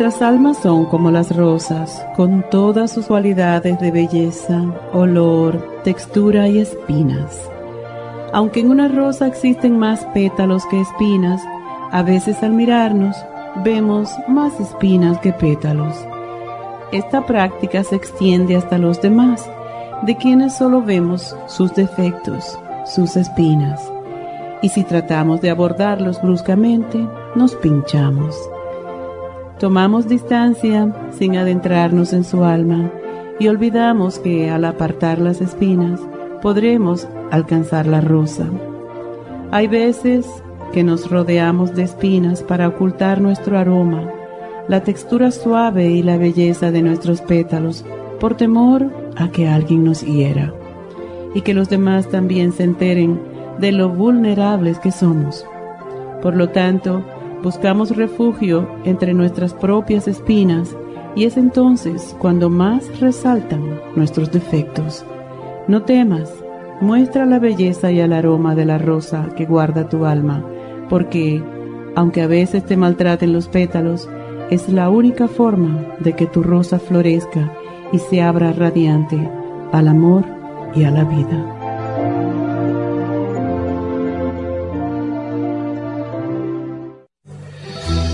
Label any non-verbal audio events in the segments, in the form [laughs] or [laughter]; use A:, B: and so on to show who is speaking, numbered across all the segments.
A: Nuestras almas son como las rosas, con todas sus cualidades de belleza, olor, textura y espinas. Aunque en una rosa existen más pétalos que espinas, a veces al mirarnos vemos más espinas que pétalos. Esta práctica se extiende hasta los demás, de quienes solo vemos sus defectos, sus espinas. Y si tratamos de abordarlos bruscamente, nos pinchamos. Tomamos distancia sin adentrarnos en su alma y olvidamos que al apartar las espinas podremos alcanzar la rosa. Hay veces que nos rodeamos de espinas para ocultar nuestro aroma, la textura suave y la belleza de nuestros pétalos por temor a que alguien nos hiera y que los demás también se enteren de lo vulnerables que somos. Por lo tanto, buscamos refugio entre nuestras propias espinas y es entonces cuando más resaltan nuestros defectos. No temas, muestra la belleza y el aroma de la rosa que guarda tu alma, porque, aunque a veces te maltraten los pétalos, es la única forma de que tu rosa florezca y se abra radiante al amor y a la vida.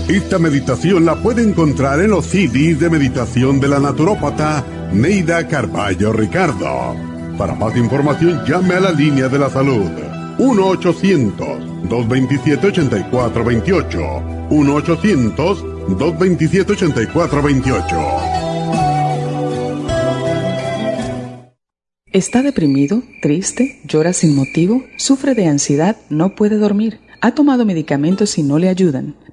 B: Esta meditación la puede encontrar en los CDs de meditación de la naturópata Neida Carballo Ricardo. Para más información llame a la línea de la salud 1-800-227-8428. 1-800-227-8428.
C: ¿Está deprimido, triste, llora sin motivo, sufre de ansiedad, no puede dormir? ¿Ha tomado medicamentos y no le ayudan?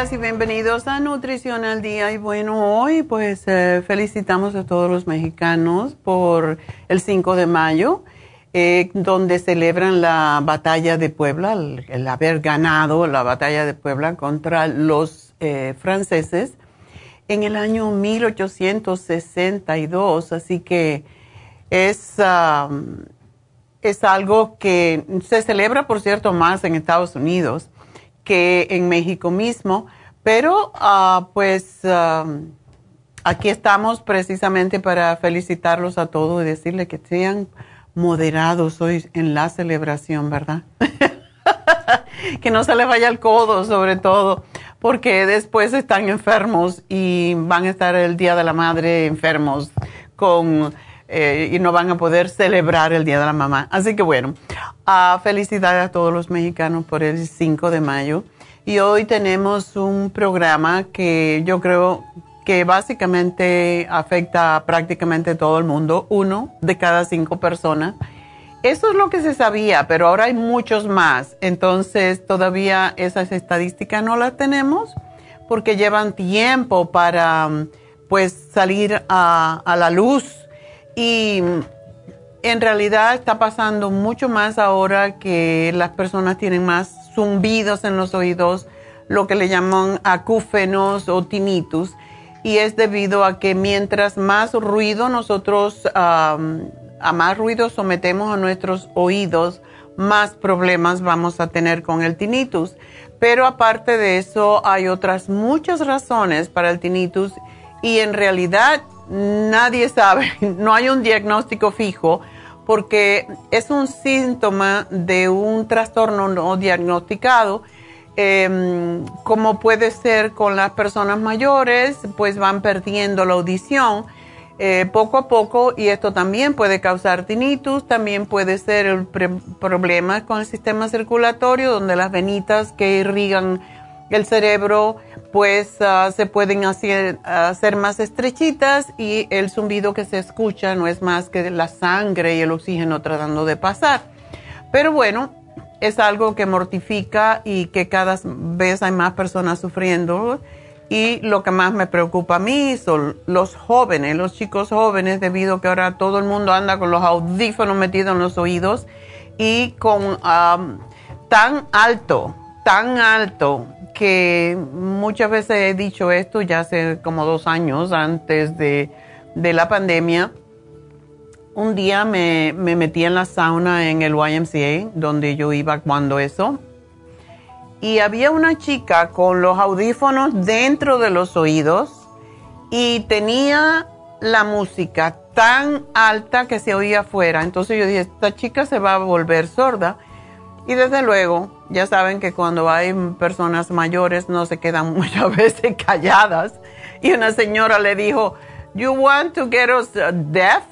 D: Y bienvenidos a Nutrición al Día. Y bueno, hoy pues eh, felicitamos a todos los mexicanos por el 5 de mayo, eh, donde celebran la batalla de Puebla, el, haber ganado la batalla de Puebla contra los eh, franceses en el año 1862. Así que es, es algo que se celebra, por cierto, más en Estados Unidos que en México mismo, pero ah, pues ah, aquí estamos precisamente para felicitarlos a todos y decirles que sean moderados hoy en la celebración, ¿verdad? [laughs] que no se les vaya el codo sobre todo, porque después están enfermos y van a estar el Día de la Madre enfermos con eh, y no van a poder celebrar el Día de la Mamá. Así que bueno, uh, felicidades a todos los mexicanos por el 5 de mayo. Y hoy tenemos un programa que yo creo que básicamente afecta a prácticamente todo el mundo, uno de cada cinco personas. Eso es lo que se sabía, pero ahora hay muchos más. Entonces todavía esas estadísticas no las tenemos porque llevan tiempo para pues salir a, a la luz y en realidad está pasando mucho más ahora que las personas tienen más zumbidos en los oídos, lo que le llaman acúfenos o tinnitus, y es debido a que mientras más ruido nosotros, a más ruido sometemos a nuestros oídos, más problemas vamos a tener con el tinnitus. Pero aparte de eso, hay otras muchas razones para el tinnitus y en realidad nadie sabe, [laughs] no hay un diagnóstico fijo porque es un síntoma de un trastorno no diagnosticado, em, como puede ser con las personas mayores, pues van perdiendo la audición eh, poco a poco y esto también puede causar tinnitus, también puede ser el problema con el sistema circulatorio, donde las venitas que irrigan el cerebro pues ah, se pueden hacer, hacer, más estrechitas y el zumbido que se escucha no es más que la sangre y el oxígeno tratando de pasar. Pero bueno, es algo que mortifica y que cada vez hay más personas sufriendo. Y lo que más me preocupa a mí son los jóvenes, los chicos jóvenes, debido a que ahora todo el mundo anda con los audífonos metidos en los oídos y con tan alto, tan alto que muchas veces he dicho esto ya hace como dos años antes de, la pandemia. Un día me, me, metí en la sauna en el YMCA, donde yo iba cuando eso, y había una chica con los audífonos dentro de los oídos y tenía la música tan alta que se oía afuera. Entonces yo dije, esta chica se va a volver sorda. Y desde luego, ya saben que cuando hay personas mayores no se quedan [laughs] muchas veces calladas. Y una señora le dijo, You want to get us uh, deaf?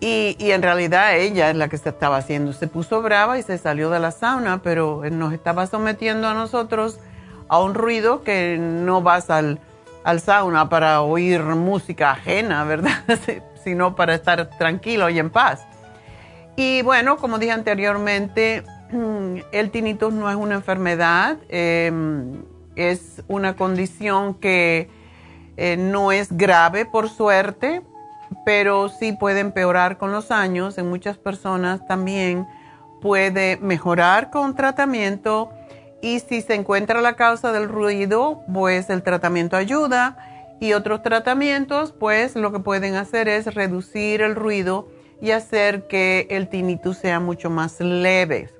D: Y, y, en realidad ella es la que se estaba haciendo. Se puso brava y se salió de la sauna, pero nos estaba sometiendo a nosotros a un ruido que no vas al, al sauna para oír música ajena, [laughs] ¿verdad? Sino para estar tranquilo y en paz. Y bueno, como dije anteriormente, el tinnitus no es una enfermedad, em, es una condición que eh, no es grave por suerte, pero sí puede empeorar con los años. En muchas personas también puede mejorar con tratamiento y si se encuentra la causa del ruido, pues el tratamiento ayuda y otros tratamientos, pues lo que pueden hacer es reducir el ruido y hacer que el tinnitus sea mucho más leve.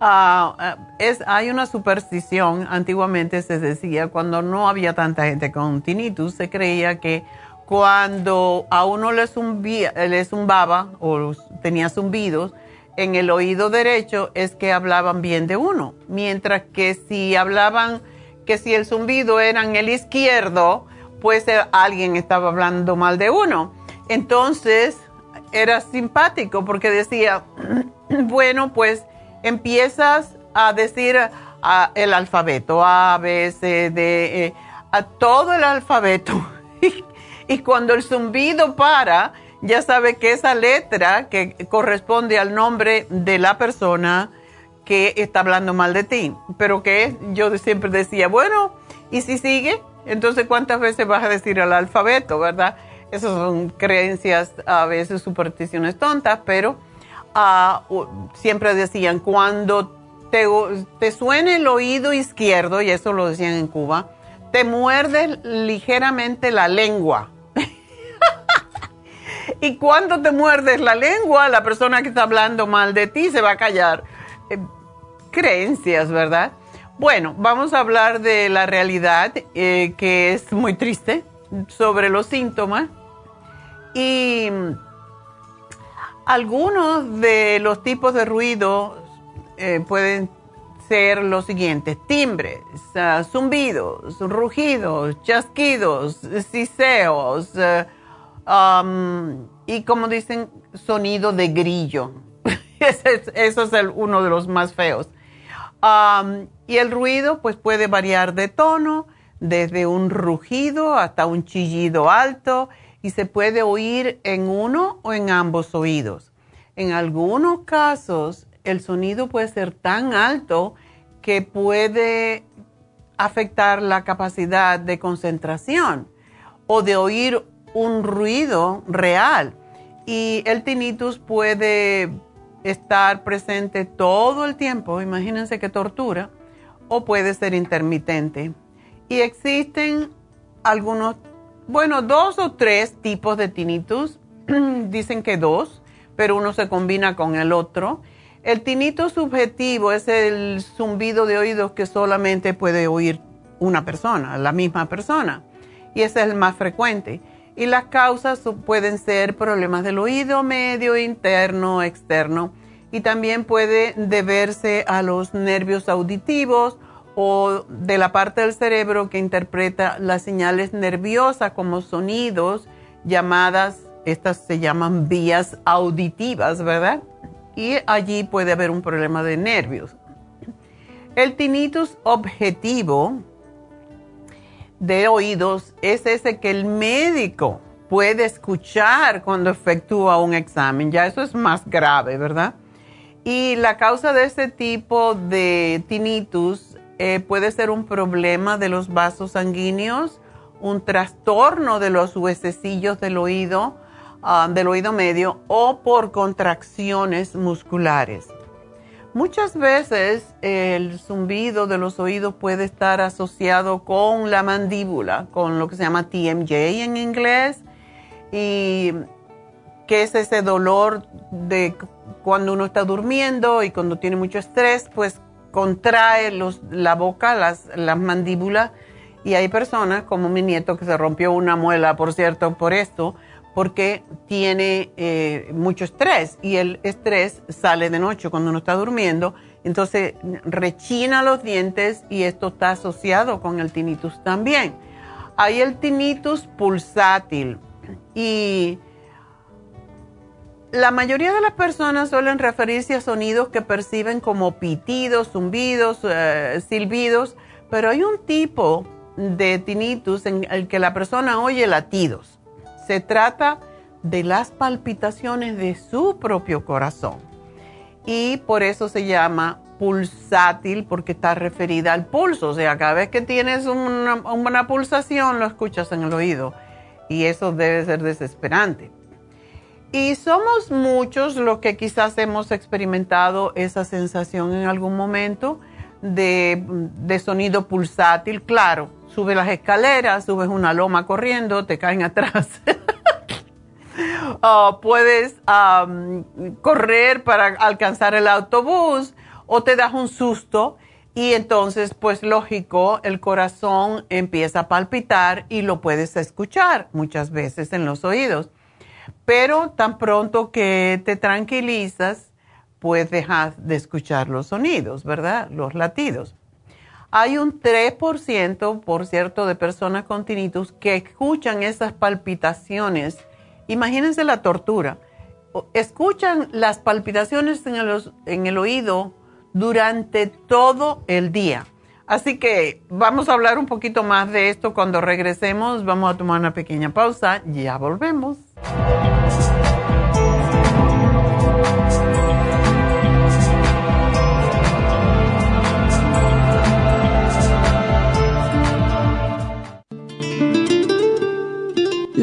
D: Ah, es, hay una superstición, antiguamente se decía, cuando no había tanta gente con tinnitus, se creía que cuando a uno le, le zumbaba o tenía zumbidos en el oído derecho es que hablaban bien de uno, mientras que si hablaban que si el zumbido era en el izquierdo, pues eh, alguien estaba hablando mal de uno. Entonces era simpático porque decía, [clears throat] bueno, pues empiezas a decir el alfabeto, A, B, C, D, E, a todo el alfabeto. [laughs] y cuando el zumbido para, ya sabe que esa letra que corresponde al nombre de la persona que está hablando mal de ti. Pero que yo siempre decía, bueno, ¿y si sigue? Entonces, ¿cuántas veces vas a decir el alfabeto, verdad? Esas son creencias, a veces supersticiones tontas, pero siempre decían, cuando te, te suene el oído izquierdo, y eso lo decían en Cuba, te muerdes ligeramente la lengua [laughs] y cuando te muerdes la lengua, la persona que está hablando mal de ti se va a callar. Eh, creencias, ¿verdad? Bueno, vamos a hablar de la realidad, eh, que es muy triste, sobre los síntomas. Y algunos de los tipos de ruido eh, pueden ser los siguientes, timbres, zumbidos, rugidos, chasquidos, siseos, Um, y como dicen, sonido de grillo. [laughs] Eso es el, uno de los más feos. Y el ruido pues puede variar de tono, desde un rugido hasta un chillido alto y se puede oír en uno o en ambos oídos. En algunos casos el sonido puede ser tan alto que puede afectar la capacidad de concentración o de oír un ruido real. Y el tinnitus puede estar presente todo el tiempo, imagínense qué tortura, o puede ser intermitente. Y existen algunos, bueno, dos o tres tipos de tinnitus, [clears throat] dicen que dos, pero uno se combina con el otro. El tinnitus subjetivo es el zumbido de oídos que solamente puede oír una persona, la misma persona, y ese es el más frecuente. Y las causas pueden ser problemas del oído medio, interno, externo, y también puede deberse a los nervios auditivos o de la parte del cerebro que interpreta las señales nerviosas como sonidos llamadas, estas se llaman vías auditivas, ¿verdad? Y allí puede haber un problema de nervios. El tinnitus objetivo de oídos es ese que el médico puede escuchar cuando efectúa un examen. Ya eso es más grave, ¿verdad? Y la causa de este tipo de tinnitus eh, puede ser un problema de los vasos sanguíneos, un trastorno de los huesecillos del oído, ah, del oído medio o por contracciones musculares. Muchas veces el zumbido de los oídos puede estar asociado con la mandíbula, con lo que se llama TMJ en inglés, y que es ese dolor de cuando uno está durmiendo y cuando tiene mucho estrés, pues contrae la boca, las, las mandíbulas, y hay personas como mi nieto que se rompió una muela, por cierto, por esto, porque tiene eh, mucho estrés y el estrés sale de noche cuando uno está durmiendo, entonces rechina los dientes y esto está asociado con el tinnitus también. Hay el tinnitus pulsátil y la mayoría de las personas suelen referirse a sonidos que perciben como pitidos, zumbidos, eh, silbidos, pero hay un tipo de tinnitus en el que la persona oye latidos se trata de las palpitaciones de su propio corazón. Y por eso se llama pulsátil porque está referida al pulso. O sea, cada vez que tienes una, pulsación lo escuchas en el oído. Y eso debe ser desesperante. Y somos muchos los que quizás hemos experimentado esa sensación en algún momento de, de sonido pulsátil. Claro, subes las escaleras, subes una loma corriendo, te caen [laughs] atrás. puedes correr para alcanzar el autobús o te das un susto y entonces, pues lógico, el corazón empieza a palpitar y lo puedes escuchar muchas veces en los oídos. Pero tan pronto que te tranquilizas, pues dejas de escuchar los sonidos, ¿verdad? Los latidos. Hay un 3%, por cierto, de personas con tinnitus que escuchan esas palpitaciones. Imagínense la tortura. Escuchan las palpitaciones en el, en el oído durante todo el día. Así que vamos a hablar un poquito más de esto cuando regresemos. Vamos a tomar una pequeña pausa. Ya volvemos.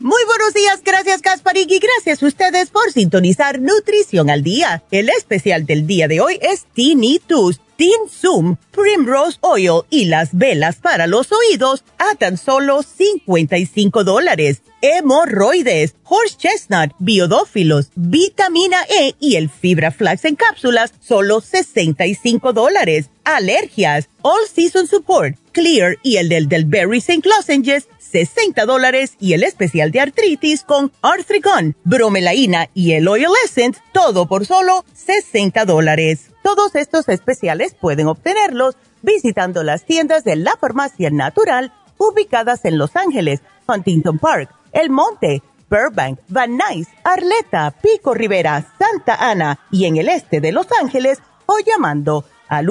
E: Muy buenos días, gracias Gasparig y gracias a ustedes por sintonizar Nutrición al Día. El especial del día de hoy es Tinnitus Teen Zoom, Primrose Oil y las velas para los oídos a tan solo 55 dólares. Hemorroides, Horse Chestnut, Biodófilos, Vitamina E y el Fibra Flax en cápsulas, solo 65 dólares. Alergias, All Season Support, Clear y el del Berry St. Lozenges, 60 dólares y el especial de artritis con Arthrigon, bromelaína y el Oil Essence, todo por solo 60 dólares. Todos estos especiales pueden obtenerlos visitando las tiendas de la farmacia natural ubicadas en Los Ángeles, Huntington Park, El Monte, Burbank, Van Nuys, Arleta, Pico Rivera, Santa Ana y en el este de Los Ángeles o llamando al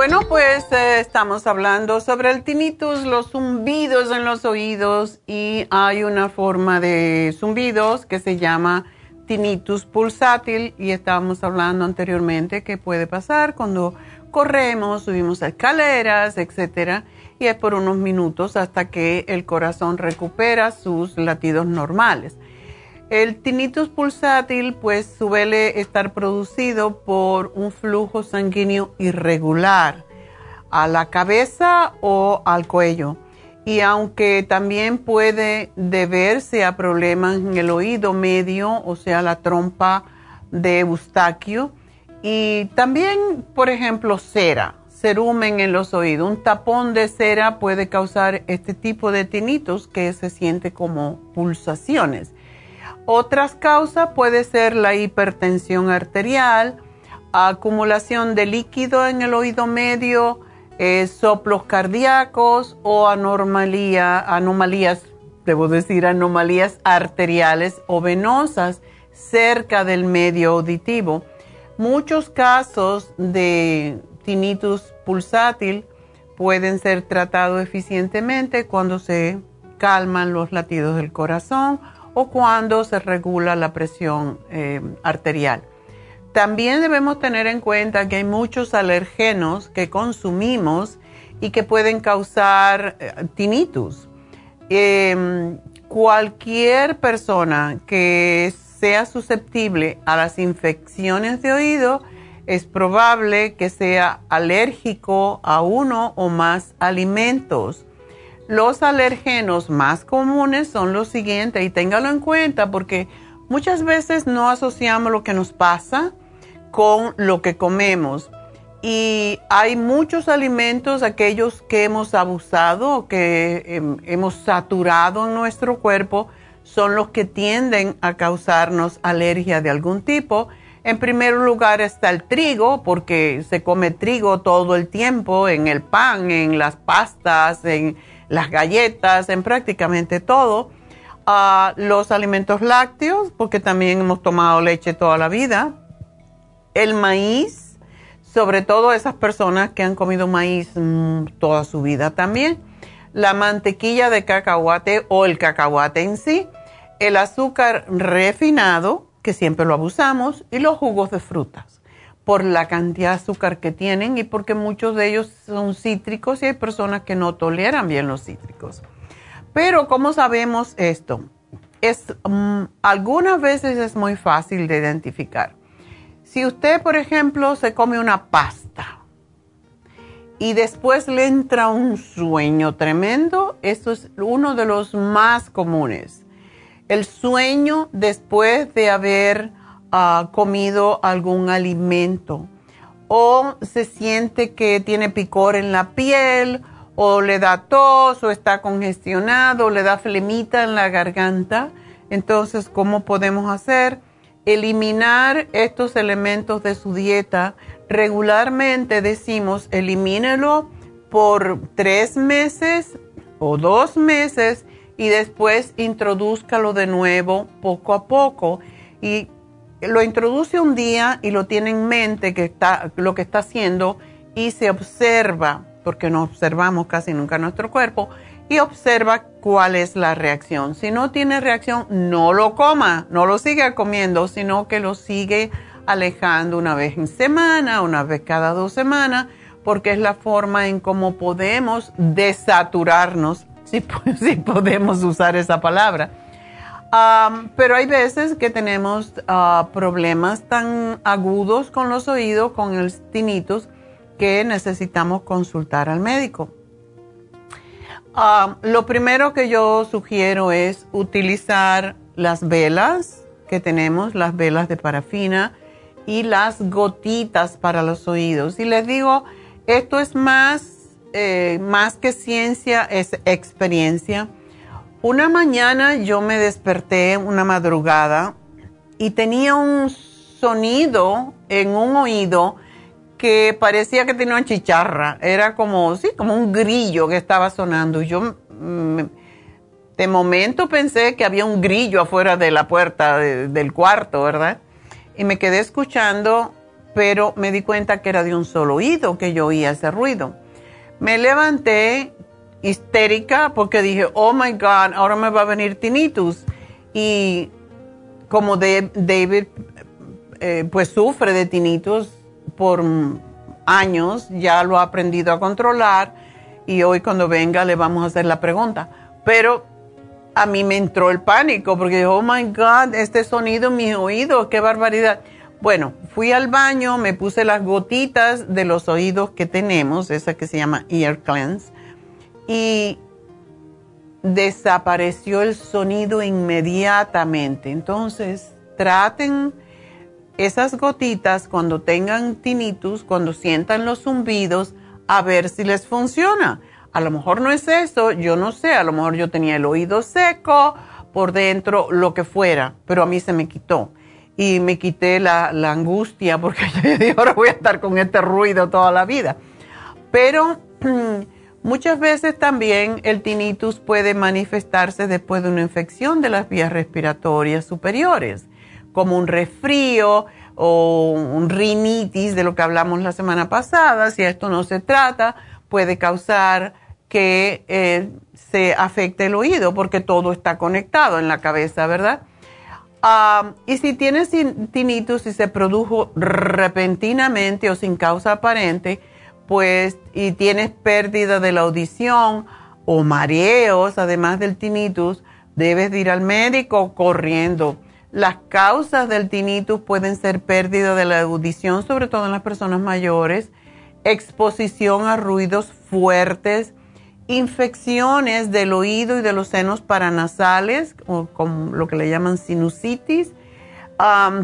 D: Bueno, pues eh, estamos hablando sobre el tinnitus, los zumbidos en los oídos y hay una forma de zumbidos que se llama tinnitus pulsátil y estábamos hablando anteriormente que puede pasar cuando corremos, subimos escaleras, etcétera, y es por unos minutos hasta que el corazón recupera sus latidos normales. El tinnitus pulsátil pues suele estar producido por un flujo sanguíneo irregular a la cabeza o al cuello. Y aunque también puede deberse a problemas en el oído medio, o sea, la trompa de Eustaquio, y también, por ejemplo, cera, cerumen en los oídos. Un tapón de cera puede causar este tipo de tinnitus que se siente como pulsaciones. Otras causas puede ser la hipertensión arterial, acumulación de líquido en el oído medio, eh, soplos cardíacos o anomalía, anomalías, debo decir, anomalías arteriales o venosas cerca del medio auditivo. Muchos casos de tinnitus pulsátil pueden ser tratados eficientemente cuando se calman los latidos del corazón o cuando se regula la presión eh, arterial. También debemos tener en cuenta que hay muchos alergenos que consumimos y que pueden causar eh, tinnitus. Em, cualquier persona que sea susceptible a las infecciones de oído es probable que sea alérgico a uno o más alimentos los alergenos más comunes son los siguientes y téngalo en cuenta porque muchas veces no asociamos lo que nos pasa con lo que comemos. Y hay muchos alimentos, aquellos que hemos abusado, que em, hemos saturado en nuestro cuerpo, son los que tienden a causarnos alergia de algún tipo. En primer lugar está el trigo, porque se come trigo todo el tiempo en el pan, en las pastas, en las galletas, en prácticamente todo. Los alimentos lácteos, porque también hemos tomado leche toda la vida. El maíz, sobre todo esas personas que han comido maíz mm, toda su vida también. La mantequilla de cacahuate o el cacahuate en sí. El azúcar refinado, que siempre lo abusamos. Y los jugos de frutas por la cantidad de azúcar que tienen y porque muchos de ellos son cítricos y hay personas que no toleran bien los cítricos. Pero ¿cómo sabemos esto? Es, mm, algunas veces es muy fácil de identificar. Si usted, por ejemplo, se come una pasta y después le entra un sueño tremendo, esto es uno de los más comunes. El sueño después de haber ha comido algún alimento o se siente que tiene picor en la piel o le da tos o está congestionado o le da flemita en la garganta. Entonces, ¿cómo podemos hacer? eliminar estos elementos de su dieta. Regularmente decimos elimínelo por tres meses o dos meses y después introduzcalo de nuevo poco a poco. Y lo introduce un día y lo tiene en mente que está, lo que está haciendo y se observa, porque no observamos casi nunca nuestro cuerpo, y observa cuál es la reacción. Si no tiene reacción, no lo coma, no lo siga comiendo, sino que lo sigue alejando una vez en semana, una vez cada dos semanas, porque es la forma en cómo podemos desaturarnos, si, [laughs] si podemos usar esa palabra. Pero hay veces que tenemos ah, problemas tan agudos con los oídos, con el tinnitus, que necesitamos consultar al médico. Lo primero que yo sugiero es utilizar las velas que tenemos, las velas de parafina y las gotitas para los oídos. Y les digo, esto es más, eh, más que ciencia, es experiencia. Una mañana yo me desperté una madrugada y tenía un sonido en un oído que parecía que tenía una chicharra. Era como, sí, como un grillo que estaba sonando. Yo mm, de momento pensé que había un grillo afuera de la puerta del cuarto, ¿verdad? Y me quedé escuchando, pero me di cuenta que era de un solo oído que yo oía ese ruido. Me levanté histérica porque dije, oh my God, ahora me va a venir tinnitus. Y como David eh, pues sufre de tinnitus, por años, ya lo ha aprendido a controlar y hoy cuando venga le vamos a hacer la pregunta. Pero a mí me entró el pánico porque oh my God, este sonido en mis oídos, qué barbaridad. Bueno, fui al baño, me puse las gotitas de los oídos que tenemos, esa que se llama Ear Cleanse, y desapareció el sonido inmediatamente. Entonces, traten esas gotitas cuando tengan tinnitus, cuando sientan los zumbidos, a ver si les funciona. A lo mejor no es eso, yo no sé, a lo mejor yo tenía el oído seco, por dentro, lo que fuera, pero a mí se me quitó. Y me quité la, angustia porque [laughs] yo dije, ahora voy a estar con este ruido toda la vida. Pero [clears throat] muchas veces también el tinnitus puede manifestarse después de una infección de las vías respiratorias superiores como un resfrío o un rinitis de lo que hablamos la semana pasada, si esto no se trata, puede causar que eh, se afecte el oído porque todo está conectado en la cabeza, ¿verdad? Ah, y si tienes tinnitus y se produjo repentinamente o sin causa aparente, pues y tienes pérdida de la audición o mareos, además del tinnitus, debes ir al médico corriendo las causas del tinnitus pueden ser pérdida de la audición, sobre todo en las personas mayores, exposición a ruidos fuertes, infecciones del oído y de los senos paranasales, o con lo que le llaman sinusitis.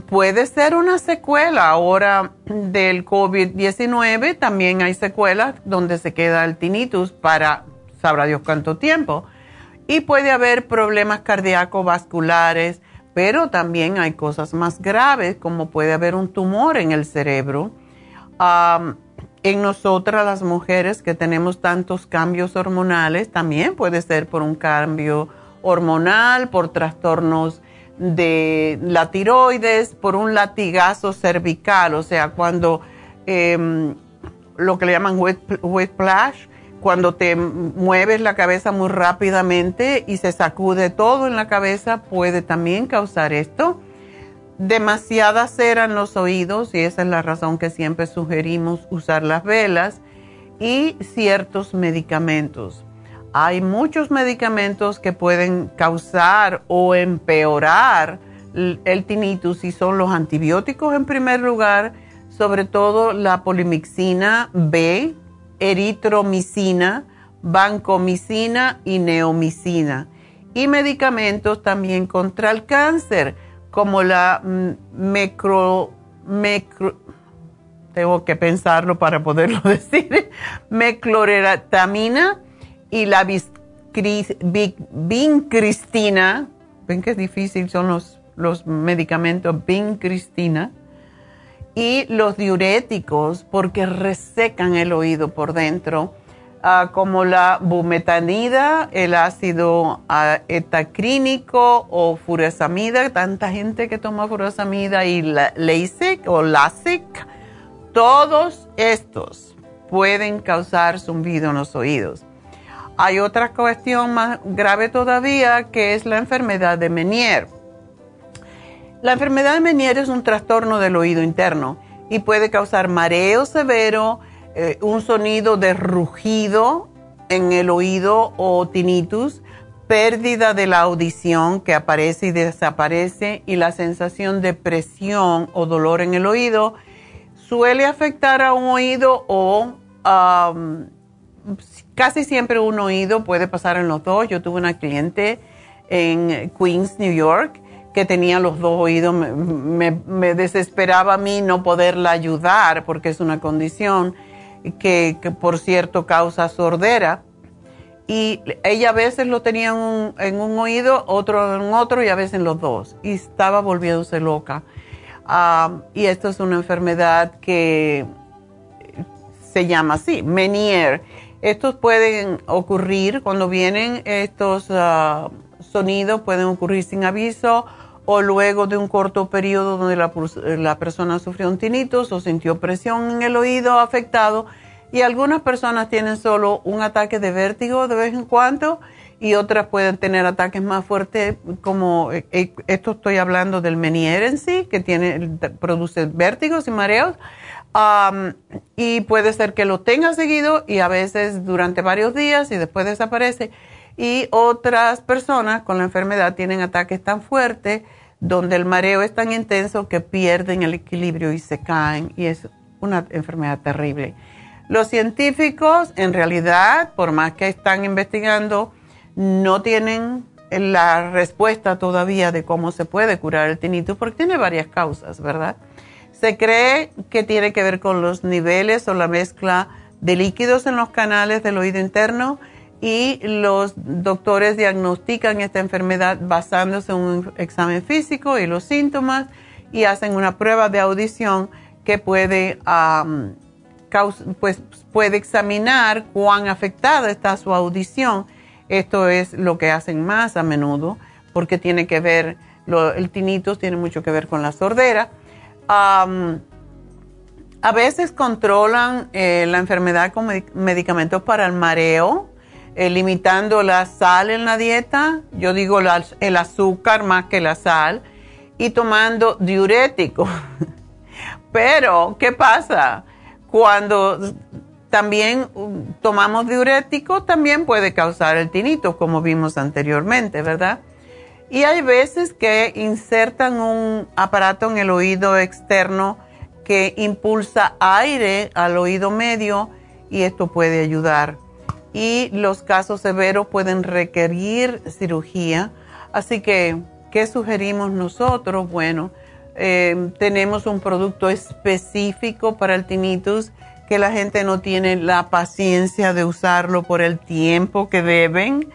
D: Puede ser una secuela ahora del COVID-19, también hay secuelas donde se queda el tinnitus para sabrá Dios cuánto tiempo. Y puede haber problemas cardíaco-vasculares, pero también hay cosas más graves, como puede haber un tumor en el cerebro. en nosotras las mujeres que tenemos tantos cambios hormonales, también puede ser por un cambio hormonal, por trastornos de la tiroides, por un latigazo cervical, o sea, cuando em, lo que le llaman whiplash, cuando te mueves la cabeza muy rápidamente y se sacude todo en la cabeza, puede también causar esto. Demasiada cera en los oídos, y esa es la razón que siempre sugerimos usar las velas, y ciertos medicamentos. Hay muchos medicamentos que pueden causar o empeorar el tinnitus y son los antibióticos en primer lugar, sobre todo la polimixina B, eritromicina, vancomicina y neomicina. Y medicamentos también contra el cáncer, como la micro, tengo que pensarlo para poderlo [laughs] decir, mecloretamina y la vincristina. Ven que es difícil son los los medicamentos Cristina y los diuréticos porque resecan el oído por dentro, ah, como la bumetanida, el ácido uh, etacrínico o furosamida, tanta gente que toma furosamida y la LASIK o LASIK, todos estos pueden causar zumbido en los oídos. Hay otra cuestión más grave todavía que es la enfermedad de Menier. La enfermedad de Menier es un trastorno del oído interno y puede causar mareo severo, eh, un sonido de rugido en el oído o tinnitus, pérdida de la audición que aparece y desaparece y la sensación de presión o dolor en el oído. Suele afectar a un oído o casi siempre un oído puede pasar en los dos. Yo tuve una cliente en Queens, New York, que tenía los dos oídos. Me, desesperaba a mí no poderla ayudar porque es una condición que, por cierto, causa sordera. Y ella a veces lo tenía en un, oído, otro en otro y a veces en los dos. Y estaba volviéndose loca. Ah, y esto es una enfermedad que se llama así, Menier estos pueden ocurrir cuando vienen estos ah, sonidos, pueden ocurrir sin aviso o luego de un corto periodo donde la, persona sufrió un tinnitus o sintió presión en el oído afectado. Y algunas personas tienen solo un ataque de vértigo de vez en cuando y otras pueden tener ataques más fuertes, como eh, eh, esto estoy hablando del Menier en sí, que tiene, produce vértigos y mareos y puede ser que lo tenga seguido y a veces durante varios días y después desaparece. Y otras personas con la enfermedad tienen ataques tan fuertes donde el mareo es tan intenso que pierden el equilibrio y se caen y es una enfermedad terrible. Los científicos en realidad, por más que están investigando, no tienen la respuesta todavía de cómo se puede curar el tinnitus porque tiene varias causas, ¿verdad? Se cree que tiene que ver con los niveles o la mezcla de líquidos en los canales del oído interno y los doctores diagnostican esta enfermedad basándose en un examen físico y los síntomas y hacen una prueba de audición que puede, pues, puede examinar cuán afectada está su audición. Esto es lo que hacen más a menudo porque tiene que ver, el tinnitus tiene mucho que ver con la sordera a veces controlan eh, la enfermedad con medicamentos para el mareo, eh, limitando la sal en la dieta, yo digo el azúcar más que la sal, y tomando diurético. [laughs] Pero, ¿qué pasa? Cuando también um, tomamos diurético, también puede causar el tinito, como vimos anteriormente, ¿verdad? Y hay veces que insertan un aparato en el oído externo que impulsa aire al oído medio y esto puede ayudar. Y los casos severos pueden requerir cirugía. Así que, ¿qué sugerimos nosotros? Bueno, eh, tenemos un producto específico para el tinnitus que la gente no tiene la paciencia de usarlo por el tiempo que deben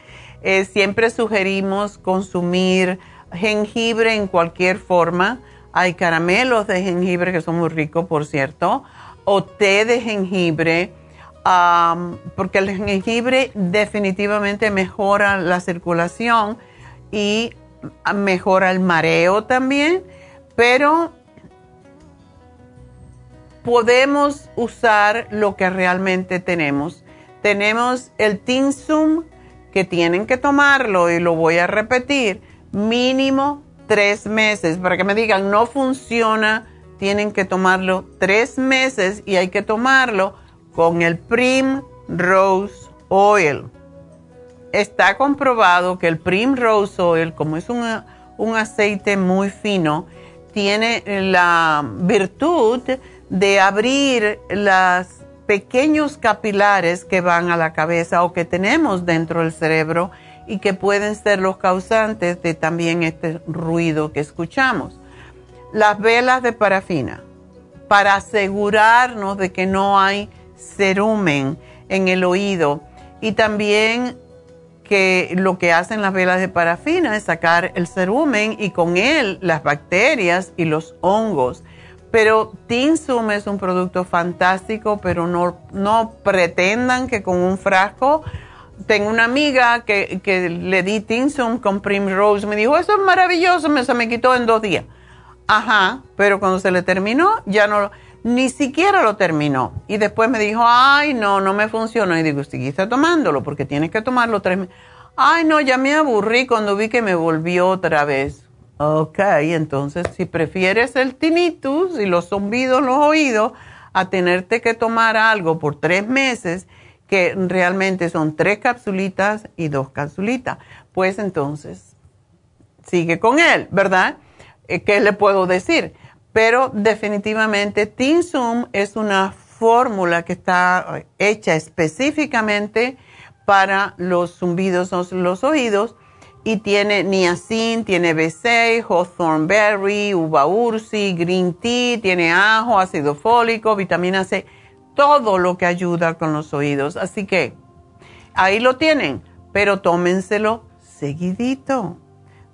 D: eh, siempre sugerimos consumir jengibre en cualquier forma. Hay caramelos de jengibre que son muy ricos, por cierto, o té de jengibre, porque el jengibre definitivamente mejora la circulación y mejora el mareo también, pero podemos usar lo que realmente tenemos. Tenemos el Tinsum que tienen que tomarlo, y lo voy a repetir, mínimo tres meses. Para que me digan, no funciona, tienen que tomarlo tres meses y hay que tomarlo con el Prim Rose Oil. Está comprobado que el Prim Rose Oil, como es un aceite muy fino, tiene la virtud de abrir las pequeños capilares que van a la cabeza o que tenemos dentro del cerebro y que pueden ser los causantes de también este ruido que escuchamos. Las velas de parafina, para asegurarnos de que no hay cerumen en el oído y también que lo que hacen las velas de parafina es sacar el cerumen y con él las bacterias y los hongos. Pero Tinsum es un producto fantástico, pero no, no pretendan que con un frasco. Tengo una amiga que, que le di Tinsum con Primrose, me dijo, eso es maravilloso, me, se me quitó en dos días. Ajá, pero cuando se le terminó, ya no ni siquiera lo terminó. Y después me dijo, ay, no, no me funcionó. Y digo, está tomándolo porque tienes que tomarlo tres meses. Ay, no, ya me aburrí cuando vi que me volvió otra vez. Ok, entonces si prefieres el tinnitus y los zumbidos en los oídos a tenerte que tomar algo por tres meses, que realmente son tres capsulitas y dos capsulitas, pues entonces sigue con él, ¿verdad? Eh, ¿Qué le puedo decir? pero definitivamente Tinsum es una fórmula que está hecha específicamente para los zumbidos en los oídos y tiene niacin, tiene B6, hawthorn berry, uva ursi, green tea, tiene ajo, ácido fólico, vitamina C, todo lo que ayuda con los oídos. Así que ahí lo tienen, pero tómenselo seguidito.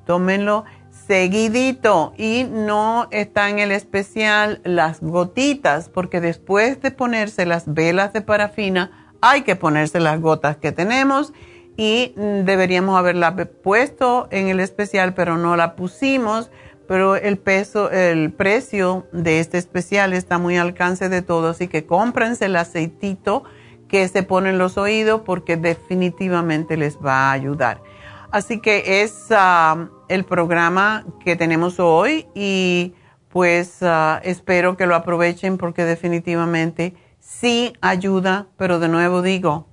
D: Tómenlo seguidito y no está en el especial las gotitas porque después de ponerse las velas de parafina hay que ponerse las gotas que tenemos y deberíamos haberla puesto en el especial pero no la pusimos. Pero el peso el precio de este especial está muy al alcance de todos así que cómprense el aceitito que se pone en los oídos porque definitivamente les va a ayudar. Así que es ah, el programa que tenemos hoy y pues ah, espero que lo aprovechen porque definitivamente sí ayuda, pero de nuevo digo,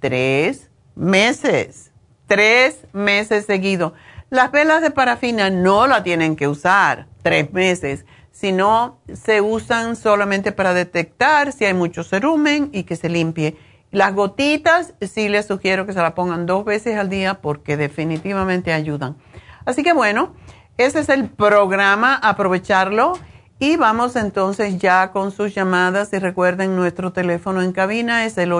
D: tres meses, tres meses seguidos. Las velas de parafina no la tienen que usar tres meses, sino se usan solamente para detectar si hay mucho cerumen y que se limpie. Las gotitas sí les sugiero que se la pongan dos veces al día porque definitivamente ayudan. Así que bueno, ese es el programa, aprovecharlo. Y vamos entonces ya con sus llamadas. Y recuerden, nuestro teléfono en cabina es el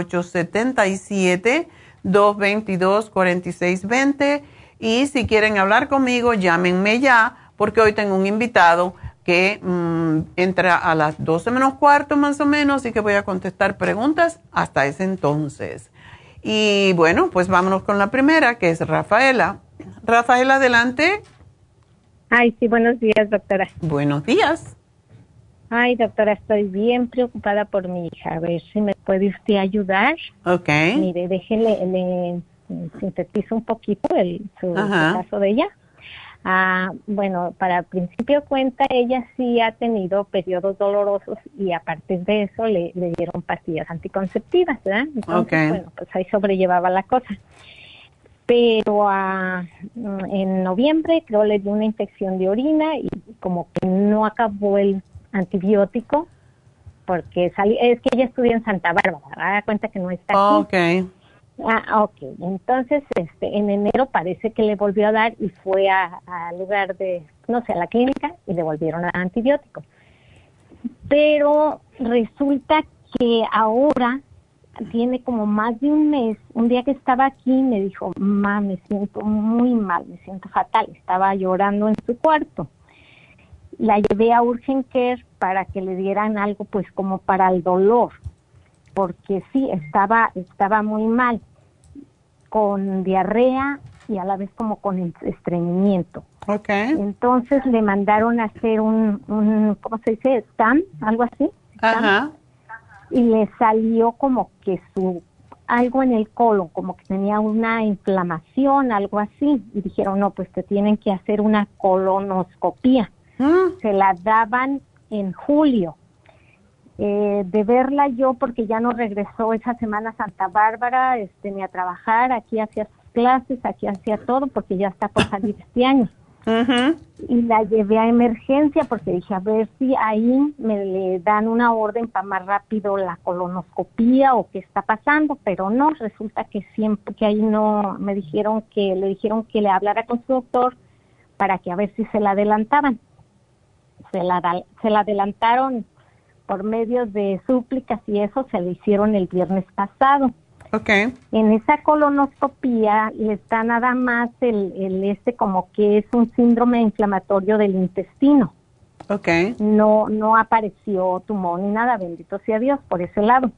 D: 877-222-4620. Y si quieren hablar conmigo, llámenme ya, porque hoy tengo un invitado que mm, entra a las 12 menos cuarto más o menos y que voy a contestar preguntas hasta ese entonces. Y bueno, pues vámonos con la primera, que es Rafaela. Rafael, adelante.
F: Ay, sí, buenos días, doctora.
D: Buenos días.
F: Ay, doctora, estoy bien preocupada por mi hija. A ver si me puede usted ayudar.
D: Ok.
F: Mire, déjele, le, sintetizo un poquito el, su, caso de ella. Ah, bueno, para principio cuenta, ella sí ha tenido periodos dolorosos y aparte de eso le, le dieron pastillas anticonceptivas, ¿verdad? Entonces, bueno, pues ahí sobrellevaba la cosa pero ah, en noviembre creo le dio una infección de orina y como que no acabó el antibiótico porque salí, es que ella estudia en Santa Bárbara, da cuenta que no está aquí.
D: Okay.
F: Ah, ok. Entonces, este, en enero parece que le volvió a dar y fue al lugar de, no sé, a la clínica y le volvieron a antibiótico. Pero resulta que ahora tiene como más de un mes, un día que estaba aquí me dijo, ma, me siento muy mal, me siento fatal, estaba llorando en su cuarto. La llevé a Urgent Care para que le dieran algo pues como para el dolor, porque sí, estaba, estaba muy mal, con diarrea y a la vez como con estreñimiento.
D: Okay.
F: Entonces le mandaron a hacer un, un ¿cómo se dice? ¿Scan? Algo así.
D: Ajá
F: y le salió como que su algo en el colon, como que tenía una inflamación, algo así, y dijeron, no, pues te tienen que hacer una colonoscopía. Se la daban en julio. Eh, de verla yo, porque ya no regresó esa semana a Santa Bárbara, este, ni a trabajar, aquí hacía sus clases, aquí hacía todo, porque ya está por salir este año y la llevé a emergencia porque dije a ver si ahí me le dan una orden para más rápido la colonoscopía o qué está pasando, pero no, resulta que siempre que ahí no me dijeron que le dijeron que le hablara con su doctor para que a ver si se la adelantaban. Se la se la adelantaron por medio de súplicas y eso se le hicieron el viernes pasado.
D: Okay.
F: En esa colonoscopía está nada más el, el este como que es un síndrome inflamatorio del intestino.
D: Okay.
F: No, no apareció tumor ni nada, bendito sea Dios, por ese lado.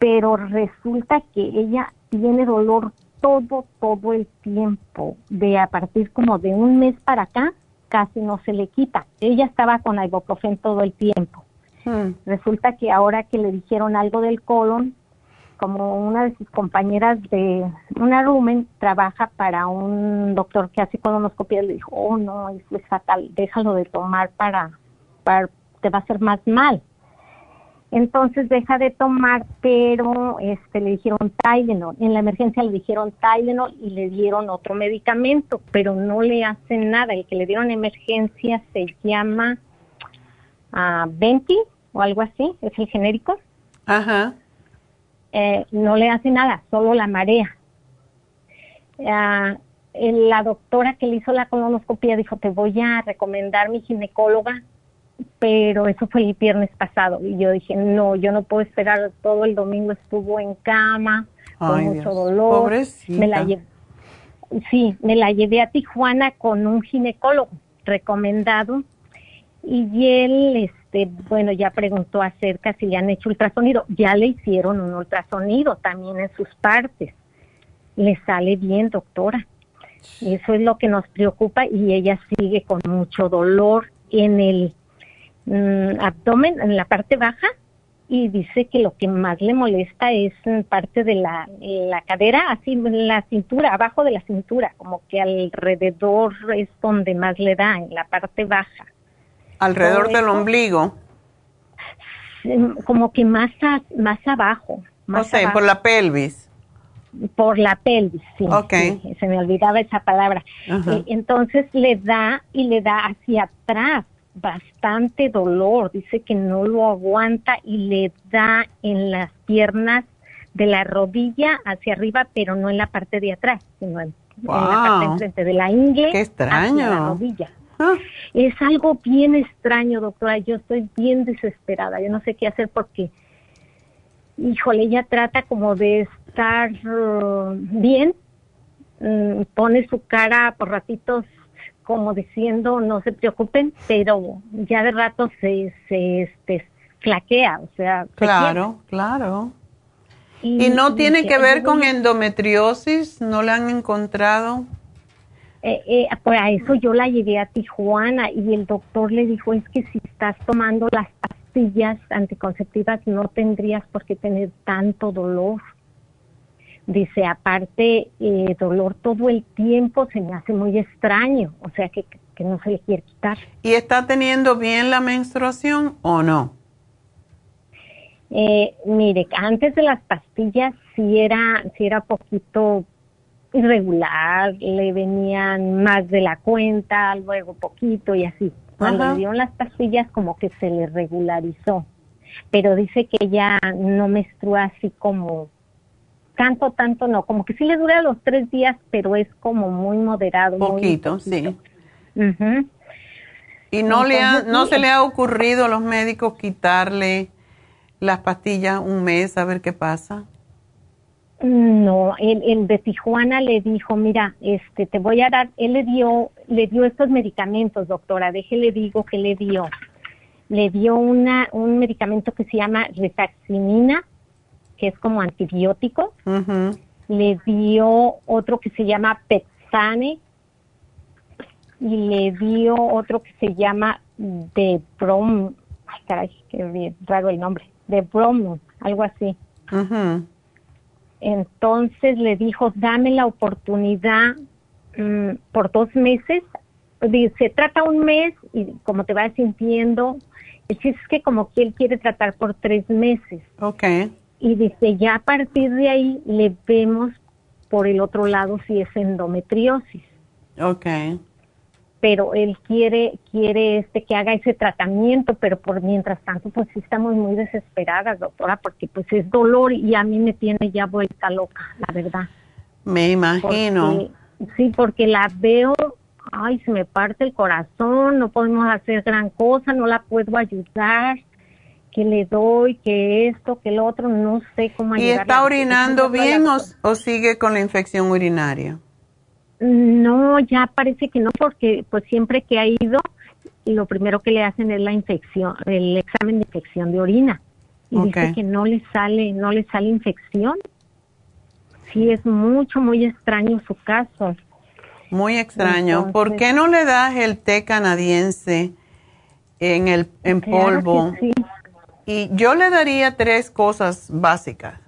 F: Pero resulta que ella tiene dolor todo, todo el tiempo, de a partir como de un mes para acá, casi no se le quita. Ella estaba con ibuprofen todo el tiempo.
D: Hmm.
F: Resulta que ahora que le dijeron algo del colon, como una de sus compañeras de una rumen trabaja para un doctor que hace colonoscopia, le dijo, oh no, eso es fatal, déjalo de tomar para, para te va a hacer más mal. Entonces deja de tomar, pero este le dijeron Tylenol. En la emergencia le dijeron Tylenol y le dieron otro medicamento, pero no le hacen nada. El que le dieron en emergencia se llama ah, Venti o algo así, es el genérico.
D: Ajá.
F: Eh, no le hace nada, solo la marea. Eh, la doctora que le hizo la colonoscopia dijo, te voy a recomendar mi ginecóloga, pero eso fue el viernes pasado. Y yo dije, no, yo no puedo esperar, todo el domingo estuvo en cama, con mucho dolor.
D: Pobrecita.
F: Me la llevé, sí, me la llevé a Tijuana con un ginecólogo recomendado y él, este, bueno, ya preguntó acerca si le han hecho ultrasonido. Ya le hicieron un ultrasonido también en sus partes. Le sale bien, doctora. Eso es lo que nos preocupa y ella sigue con mucho dolor en el mm, abdomen, en la parte baja, y dice que lo que más le molesta es en parte de la, la cadera, así en la cintura, abajo de la cintura, como que alrededor es donde más le da, en la parte baja.
D: Alrededor
F: Todo
D: del
F: eso.
D: ombligo.
F: Mm, Como que más, a- más abajo.
D: O
F: Más
D: sea,
F: abajo.
D: por la pelvis.
F: por la pelvis, sí,
D: Ok.
F: sí, se me olvidaba esa palabra. Eh, entonces le da y le da hacia atrás bastante dolor, dice que no lo aguanta y le da en las piernas de la rodilla hacia arriba, pero no en la parte de atrás, sino en, en la parte de enfrente de la ingle
D: Qué extraño.
F: hacia la rodilla.
D: Ah,
F: Es algo bien extraño, doctora. Yo estoy bien desesperada. Yo no sé qué hacer porque, híjole, ella trata como de estar uh, bien. Mm, pone su cara por ratitos como diciendo no se preocupen, pero ya de rato se, se este, flaquea, o sea, se
D: claro, claro. ¿Y no tiene que ver con endometriosis? ¿No la han encontrado?
F: Eh, eh, pues a eso yo la llevé a Tijuana y el doctor le dijo, es que si estás tomando las pastillas anticonceptivas no tendrías por qué tener tanto dolor. Dice, aparte, eh, dolor todo el tiempo se me hace muy extraño, o sea que, que no se le quiere quitar.
D: ¿Y está teniendo bien la menstruación o no?
F: Eh, mire, antes de las pastillas sí era, sí era poquito irregular, le venían más de la cuenta, luego poquito y así. Cuando
D: Ajá.
F: le dieron las pastillas como que se le regularizó, pero dice que ella no menstrua así como tanto, tanto no, como que sí le dura los tres días, pero es como muy moderado. muy
D: Poquito, sí. ¿Y no, le ha, no
F: sí.
D: se le ha ocurrido a los médicos quitarle las pastillas un mes a ver qué pasa?
F: No, el, el de Tijuana le dijo, mira, este, te voy a dar, él le dio, le dio estos medicamentos, doctora, déjele digo que le dio. Le dio una, un medicamento que se llama rifaximinina, que es como antibiótico. Le dio otro que se llama Petsane y le dio otro que se llama de Brom, ay caray, qué raro el nombre, de Brom, algo así. Entonces le dijo, dame la oportunidad mm, por dos meses. Se trata un mes y como te vas sintiendo, es que como que él quiere tratar por tres meses.
D: Ok.
F: Y dice, ya a partir de ahí le vemos por el otro lado si es endometriosis.
D: Ok.
F: Pero él quiere, quiere este que haga ese tratamiento, pero por mientras tanto, pues sí estamos muy desesperadas, doctora, porque pues es dolor y a mí me tiene ya vuelta loca, la verdad.
D: Me imagino.
F: Porque- sí, porque la veo, ay, se me parte el corazón, no podemos hacer gran cosa, no la puedo ayudar. Que le doy, que esto, que lo otro, no sé cómo
D: ¿Y está orinando bien o, sigue con la infección urinaria?
F: No, ya parece que no, porque pues siempre que ha ido, lo primero que le hacen es la infección, el examen de infección de orina. Y dice que no le sale, no le sale infección. Sí, es mucho, muy extraño su caso.
D: Muy extraño. ¿Por qué no le das el té canadiense en el en polvo? Y yo le daría tres cosas básicas.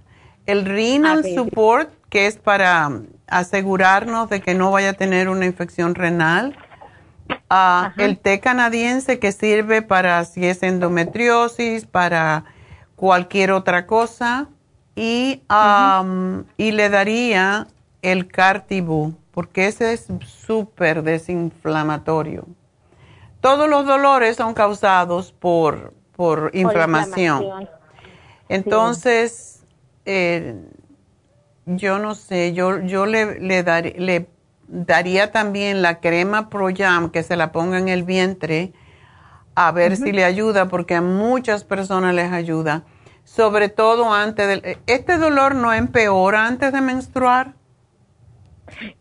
D: El renal support, que es para asegurarnos de que no vaya a tener una infección renal. Ah, el té canadiense que sirve para si es endometriosis, para cualquier otra cosa. Y, y le daría el cartibú, porque ese es súper desinflamatorio. Todos los dolores son causados por por inflamación. Entonces, eh, yo no sé, yo, yo le, le, le daría también la crema ProYam que se la ponga en el vientre a ver si le ayuda, porque a muchas personas les ayuda. Sobre todo antes del... ¿Este dolor no empeora antes de menstruar?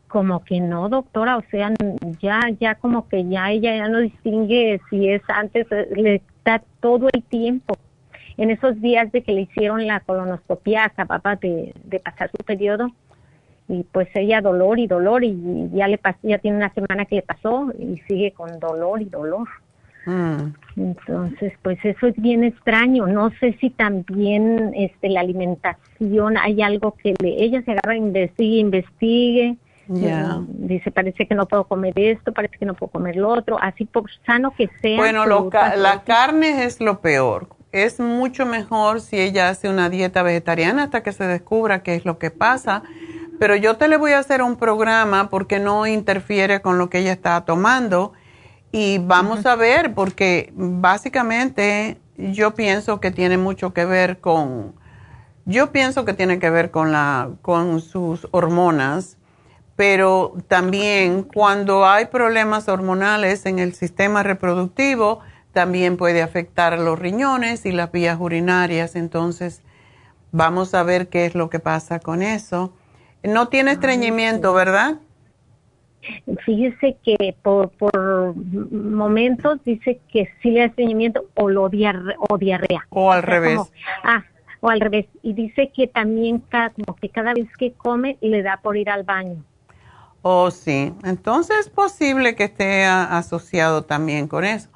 F: Como que no, doctora, o sea, ya, ya como que ya ella ya no distingue si es antes, le está todo el tiempo. En esos días de que le hicieron la colonoscopia, acababa de, de pasar su periodo y pues ella dolor y dolor y ya le pasó, ya tiene una semana que le pasó y sigue con dolor y dolor. Mm. Entonces, pues eso es bien extraño. No sé si también este la alimentación hay algo que le, ella se agarra, investigue, investigue Dice, parece que no puedo comer esto, parece que no puedo comer lo otro, así por sano que sea.
D: Bueno, la carne es lo peor. Es mucho mejor si ella hace una dieta vegetariana hasta que se descubra qué es lo que pasa. Pero yo te le voy a hacer un programa porque no interfiere con lo que ella está tomando. Y vamos a ver, porque básicamente yo pienso que tiene mucho que ver con, yo pienso que tiene que ver con la, con sus hormonas pero también cuando hay problemas hormonales en el sistema reproductivo, también puede afectar a los riñones y las vías urinarias. Entonces, vamos a ver qué es lo que pasa con eso. No tiene estreñimiento, ¿verdad?
F: Fíjese que por, momentos dice que sí le da estreñimiento o, lo o diarrea.
D: O al revés.
F: ah, o al revés. Y dice que también cada, como que cada vez que come le da por ir al baño.
D: Oh, sí. Entonces es posible que esté asociado también con eso.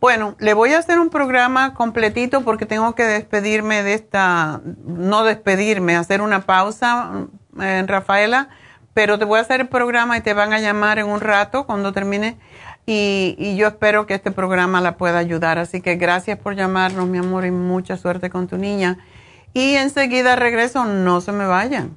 D: Bueno, le voy a hacer un programa completito porque tengo que despedirme de esta, no despedirme, hacer una pausa, eh, Rafaela, pero te voy a hacer el programa y te van a llamar en un rato cuando termine y, y yo espero que este programa la pueda ayudar. Así que gracias por llamarnos, mi amor, y mucha suerte con tu niña. Y enseguida regreso, no se me vayan.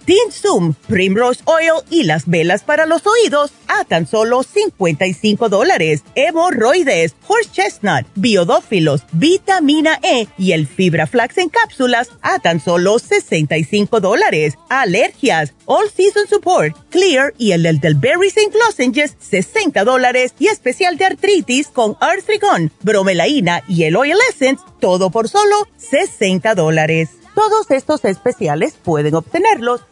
E: Pink Zoom, Primrose Oil y las velas para los oídos a tan solo 55 dólares. Hemorroides, Horse Chestnut, Biodófilos, Vitamina E y el Fibra Flax en cápsulas a tan solo 65 dólares. Alergias, All Season Support, Clear y el del Berry St. Lozenges 60 dólares y especial de artritis con Arthrigon, Bromelaina y el Oil Essence todo por solo 60 dólares. Todos estos especiales pueden obtenerlos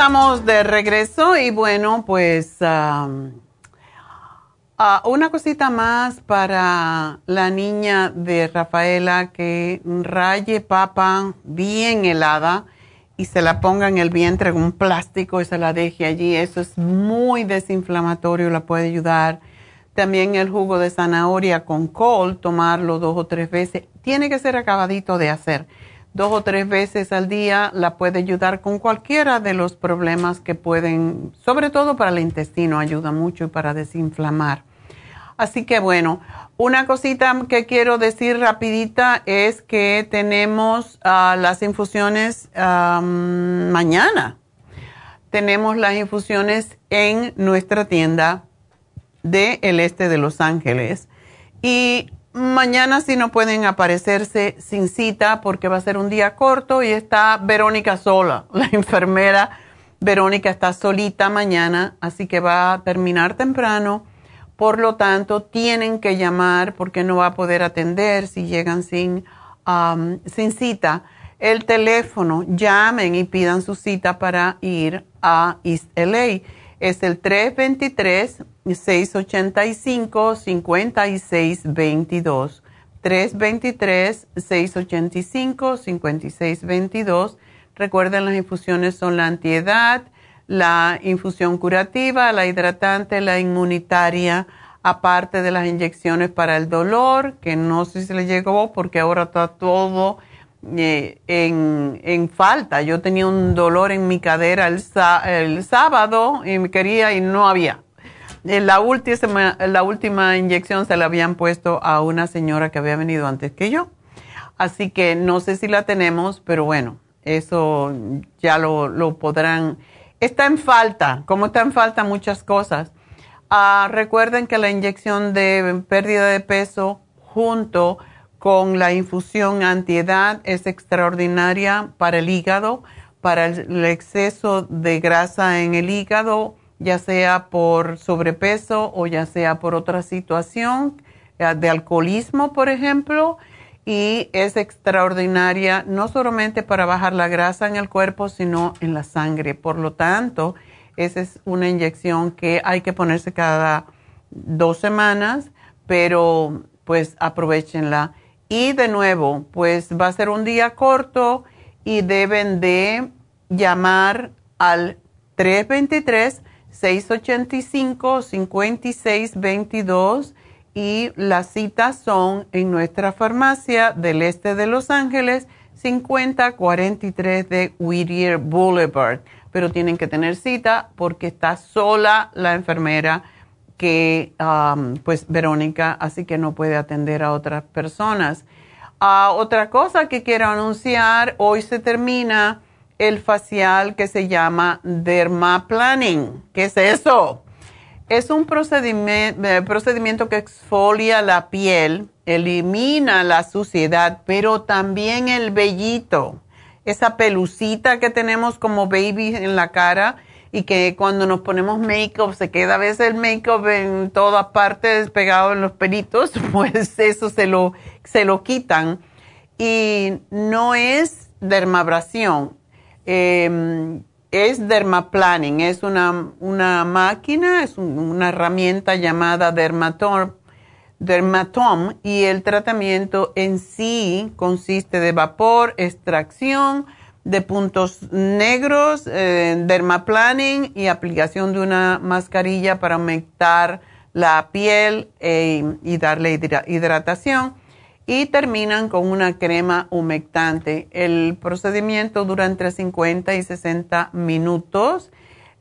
D: Estamos de regreso y bueno, pues uh, una cosita más para la niña de Rafaela que raye papa bien helada y se la ponga en el vientre con un plástico y se la deje allí. Eso es muy desinflamatorio, la puede ayudar. También el jugo de zanahoria con col, tomarlo dos o tres veces. Tiene que ser acabadito de hacer dos o tres veces al día la puede ayudar con cualquiera de los problemas que pueden, sobre todo para el intestino, ayuda mucho y para desinflamar. Así que bueno, una cosita que quiero decir rapidita es que tenemos ah, las infusiones mañana. Tenemos las infusiones en nuestra tienda del el este de Los Ángeles. Y Mañana sí no pueden aparecerse sin cita porque va a ser un día corto y está Verónica sola. [laughs] La enfermera Verónica está solita mañana, así que va a terminar temprano. Por lo tanto, tienen que llamar porque no va a poder atender si llegan sin, sin cita. El teléfono, llamen y pidan su cita para ir a East LA. Es el 323 685-5622. 323-685-5622. Recuerden, las infusiones son la antiedad, la infusión curativa, la hidratante, la inmunitaria, aparte de las inyecciones para el dolor, que no sé si le llegó porque ahora está todo eh, en, falta. Yo tenía un dolor en mi cadera el, el sábado y me quería y no había la última, la última inyección se la habían puesto a una señora que había venido antes que yo. Así que no sé si la tenemos, pero bueno, eso ya lo, podrán. Está en falta, como está en falta muchas cosas. Ah, recuerden que la inyección de pérdida de peso junto con la infusión antiedad es extraordinaria para el hígado, para el exceso de grasa en el hígado ya sea por sobrepeso o ya sea por otra situación eh, de alcoholismo, por ejemplo, y es extraordinaria no solamente para bajar la grasa en el cuerpo, sino en la sangre. Por lo tanto, esa es una inyección que hay que ponerse cada dos semanas, pero pues aprovechenla. Y de nuevo, pues va a ser un día corto y deben de llamar al 323 685-5622 y las citas son en nuestra farmacia del este de Los Ángeles, 5043 de Whittier Boulevard. Pero tienen que tener cita porque está sola la enfermera que, um, pues, Verónica, así que no puede atender a otras personas. Ah, otra cosa que quiero anunciar, hoy se termina el facial que se llama dermaplaning. ¿Qué es eso? Es un procedimiento, eh, procedimiento que exfolia la piel, elimina la suciedad, pero también el vellito, esa pelucita que tenemos como baby en la cara y que cuando nos ponemos make-up se queda a veces el make-up en todas partes pegado en los pelitos, [laughs] pues eso se lo, se lo quitan. Y no es dermabrasión, eh, es dermaplaning, es una, una máquina, es una herramienta llamada Dermator Dermatom y el tratamiento en sí consiste de vapor, extracción de puntos negros, eh, dermaplaning y aplicación de una mascarilla para aumentar la piel eh, y darle hidratación y terminan con una crema humectante. El procedimiento dura entre 50 y 60 minutos.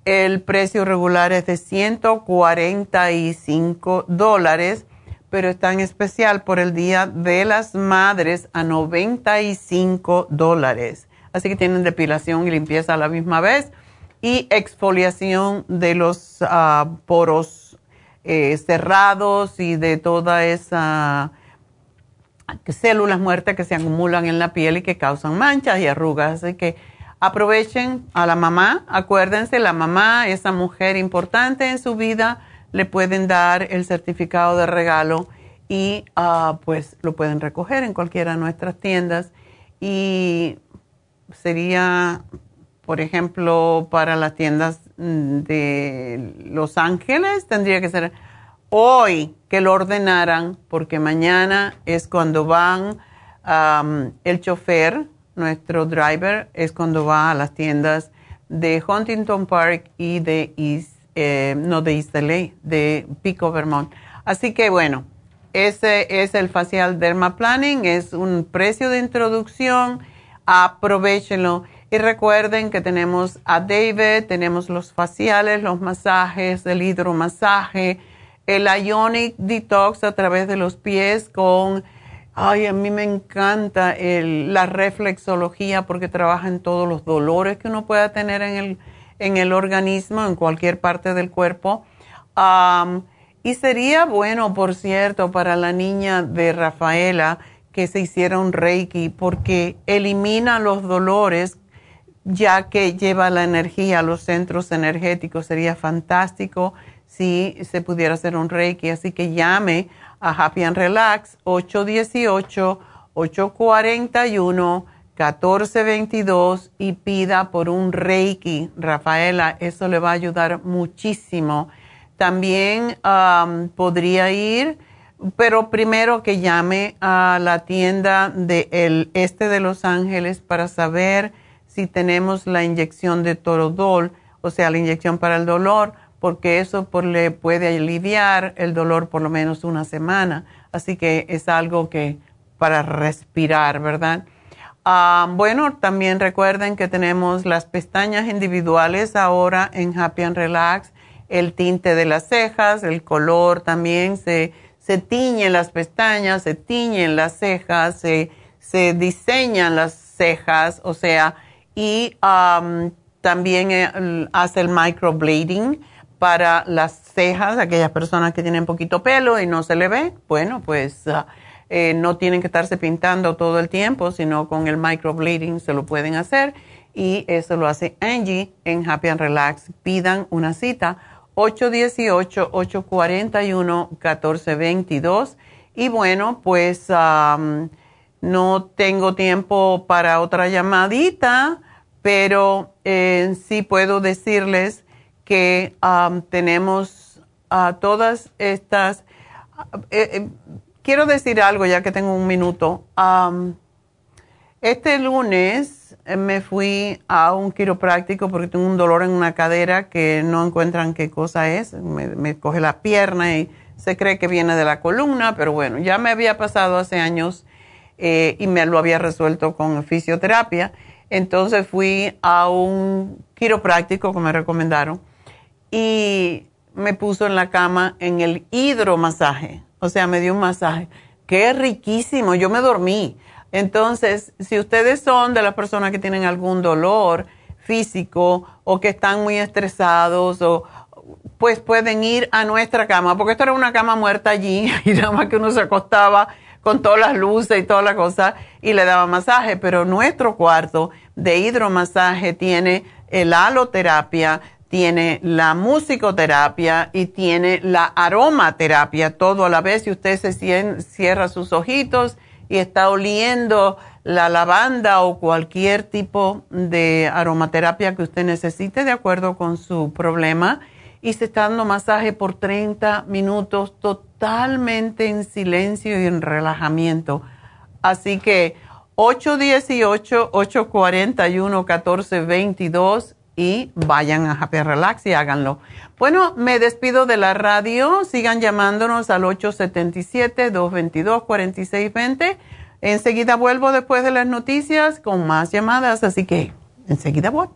D: El precio regular es de 145 dólares, pero está en especial por el Día de las Madres a 95 dólares. Así que tienen depilación y limpieza a la misma vez y exfoliación de los ah, poros eh, cerrados y de toda esa células muertas que se acumulan en la piel y que causan manchas y arrugas. Así que aprovechen a la mamá, acuérdense, la mamá, esa mujer importante en su vida, le pueden dar el certificado de regalo y ah, pues lo pueden recoger en cualquiera de nuestras tiendas. Y sería, por ejemplo, para las tiendas mm, de Los Ángeles, tendría que ser hoy que lo ordenaran, porque mañana es cuando van el chofer, nuestro driver, es cuando va a las tiendas de Huntington Park y de East, eh, no de East LA, de Pico, Vermont. Así que bueno, ese es el facial dermaplaning, es un precio de introducción, aprovechenlo. Y recuerden que tenemos a David, tenemos los faciales, los masajes, el hidromasaje, el Ionic Detox a través de los pies con, ay, a mí me encanta la reflexología porque trabaja en todos los dolores que uno pueda tener en el, en el organismo, en cualquier parte del cuerpo. y sería bueno, por cierto, para la niña de Rafaela que se hiciera un Reiki porque elimina los dolores ya que lleva la energía a los centros energéticos. Sería fantástico si se pudiera hacer un Reiki. Así que llame a Happy and Relax 818-841-1422 y pida por un Reiki. Rafaela, eso le va a ayudar muchísimo. También podría ir, pero primero que llame a la tienda del este de Los Ángeles para saber si tenemos la inyección de Torodol, o sea, la inyección para el dolor porque eso le puede aliviar el dolor por lo menos una semana. Así que es algo que para respirar, ¿verdad? Ah, bueno, también recuerden que tenemos las pestañas individuales ahora en Happy and Relax, el tinte de las cejas, el color también, se, se tiñen las pestañas, se tiñen las cejas, se, diseñan las cejas, o sea, y también eh, hace el microblading para las cejas, aquellas personas que tienen poquito pelo y no se le ve, bueno, pues ah, eh, no tienen que estarse pintando todo el tiempo, sino con el microblading se lo pueden hacer y eso lo hace Angie en Happy and Relax. Pidan una cita 818-841-1422 y bueno, pues no tengo tiempo para otra llamadita, pero eh, sí puedo decirles que tenemos a todas estas... Eh, eh, quiero decir algo ya que tengo un minuto. Este lunes me fui a un quiropráctico porque tengo un dolor en una cadera que no encuentran qué cosa es. Me, coge la pierna y se cree que viene de la columna, pero bueno, ya me había pasado hace años y me lo había resuelto con fisioterapia. Entonces fui a un quiropráctico que me recomendaron y me puso en la cama en el hidromasaje. O sea, me dio un masaje. Qué riquísimo, yo me dormí. Entonces, si ustedes son de las personas que tienen algún dolor físico o que están muy estresados o pues pueden ir a nuestra cama, porque esto era una cama muerta allí [laughs] y nada más que uno se acostaba con todas las luces y toda la cosa y le daba masaje, pero nuestro cuarto de hidromasaje tiene el aloterapia, tiene la musicoterapia y tiene la aromaterapia, todo a la vez. Y usted se cierra sus ojitos y está oliendo la lavanda o cualquier tipo de aromaterapia que usted necesite de acuerdo con su problema. y se está dando masaje por 30 minutos totalmente en silencio y en relajamiento. Así que 818-841-1422 y vayan a Happy Relax y háganlo. Bueno, me despido de la radio. Sigan llamándonos al 877-222-4620. Enseguida vuelvo después de las noticias con más llamadas, así que enseguida vuelvo.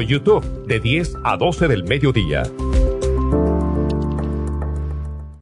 G: YouTube de 10 a 12 del mediodía.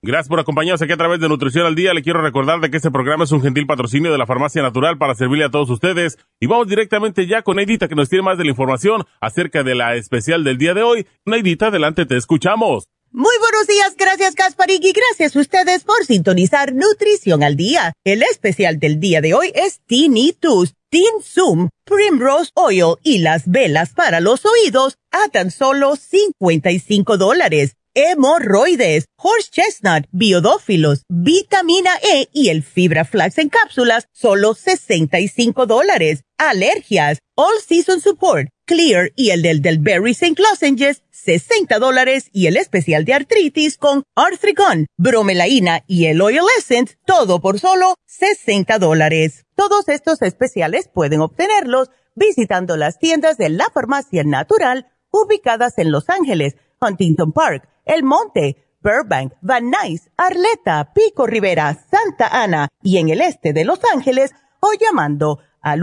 H: Gracias por acompañarnos aquí a través de Nutrición al Día. Le quiero recordar de que este programa es un gentil patrocinio de la Farmacia Natural para servirle a todos ustedes. Y vamos directamente ya con Neidita que nos tiene más de la información acerca de la especial del día de hoy. Neidita, adelante, te escuchamos.
E: Muy buenos días, gracias Gasparín y gracias a ustedes por sintonizar Nutrición al Día. El especial del día de hoy es Tinnitus, Tin Zoom, Primrose Oil y las velas para los oídos a tan solo 55 dólares hemorroides, horse chestnut, biodófilos, vitamina E y el fibra flax en cápsulas, solo 65 dólares. Alergias, all season support, clear y el del del berry St. Lozenges, 60 dólares y el especial de artritis con Arthrigon, bromelaína y el oil essence, todo por solo 60 dólares. Todos estos especiales pueden obtenerlos visitando las tiendas de la farmacia natural ubicadas en Los Ángeles, Huntington Park, el Monte, Burbank, Van Nuys, Arleta, Pico Rivera, Santa Ana y en el este de Los Ángeles o llamando al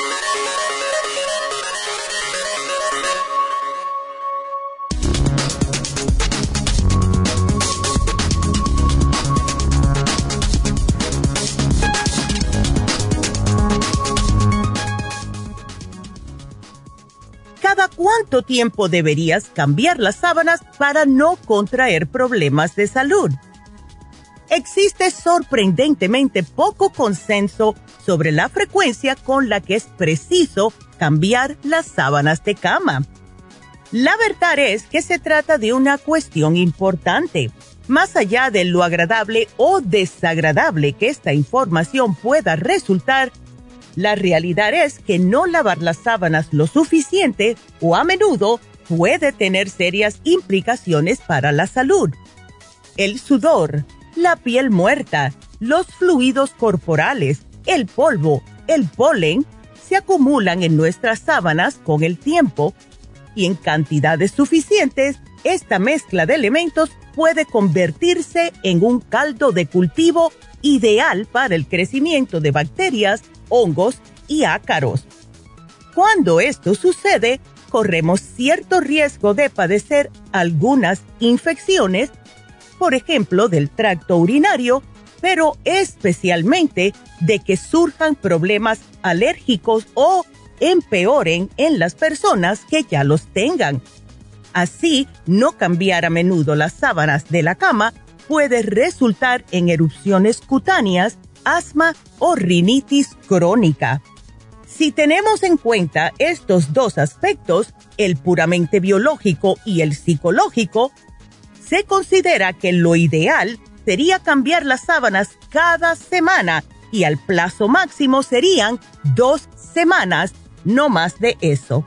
E: Cuánto tiempo deberías cambiar las sábanas para no contraer problemas de salud? Existe sorprendentemente poco consenso sobre la frecuencia con la que es preciso cambiar las sábanas de cama. La verdad es que se trata de una cuestión importante. Más allá de lo agradable o desagradable que esta información pueda resultar, la realidad es que no lavar las sábanas lo suficiente o a menudo puede tener serias implicaciones para la salud. El sudor, la piel muerta, los fluidos corporales, el polvo, el polen, se acumulan en nuestras sábanas con el tiempo y en cantidades suficientes, esta mezcla de elementos puede convertirse en un caldo de cultivo ideal para el crecimiento de bacterias, hongos y ácaros. Cuando esto sucede, corremos cierto riesgo de padecer algunas infecciones, por ejemplo, del tracto urinario, pero especialmente de que surjan problemas alérgicos o empeoren en las personas que ya los tengan. Así, no cambiar a menudo las sábanas de la cama puede resultar en erupciones cutáneas, asma o rinitis crónica. Si tenemos en cuenta estos dos aspectos, el puramente biológico y el psicológico, se considera que lo ideal sería cambiar las sábanas cada semana y al plazo máximo serían dos semanas, no más de eso.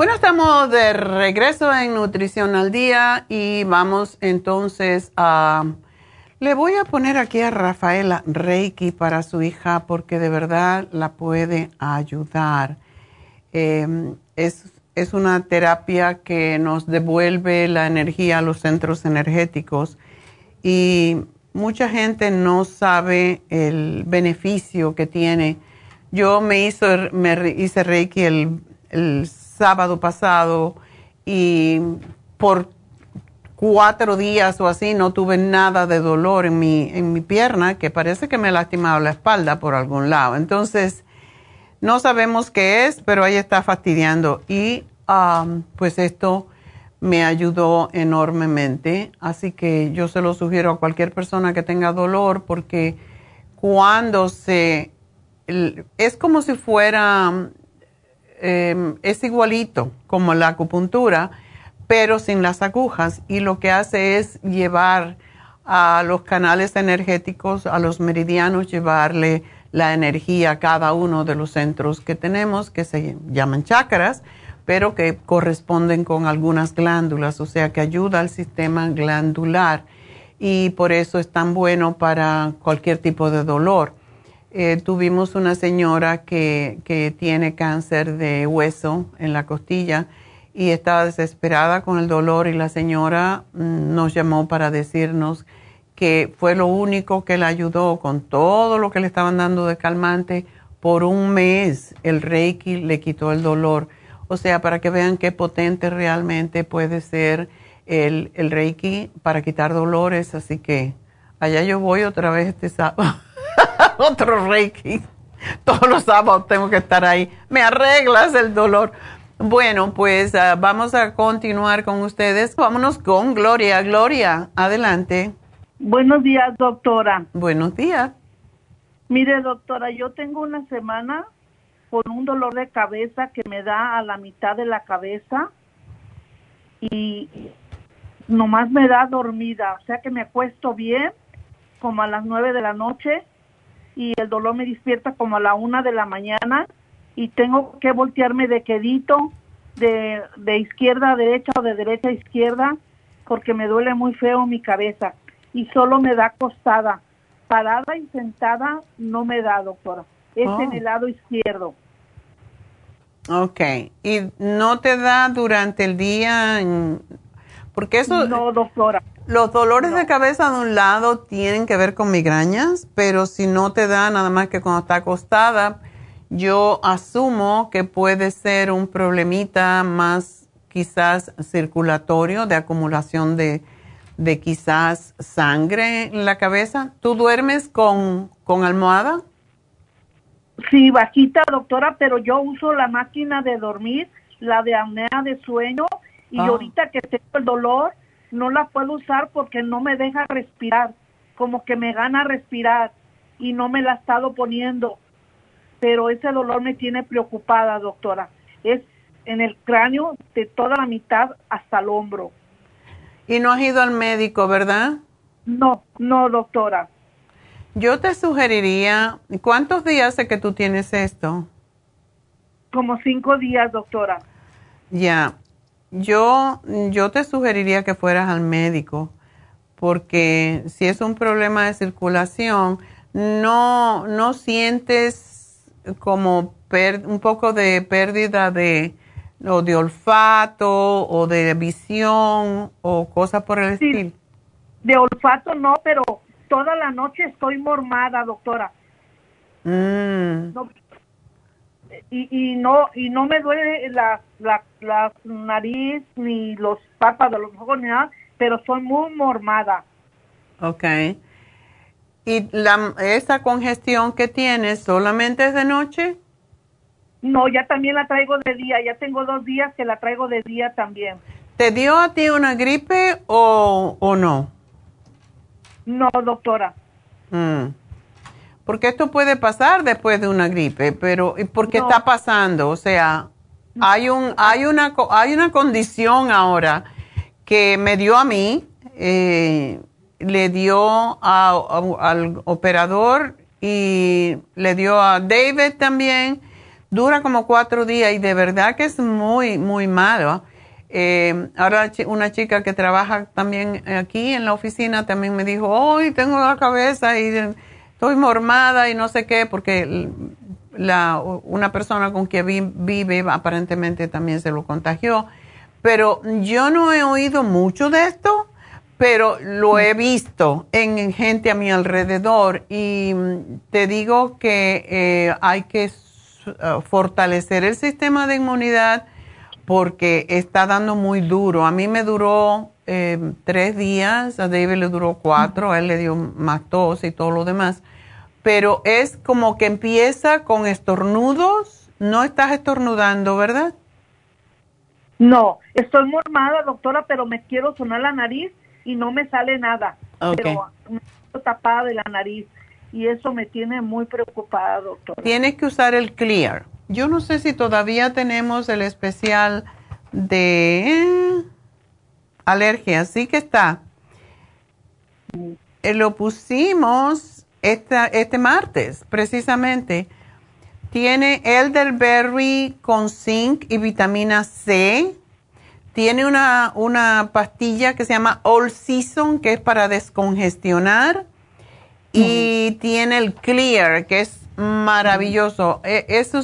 D: Bueno, estamos de regreso en Nutrición al Día y vamos entonces a... Le voy a poner aquí a Rafaela Reiki para su hija porque de verdad la puede ayudar. Em, es, es una terapia que nos devuelve la energía a los centros energéticos y mucha gente no sabe el beneficio que tiene. Yo me, hizo, me hice Reiki el, el sábado pasado y por cuatro días o así no tuve nada de dolor en mi, en mi pierna, que parece que me ha lastimado la espalda por algún lado. Entonces, no sabemos qué es, pero ahí está fastidiando. Y um, pues esto me ayudó enormemente. Así que yo se lo sugiero a cualquier persona que tenga dolor, porque cuando se... Es como si fuera Em, es igualito como la acupuntura, pero sin las agujas y lo que hace es llevar a los canales energéticos, a los meridianos, llevarle la energía a cada uno de los centros que tenemos, que se llaman chakras, pero que corresponden con algunas glándulas, o sea que ayuda al sistema glandular y por eso es tan bueno para cualquier tipo de dolor. Eh, tuvimos una señora que, que, tiene cáncer de hueso en la costilla y estaba desesperada con el dolor y la señora mm, nos llamó para decirnos que fue lo único que la ayudó con todo lo que le estaban dando de calmante. Por un mes el Reiki le quitó el dolor. O sea, para que vean qué potente realmente puede ser el, el Reiki para quitar dolores. Así que allá yo voy otra vez este sábado. [laughs] [laughs] otro Reiki. Todos los sábados tengo que estar ahí. Me arreglas el dolor. Bueno, pues ah, vamos a continuar con ustedes. Vámonos con Gloria. Gloria, adelante.
I: Buenos días, doctora.
D: Buenos días.
I: Mire, doctora, yo tengo una semana con un dolor de cabeza que me da a la mitad de la cabeza y nomás me da dormida, o sea que me acuesto bien como a las nueve de la noche y el dolor me despierta como a la una de la mañana y tengo que voltearme de quedito, de, de izquierda a derecha o de derecha a izquierda, porque me duele muy feo mi cabeza y solo me da acostada. Parada y sentada no me da, doctora. Es en oh. el lado izquierdo.
D: Ok. ¿Y no te da durante el día? Porque eso...
I: No, doctora.
D: Los dolores de cabeza de un lado tienen que ver con migrañas, pero si no te da nada más que cuando está acostada, yo asumo que puede ser un problemita más quizás circulatorio de acumulación de, de quizás sangre en la cabeza. ¿Tú duermes con, con almohada?
I: Sí, bajita, doctora, pero yo uso la máquina de dormir, la de apnea de sueño, y ah. ahorita que tengo el dolor, no la puedo usar porque no me deja respirar, como que me gana respirar y no me la he estado poniendo. Pero ese dolor me tiene preocupada, doctora. Es en el cráneo de toda la mitad hasta el hombro.
D: ¿Y no has ido al médico, verdad?
I: No, no, doctora.
D: Yo te sugeriría, ¿cuántos días hace que tú tienes esto?
I: Como cinco días, doctora.
D: Ya, yo, yo te sugeriría que fueras al médico, porque si es un problema de circulación, no, no sientes como un poco de pérdida de, o de olfato o de visión o cosas por el estilo.
I: De olfato no, pero toda la noche estoy mormada, doctora.
D: Mm.
I: Y, y no y no me duele la, la, la nariz ni los párpados, los ojos ni nada, pero soy muy mormada.
D: Okay. ¿Y la, esa congestión que tienes solamente es de noche?
I: No, ya también la traigo de día, ya tengo dos días que la traigo de día también.
D: ¿Te dio a ti una gripe o, o no?
I: No, doctora.
D: Mm. Porque esto puede pasar después de una gripe, pero ¿por qué está pasando? O sea, hay, un, hay, una, hay una condición ahora que me dio a mí, eh, le dio al operador y le dio a David también. Dura como cuatro días y de verdad que es muy, muy malo. Eh, ahora una chica que trabaja también aquí en la oficina también me dijo, hoy tengo la cabeza y estoy mormada y no sé qué, porque la, una persona con quien vive aparentemente también se lo contagió. Pero yo no he oído mucho de esto pero lo he visto en gente a mi alrededor y mm, te digo que eh, hay que eh, fortalecer el sistema de inmunidad porque está dando muy duro. A mí me duró eh, tres días, a David le duró cuatro, a él le dio más tos y todo lo demás. Pero es como que empieza con estornudos. No estás estornudando, ¿verdad?
I: No, estoy mormada, doctora, pero me quiero sonar la nariz y no me sale nada. Pero me tapada de la nariz y eso me tiene muy preocupada, doctor.
D: Tienes que usar el Clear. Yo no sé si todavía tenemos el especial de alergia, sí que está. Eh, lo pusimos esta, este martes, precisamente. Tiene elderberry con zinc y vitamina C tiene una, una pastilla que se llama All Season, que es para descongestionar. Y tiene el Clear, que es maravilloso. E, eso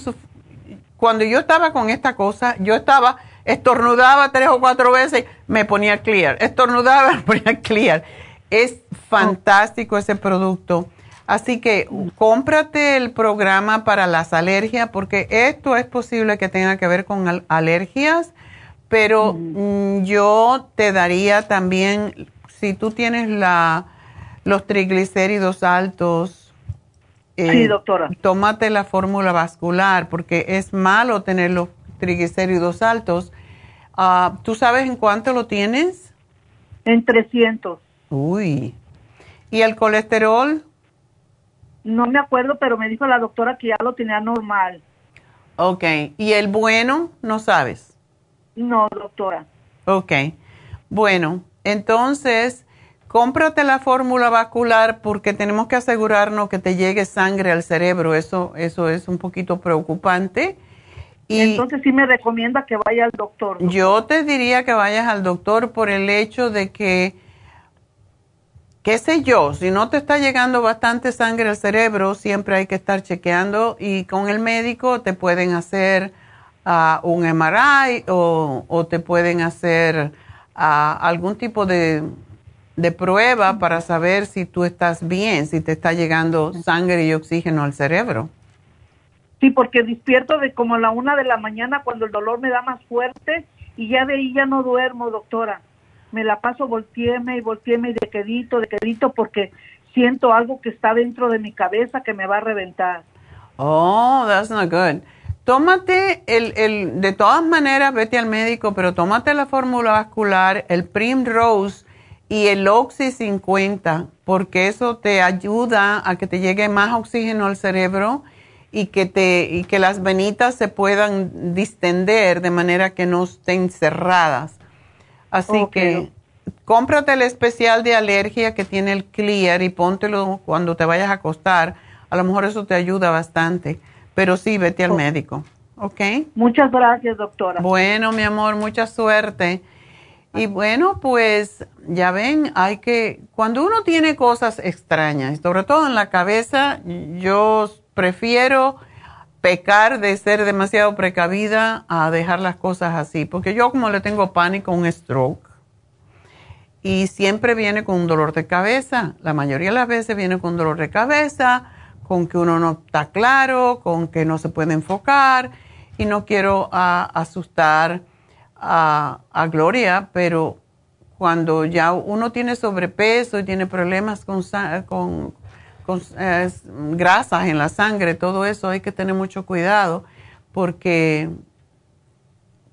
D: cuando yo estaba con esta cosa, yo estaba, estornudaba tres o cuatro veces, me ponía Clear. Estornudaba, [laughs] me ponía Clear. Es fantástico ese producto. Así que cómprate el programa para las alergias, porque esto es posible que tenga que ver con alergias pero mm, yo te daría también, si tú tienes la, los triglicéridos altos,
I: eh, doctora.
D: tómate la fórmula vascular porque es malo tener los triglicéridos altos. Ah, ¿Tú sabes en cuánto lo tienes?
I: En 300.
D: Uy. ¿Y el colesterol?
I: No me acuerdo, pero me dijo la doctora que ya lo tenía normal.
D: Ok. ¿Y el bueno? No sabes.
I: No, doctora.
D: Ok. Bueno, entonces, cómprate la fórmula vascular porque tenemos que asegurarnos que te llegue sangre al cerebro. Eso, eso es un poquito preocupante.
I: Y entonces sí me recomienda que vaya al doctor,
D: Yo te diría que vayas al doctor por el hecho de que, qué sé yo, si no te está llegando bastante sangre al cerebro, siempre hay que estar chequeando y con el médico te pueden hacer un MRI o, te pueden hacer algún tipo de, prueba para saber si tú estás bien, si te está llegando sangre y oxígeno al cerebro.
I: Sí, porque despierto de como a la una de la mañana cuando el dolor me da más fuerte y ya de ahí ya no duermo, doctora. Me la paso volteeme y volteeme y de quedito, de quedito porque siento algo que está dentro de mi cabeza que me va a reventar.
D: Oh, that's not good tómate el, el, de todas maneras, vete al médico, pero tómate la fórmula vascular, el Primrose y el Oxy 50, porque eso te ayuda a que te llegue más oxígeno al cerebro y que, te, y que las venitas se puedan distender de manera que no estén cerradas. Así que cómprate el especial de alergia que tiene el Clear y póntelo cuando te vayas a acostar. A lo mejor eso te ayuda bastante. Pero sí, vete al médico, ¿ok?
I: Muchas gracias, doctora.
D: Bueno, mi amor, mucha suerte. Y bueno, pues ya ven, hay que, cuando uno tiene cosas extrañas, sobre todo en la cabeza, yo prefiero pecar de ser demasiado precavida a dejar las cosas así, porque yo como le tengo pánico a un stroke y siempre viene con un dolor de cabeza, la mayoría de las veces viene con dolor de cabeza, con que uno no está claro, con que no se puede enfocar y no quiero asustar a, Gloria, pero cuando ya uno tiene sobrepeso y tiene problemas con, grasas en la sangre, todo eso hay que tener mucho cuidado porque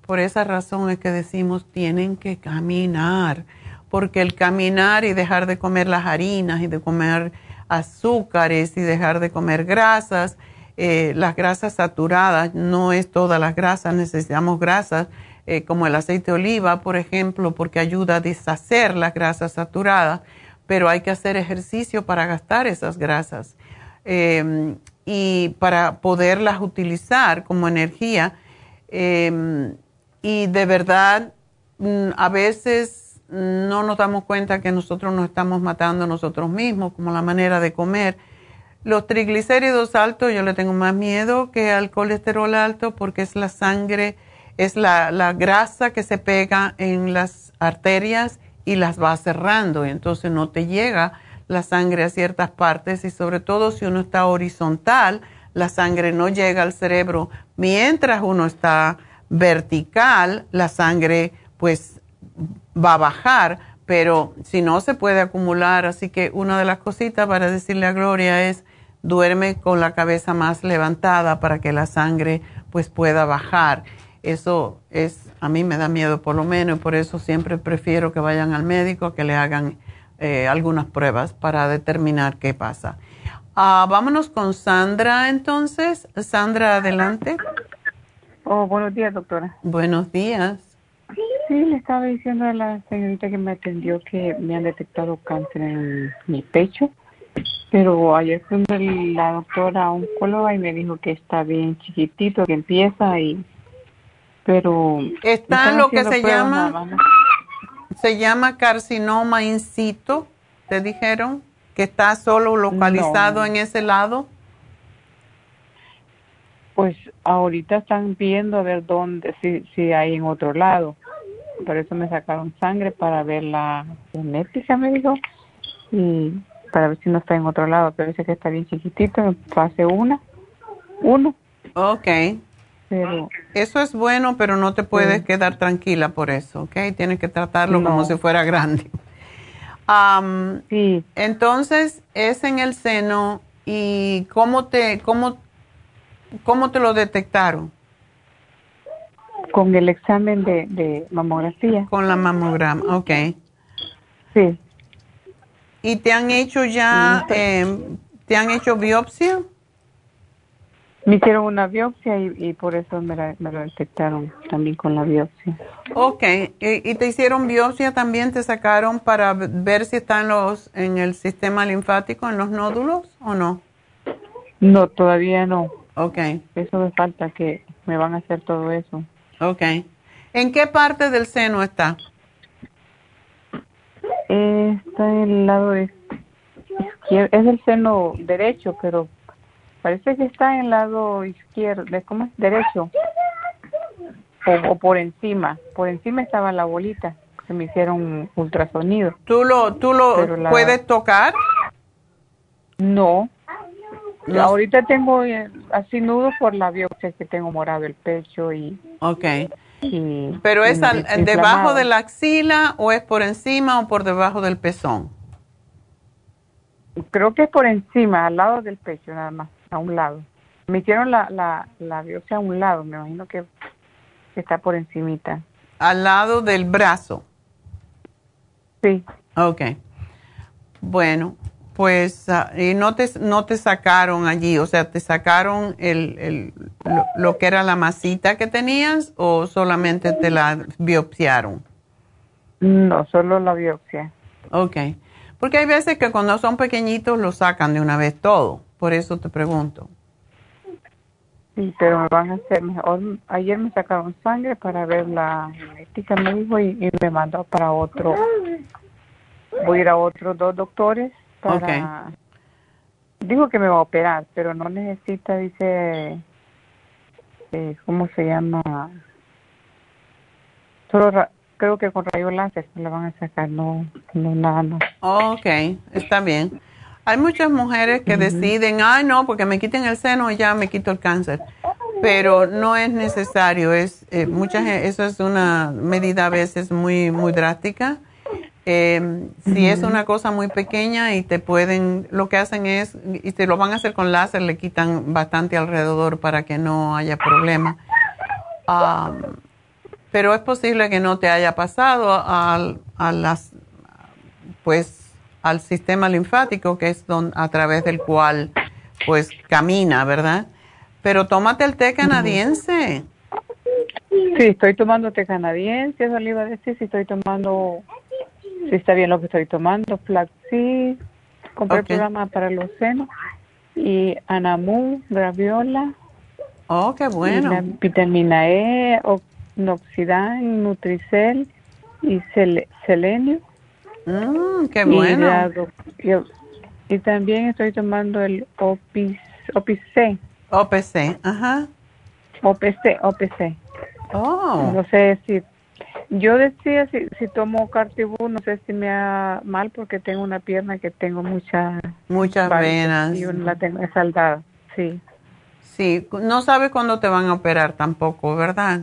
D: por esa razón es que decimos tienen que caminar, porque el caminar y dejar de comer las harinas y de comer azúcares y dejar de comer grasas, eh, las grasas saturadas, no es todas las grasas, necesitamos grasas eh, como el aceite de oliva, por ejemplo, porque ayuda a deshacer las grasas saturadas, pero hay que hacer ejercicio para gastar esas grasas em, y para poderlas utilizar como energía. Em, y de verdad, mm, a veces no nos damos cuenta que nosotros nos estamos matando nosotros mismos, como la manera de comer. Los triglicéridos altos, yo le tengo más miedo que al colesterol alto porque es la sangre es la, grasa que se pega en las arterias y las va cerrando y entonces no te llega la sangre a ciertas partes y sobre todo si uno está horizontal, la sangre no llega al cerebro. Mientras uno está vertical, la sangre pues va a bajar, pero si no se puede acumular, así que una de las cositas para decirle a Gloria es duerme con la cabeza más levantada para que la sangre pues pueda bajar. Eso es, a mí me da miedo por lo menos, y por eso siempre prefiero que vayan al médico, que le hagan eh, algunas pruebas para determinar qué pasa. Ah, vámonos con Sandra entonces. Sandra, adelante.
J: Oh, buenos días, doctora.
D: Buenos días.
J: Sí, le estaba diciendo a la señorita que me atendió que me han detectado cáncer en mi pecho, pero ayer fui la doctora oncóloga y me dijo que está bien chiquitito, que empieza y pero
D: está en lo que se llama se llama carcinoma in situ te dijeron que está solo localizado en ese lado.
J: Pues ahorita están viendo a ver dónde si si hay en otro lado. Por eso me sacaron sangre para ver la genética me dijo y para ver si no está en otro lado pero dice que está bien chiquitito fase una uno
D: okay eso es bueno, pero no te puedes quedar tranquila por eso, ¿ok? Tienes que tratarlo como si fuera grande. [laughs] sí. Entonces, es en el seno y ¿cómo te, cómo, cómo te lo detectaron?
J: Con el examen de, mamografía.
D: Con la mamograma, ok.
J: Sí.
D: ¿Y te han hecho ya, em, te han hecho biopsia?
J: Me hicieron una biopsia y, por eso me, lo detectaron también con la biopsia.
D: Ok, ¿Y, te hicieron biopsia también? ¿Te sacaron para ver si están los en el sistema linfático, en los nódulos o no?
J: No, todavía no.
D: Ok.
J: Eso me falta, que me van a hacer todo eso.
D: Ok. ¿En qué parte del seno está?
J: está en el lado de izquierdo, es el seno derecho, pero Parece que está en el lado izquierdo, ¿cómo es? Derecho. O, por encima. Por encima estaba la bolita. Se me hicieron ultrasonido.
D: ¿Tú lo, tú lo puedes tocar?
J: No. Ahorita tengo eh, así nudos por la biopsia que tengo morado el pecho y...
D: Ok. ¿Pero es debajo de la axila o es por encima o por debajo del pezón?
J: Creo que es por encima, al lado del pecho nada más a un lado. Me hicieron la, la, la biopsia a un lado, me imagino que, está por encimita.
D: Al lado del brazo.
J: Sí.
D: Ok. Bueno, pues, ah, y no te, no te sacaron allí, o sea, te sacaron el, el, lo, que era la masita que tenías o solamente te la biopsiaron?
J: No, solo la biopsia.
D: Ok. Porque hay veces que cuando son pequeñitos lo sacan de una vez todo. Por eso te pregunto.
J: Sí, pero me van a hacer mejor. Ayer me sacaron sangre para ver la genética, me dijo, y, y me mandó para otro. Voy a ir a otros dos doctores para. Dijo que me va a operar, pero no necesita, dice, eh, ¿cómo se llama? Solo ra- creo que con rayo láser me la van a sacar, no, no nada más.
D: Ok, está bien. Hay muchas mujeres que deciden, ay no, porque me quiten el seno y ya me quito el cáncer. Pero no es necesario, es eh, mucha gen- eso es una medida a veces muy muy drástica. Eh, si es una cosa muy pequeña y te pueden, lo que hacen es, y te lo van a hacer con láser, le quitan bastante alrededor para que no haya problema. Pero es posible que no te haya pasado al- a las, pues, al sistema linfático, que es don- a través del cual, pues, camina, ¿verdad? Pero tómate el té canadiense.
J: Sí, estoy tomando té canadiense, eso le iba a decir, si estoy tomando, si está bien lo que estoy tomando, flaxseed, compré
D: Ok.
J: el programa para los senos, y Anamu, Graviola,
D: Oh, qué
J: y
D: bueno.
J: la vitamina E, Oxidan, Nutricel y sele- Selenio.
D: Mm, qué
J: Y
D: bueno.
J: la doc- y, y también estoy tomando el OPC,
D: OPC, ajá.
J: OPC, OPC.
D: Oh,
J: No sé si yo decía si, si tomo Cartibú, no sé si me ha mal porque tengo una pierna que tengo mucha
D: muchas venas.
J: y una la tengo saldada. Sí.
D: Sí, no sabes cuándo te van a operar tampoco, ¿verdad?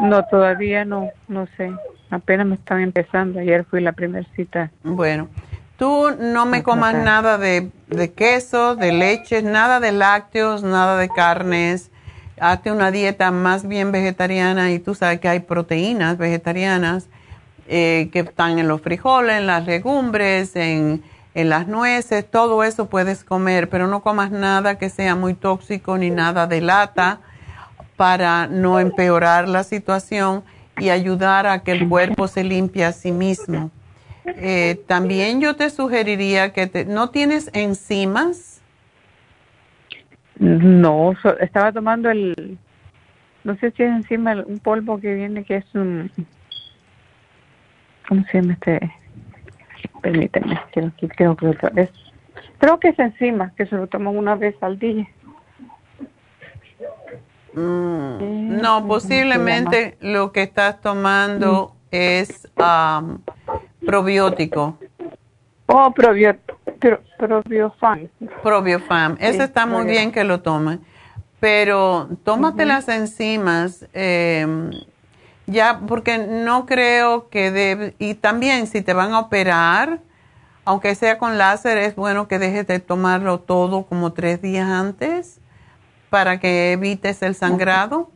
J: No, todavía no, no sé. Apenas me están empezando. Ayer fui la primera cita.
D: Bueno, tú no me comas nada de, de queso, de leche, nada de lácteos, nada de carnes. Hazte una dieta más bien vegetariana y tú sabes que hay proteínas vegetarianas eh, que están en los frijoles, en las legumbres, en, en las nueces, todo eso puedes comer, pero no comas nada que sea muy tóxico ni nada de lata para no empeorar la situación y ayudar a que el cuerpo se limpie a sí mismo. Eh, también yo te sugeriría que te, no tienes enzimas.
J: No, so- estaba tomando el, no sé si es encima el- un polvo que viene que es un, ¿cómo se llama este? Permíteme, creo que creo que lo- es, creo que es encima que se lo toman una vez al día.
D: Mm, no, posiblemente lo que estás tomando es am, probiótico.
J: Oh, probio, pro, probiofan.
D: Probiofam. Ese
J: Sí,
D: está muy bien que lo tomen. Pero tómate las enzimas, eh, ya, porque no creo que debe. Y también, si te van a operar, aunque sea con láser, es bueno que dejes de tomarlo todo como tres días antes para que evites el sangrado.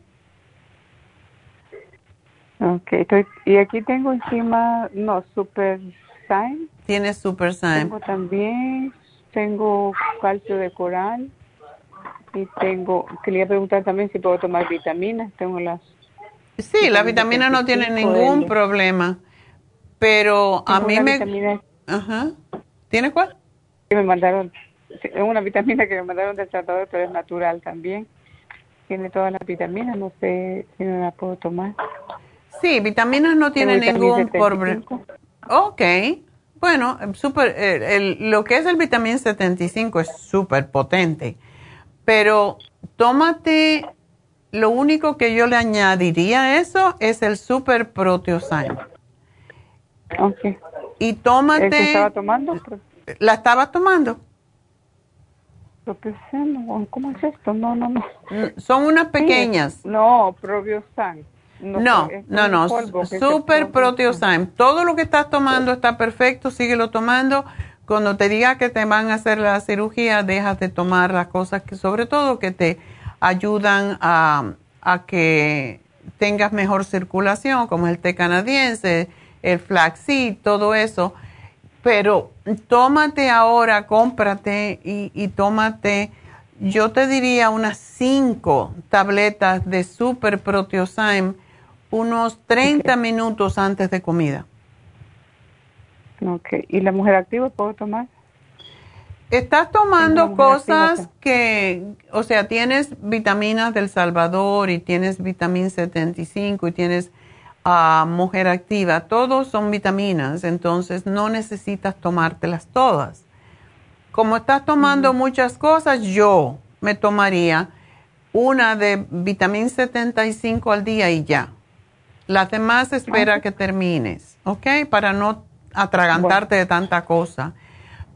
J: Estoy, y aquí tengo encima, no, Super Sign.
D: Tienes Super Sign.
J: Tengo también, tengo calcio de coral y tengo, quería preguntar también si puedo tomar vitaminas, tengo las...
D: Sí, la vitamina no tiene
J: 75
D: ningún problema. Pero a mí me.
J: vitamina
D: Ajá. ¿Tiene cuál?
J: que me mandaron, es una vitamina que me mandaron del tratador, pero es natural también. Tiene todas las vitaminas, no sé si me la puedo tomar.
D: Sí, vitaminas no tiene ningún problema.
J: 75.
D: Ok. Bueno, super, eh, el- lo que es el vitamina 75 es súper potente. Pero tómate, lo único que yo le añadiría a eso es el super proteosine.
J: Ok.
D: Y
J: ¿El que
D: tómate,
J: estaba tomando?
D: ¿la estabas tomando?
J: Propioceno, ¿Cómo es esto? No, no, no.
D: Mm, Son unas pequeñas.
J: Sí, no, Probiosan.
D: No, no, no,
J: que
D: super proteosime. Todo lo que estás tomando está perfecto, síguelo tomando. Cuando te diga que te van a hacer la cirugía, dejas de tomar las cosas que sobre todo que te ayudan a, a que tengas mejor circulación, como el té canadiense, el flaxseed, todo eso. Pero tómate ahora, cómprate y, y tómate, yo te diría unas cinco tabletas de super proteosime unos 30 minutos antes de comida.
J: Ok. ¿Y la mujer activa puedo tomar?
D: Estás tomando cosas que, o sea, tienes vitaminas del Salvador y tienes vitamina 75 y tienes ah, mujer activa. Todos son vitaminas, entonces no necesitas tomártelas todas. Como estás tomando muchas cosas, yo me tomaría una de vitamina 75 al día y ya. Las demás espera que termines, ¿ok? Para no atragantarte de tanta cosa.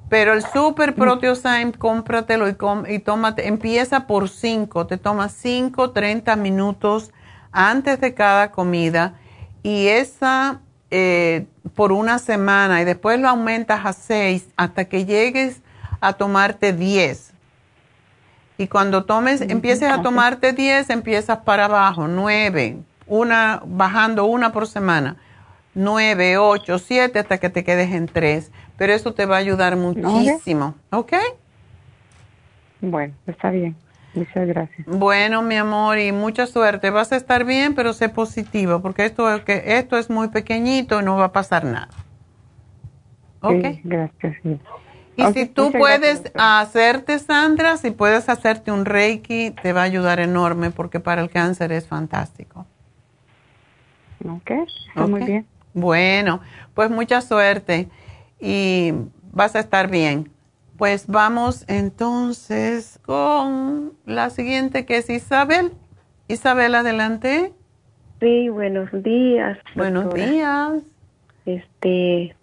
D: Pero el Super Proteosyme, cómpratelo y, com- y tómate, empieza por 5, te tomas 5, 30 minutos antes de cada comida y esa eh, por una semana y después lo aumentas a 6 hasta que llegues a tomarte 10. Y cuando tomes, empieces a tomarte 10, empiezas para abajo, 9, una, bajando una por semana, 9, 8, 7 hasta que te quedes en 3. Pero eso te va a ayudar muchísimo, ¿ok?
J: Bueno, está bien. Muchas gracias.
D: Bueno, mi amor, y mucha suerte. Vas a estar bien, pero sé positivo, porque esto, es que esto es muy pequeñito y no va a pasar nada. ¿Ok?
J: Sí, gracias. sí.
D: Y si tú puedes
J: gracias,
D: hacerte, Sandra, si puedes hacerte un Reiki, te va a ayudar enorme porque para el cáncer es fantástico.
J: Ok, está muy
D: Ok.
J: bien.
D: Bueno, pues mucha suerte y vas a estar bien. Pues vamos entonces con la siguiente que es Isabel. Isabel, adelante.
K: Sí, buenos días.
D: Buenos días.
K: Este,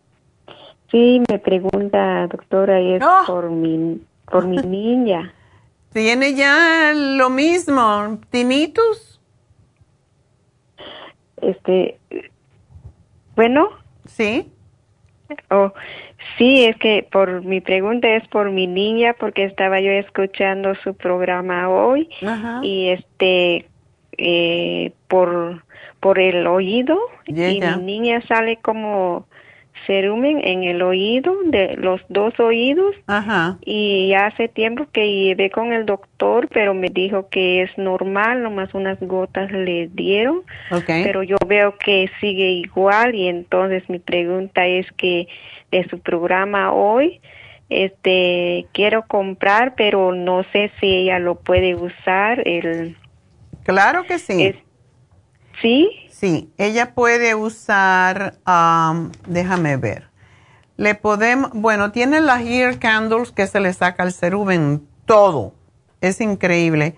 K: sí, me pregunta, doctora, y es
D: Oh.
K: por mi, por mi [laughs] niña.
D: Tiene ya lo mismo, tinnitus.
K: Este, bueno,
D: Sí.
K: oh, sí, es que por mi pregunta es por mi niña porque estaba yo escuchando su programa hoy
D: Ajá.
K: y este, eh, por por el oído y mi niña sale como cerumen en el oído de los dos oídos
D: Ajá.
K: y ya hace tiempo que llevé con el doctor, pero me dijo que es normal, nomás unas gotas le dieron,
D: Ok.
K: pero yo veo que sigue igual y entonces mi pregunta es que de su programa hoy, este, quiero comprar, pero no sé si ella lo puede usar, el,
D: Claro que sí.
K: es- ¿sí?
D: Sí, ella puede usar, am, déjame ver. Le podemos, bueno, tiene las ear candles que se le saca el cerumen, todo. Es increíble.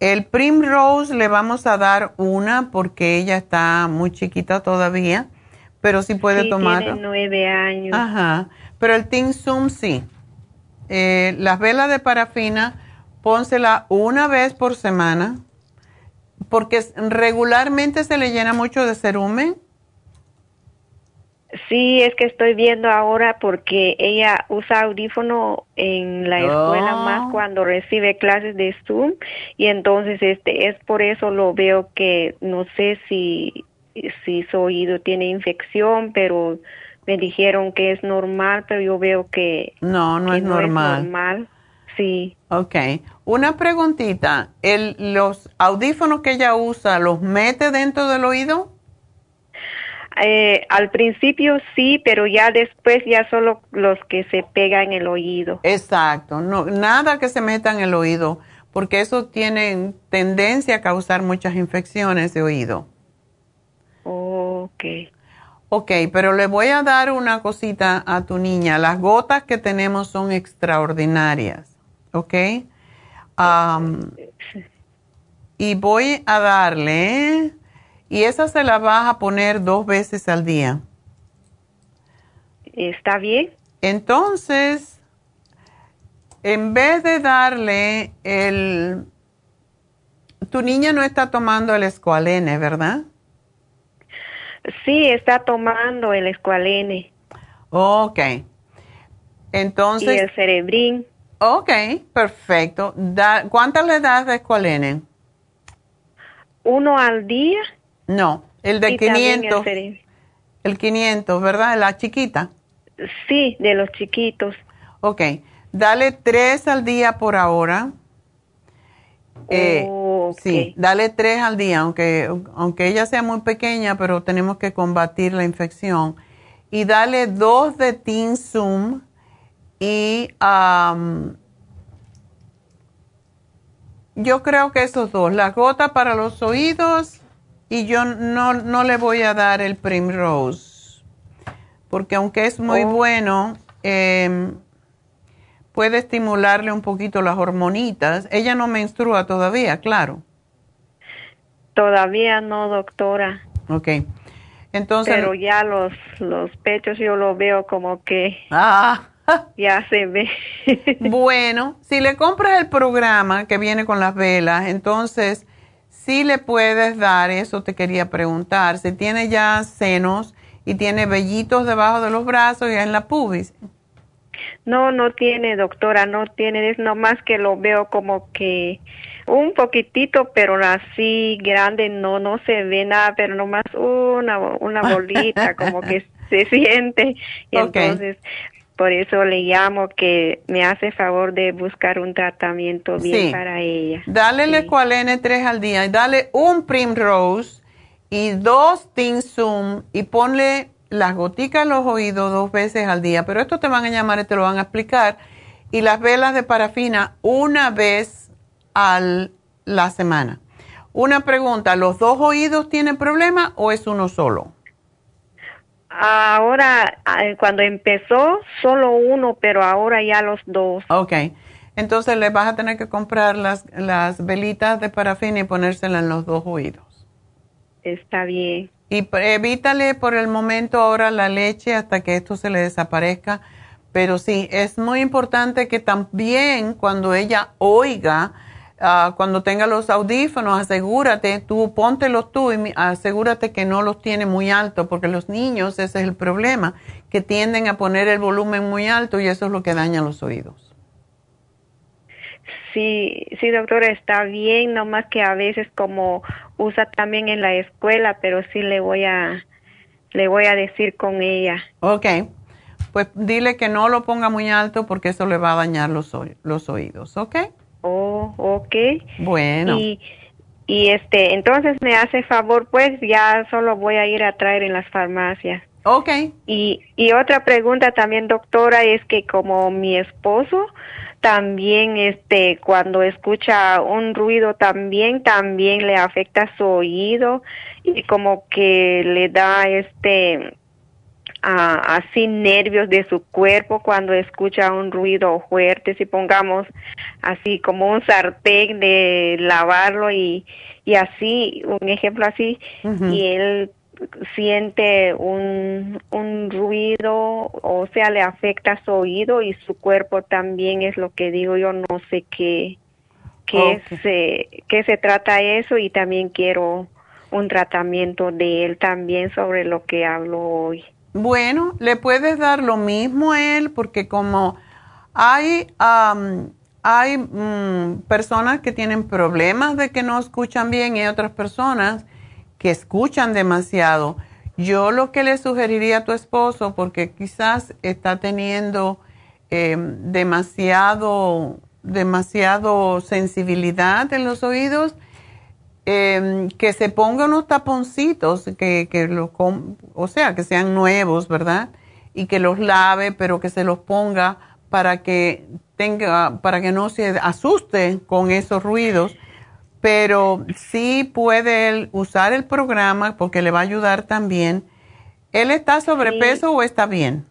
D: El Primrose le vamos a dar una porque ella está muy chiquita todavía, pero sí puede
K: sí,
D: tomar.
K: tiene nueve años.
D: Ajá, pero el Tinsum sí. Eh, las velas de parafina, pónsela una vez por semana, porque regularmente se le llena mucho de cerumen.
K: Sí, es que estoy viendo ahora porque ella usa audífono en la escuela
D: Oh.
K: más cuando recibe clases de Zoom y entonces este es por eso lo veo que no sé si si su oído tiene infección, pero me dijeron que es normal, pero yo veo que
D: No, no
K: que
D: es normal.
K: normal. Sí.
D: Ok, una preguntita. El, ¿Los audífonos que ella usa los mete dentro del oído?
K: Eh, al principio sí, pero ya después ya solo los que se pegan en el oído.
D: Exacto, no, nada que se meta en el oído, porque eso tiene tendencia a causar muchas infecciones de oído.
K: Okay.
D: Ok, pero le voy a dar una cosita a tu niña. Las gotas que tenemos son extraordinarias, ¿ok? Y voy a darle, y esa se la vas a poner dos veces al día.
K: ¿Está bien?
D: Entonces, en vez de darle el... Tu niña no está tomando el escualene, ¿verdad?
K: Sí, está tomando el escualene
D: Ok.
K: y
D: Entonces,
K: el cerebrín.
D: Ok, perfecto. Da, ¿Cuántas le das de escualene?
K: Uno al día.
D: No, el de
K: y también el
D: 500.
K: cere-
D: El 500, ¿verdad? La chiquita.
K: Sí, de los chiquitos.
D: Ok, dale tres al día por ahora. Eh,
K: Ok.
D: Sí, dale tres al día, aunque, aunque ella sea muy pequeña, pero tenemos que combatir la infección. Y dale dos de Tinsum Y am, yo creo que esos dos, la gota para los oídos y yo no, no le voy a dar el Primrose, porque aunque es muy
K: Oh.
D: bueno, em, puede estimularle un poquito las hormonitas. Ella no menstrua todavía, claro.
K: Todavía no, doctora.
D: Ok. Entonces,
K: pero ya los, los pechos yo lo veo como que
D: ah, [laughs]
K: ya se ve. [laughs]
D: bueno, si le compras el programa que viene con las velas, entonces sí le puedes dar, eso te quería preguntar, si tiene ya senos y tiene vellitos debajo de los brazos y en la pubis.
K: No, no tiene, doctora, no tiene, es nomás que lo veo como que un poquitito, pero así grande no, no se ve nada, pero nomás una, una [laughs] bolita, como que se siente. Y entonces, por eso le llamo que me hace favor de buscar un tratamiento bien
D: Sí.
K: para ella.
D: Dale el Esqualene 3 al día y dale un Primrose y dos Tinsum y ponle las goticas en los oídos dos veces al día. Pero esto te van a llamar y te lo van a explicar. Y las velas de parafina una vez a la semana. Una pregunta, ¿los dos oídos tienen problema o es uno solo?
K: Ahora, ah, cuando empezó, solo uno, pero ahora ya los dos.
D: Ok. Entonces le vas a tener que comprar las, las velitas de parafina y ponérselas en los dos oídos.
K: Está bien.
D: Y evítale por el momento ahora la leche hasta que esto se le desaparezca. Pero sí, es muy importante que también cuando ella oiga, ah, cuando tenga los audífonos, asegúrate, tú póntelos tú y asegúrate que no los tiene muy alto, porque los niños, ese es el problema, que tienden a poner el volumen muy alto y eso es lo que daña los oídos.
K: Sí, sí, doctora, está bien, nomás que a veces como usa también en la escuela, pero sí le voy a le voy a decir con ella.
D: Ok, pues dile que no lo ponga muy alto porque eso le va a dañar los, los oídos, ¿ok?
K: Oh, ok.
D: Bueno.
K: Y y este, entonces me hace favor, pues ya solo voy a ir a traer en las farmacias.
D: Ok.
K: Y y otra pregunta también, doctora, es que como mi esposo también este cuando escucha un ruido también también le afecta su oído y como que le da este ah, así nervios de su cuerpo cuando escucha un ruido fuerte si pongamos así como un sartén de lavarlo y y así un ejemplo así y él siente un, un ruido, o sea, le afecta su oído y su cuerpo también es lo que digo, yo no sé qué, qué, se, qué se trata eso y también quiero un tratamiento de él también sobre lo que hablo hoy.
D: Bueno, le puedes dar lo mismo a él porque como hay, am, hay mm, personas que tienen problemas de que no escuchan bien y otras personas que escuchan demasiado. Yo lo que le sugeriría a tu esposo, porque quizás está teniendo em, demasiado, demasiado sensibilidad en los oídos, em, que se ponga unos taponcitos, que, que lo com- o sea, que sean nuevos, ¿verdad? Y que los lave, pero que se los ponga para que tenga, para que no se asuste con esos ruidos. Pero sí puede él usar el programa porque le va a ayudar también. ¿Él está sobrepeso o está bien?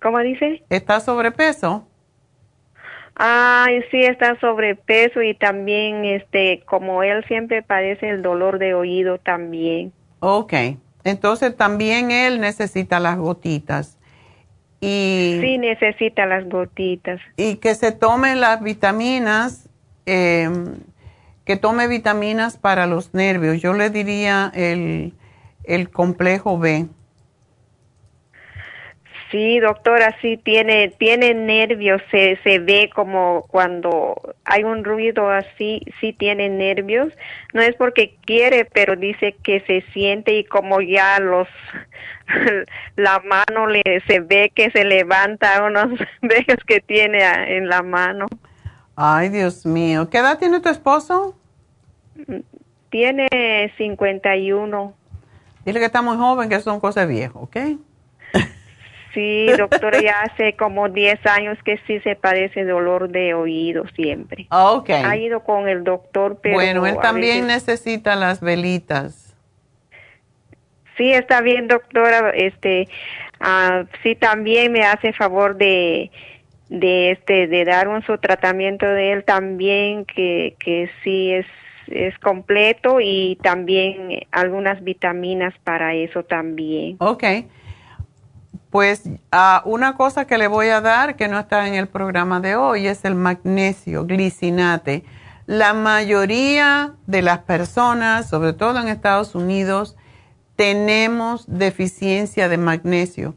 K: ¿Cómo dice?
D: ¿Está sobrepeso?
K: Ay, sí, está sobrepeso y también, este, como él siempre padece el dolor de oído también.
D: Ok. Entonces también él necesita las gotitas. Y,
K: Sí, necesita las gotitas.
D: y que se tome las vitaminas, eh, que tome vitaminas para los nervios. Yo le diría el, el complejo B.
K: Sí, doctora, sí tiene tiene nervios, se se ve como cuando hay un ruido así, sí tiene nervios. No es porque quiere, pero dice que se siente y como ya los [laughs] la mano le se ve que se levanta unos [laughs] vellos que tiene en la mano.
D: Ay, Dios mío. ¿Qué edad tiene tu esposo?
K: Tiene 51.
D: Dile que está muy joven, que son cosas viejas, ¿ok? [laughs]
K: Sí, doctora, ya hace como 10 años que sí se padece dolor de oído siempre.
D: Ok.
K: Ha ido con el doctor, pero...
D: bueno, él también
K: veces-
D: necesita las velitas.
K: Sí, está bien, doctora. Este, ah, sí, también me hace favor de, de este, de dar un su tratamiento de él también, que, que sí es, es completo y también algunas vitaminas para eso también.
D: Ok. Pues una cosa que le voy a dar que no está en el programa de hoy es el magnesio glicinate. La mayoría de las personas, sobre todo en Estados Unidos, tenemos deficiencia de magnesio.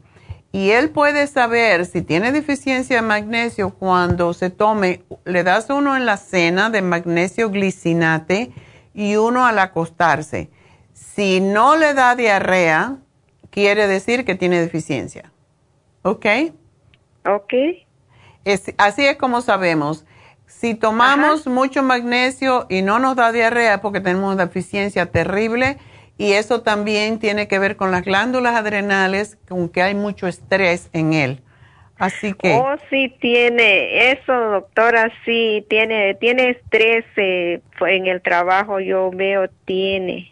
D: Y él puede saber si tiene deficiencia de magnesio cuando se tome, le das uno en la cena de magnesio glicinate y uno al acostarse. Si no le da diarrea, quiere decir que tiene deficiencia. ¿Ok?
K: Ok.
D: Es- así es como sabemos. Si tomamos mucho magnesio y no nos da diarrea es porque tenemos una deficiencia terrible y eso también tiene que ver con las glándulas adrenales, con que hay mucho estrés en él. Así que...
K: Oh, sí tiene eso, doctora, sí tiene, tiene estrés eh, en el trabajo, yo veo tiene.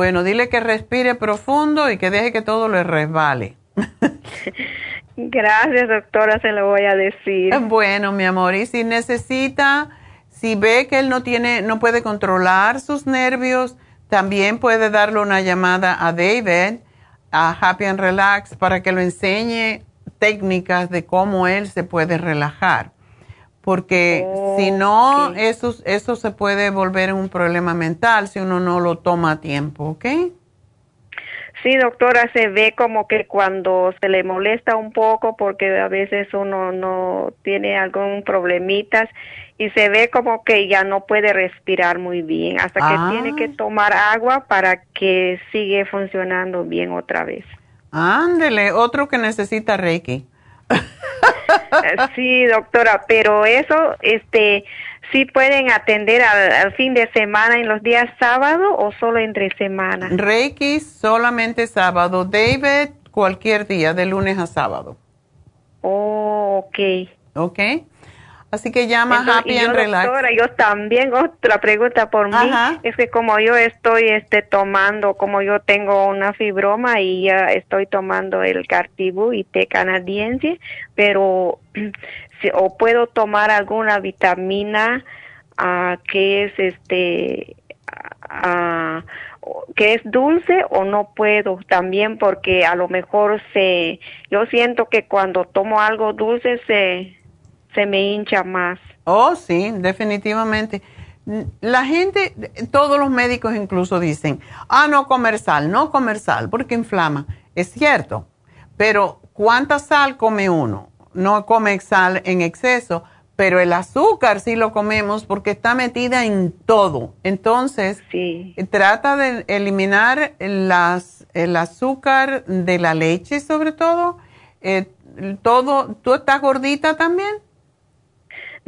D: Bueno, dile que respire profundo y que deje que todo le resbale. [laughs]
K: Gracias, doctora, se lo voy a decir. [laughs]
D: Bueno, mi amor, y si necesita, si ve que él no tiene, no puede controlar sus nervios, también puede darle una llamada a David, a Happy and Relax, para que lo enseñe técnicas de cómo él se puede relajar. Porque si no, eso, eso se puede volver un problema mental si uno no lo toma a tiempo, ¿ok?
K: Sí, doctora, se ve como que cuando se le molesta un poco porque a veces uno no tiene algún problemitas y se ve como que ya no puede respirar muy bien hasta que
D: Ah.
K: tiene que tomar agua para que sigue funcionando bien otra vez.
D: Ándele, otro que necesita Reiki. [laughs]
K: Sí, doctora, pero eso, este, sí pueden atender al, al fin de semana en los días sábado o solo entre semana.
D: Reiki solamente sábado. David, cualquier día, de lunes a sábado.
K: Oh, ok.
D: ¿Ok? Así que llama
K: Entonces,
D: Happy
K: y yo,
D: and Relax.
K: doctora, yo también, otra pregunta por mí,
D: Ajá.
K: es que como yo estoy este, tomando, como yo tengo una fibroma y ya estoy tomando el Cartibú y té canadiense, pero [clears throat] si- o puedo tomar alguna vitamina ah, que es este ah, que es dulce o no puedo también porque a lo mejor se yo siento que cuando tomo algo dulce se se me hincha más.
D: Oh, sí, definitivamente. La gente, todos los médicos incluso dicen, ah, no comer sal, no comer sal, porque inflama. Es cierto, pero ¿cuánta sal come uno? No come sal en exceso, pero el azúcar sí lo comemos porque está metida en todo. Entonces, trata de eliminar las, el azúcar de la leche sobre todo. Eh, todo, ¿Tú estás gordita también?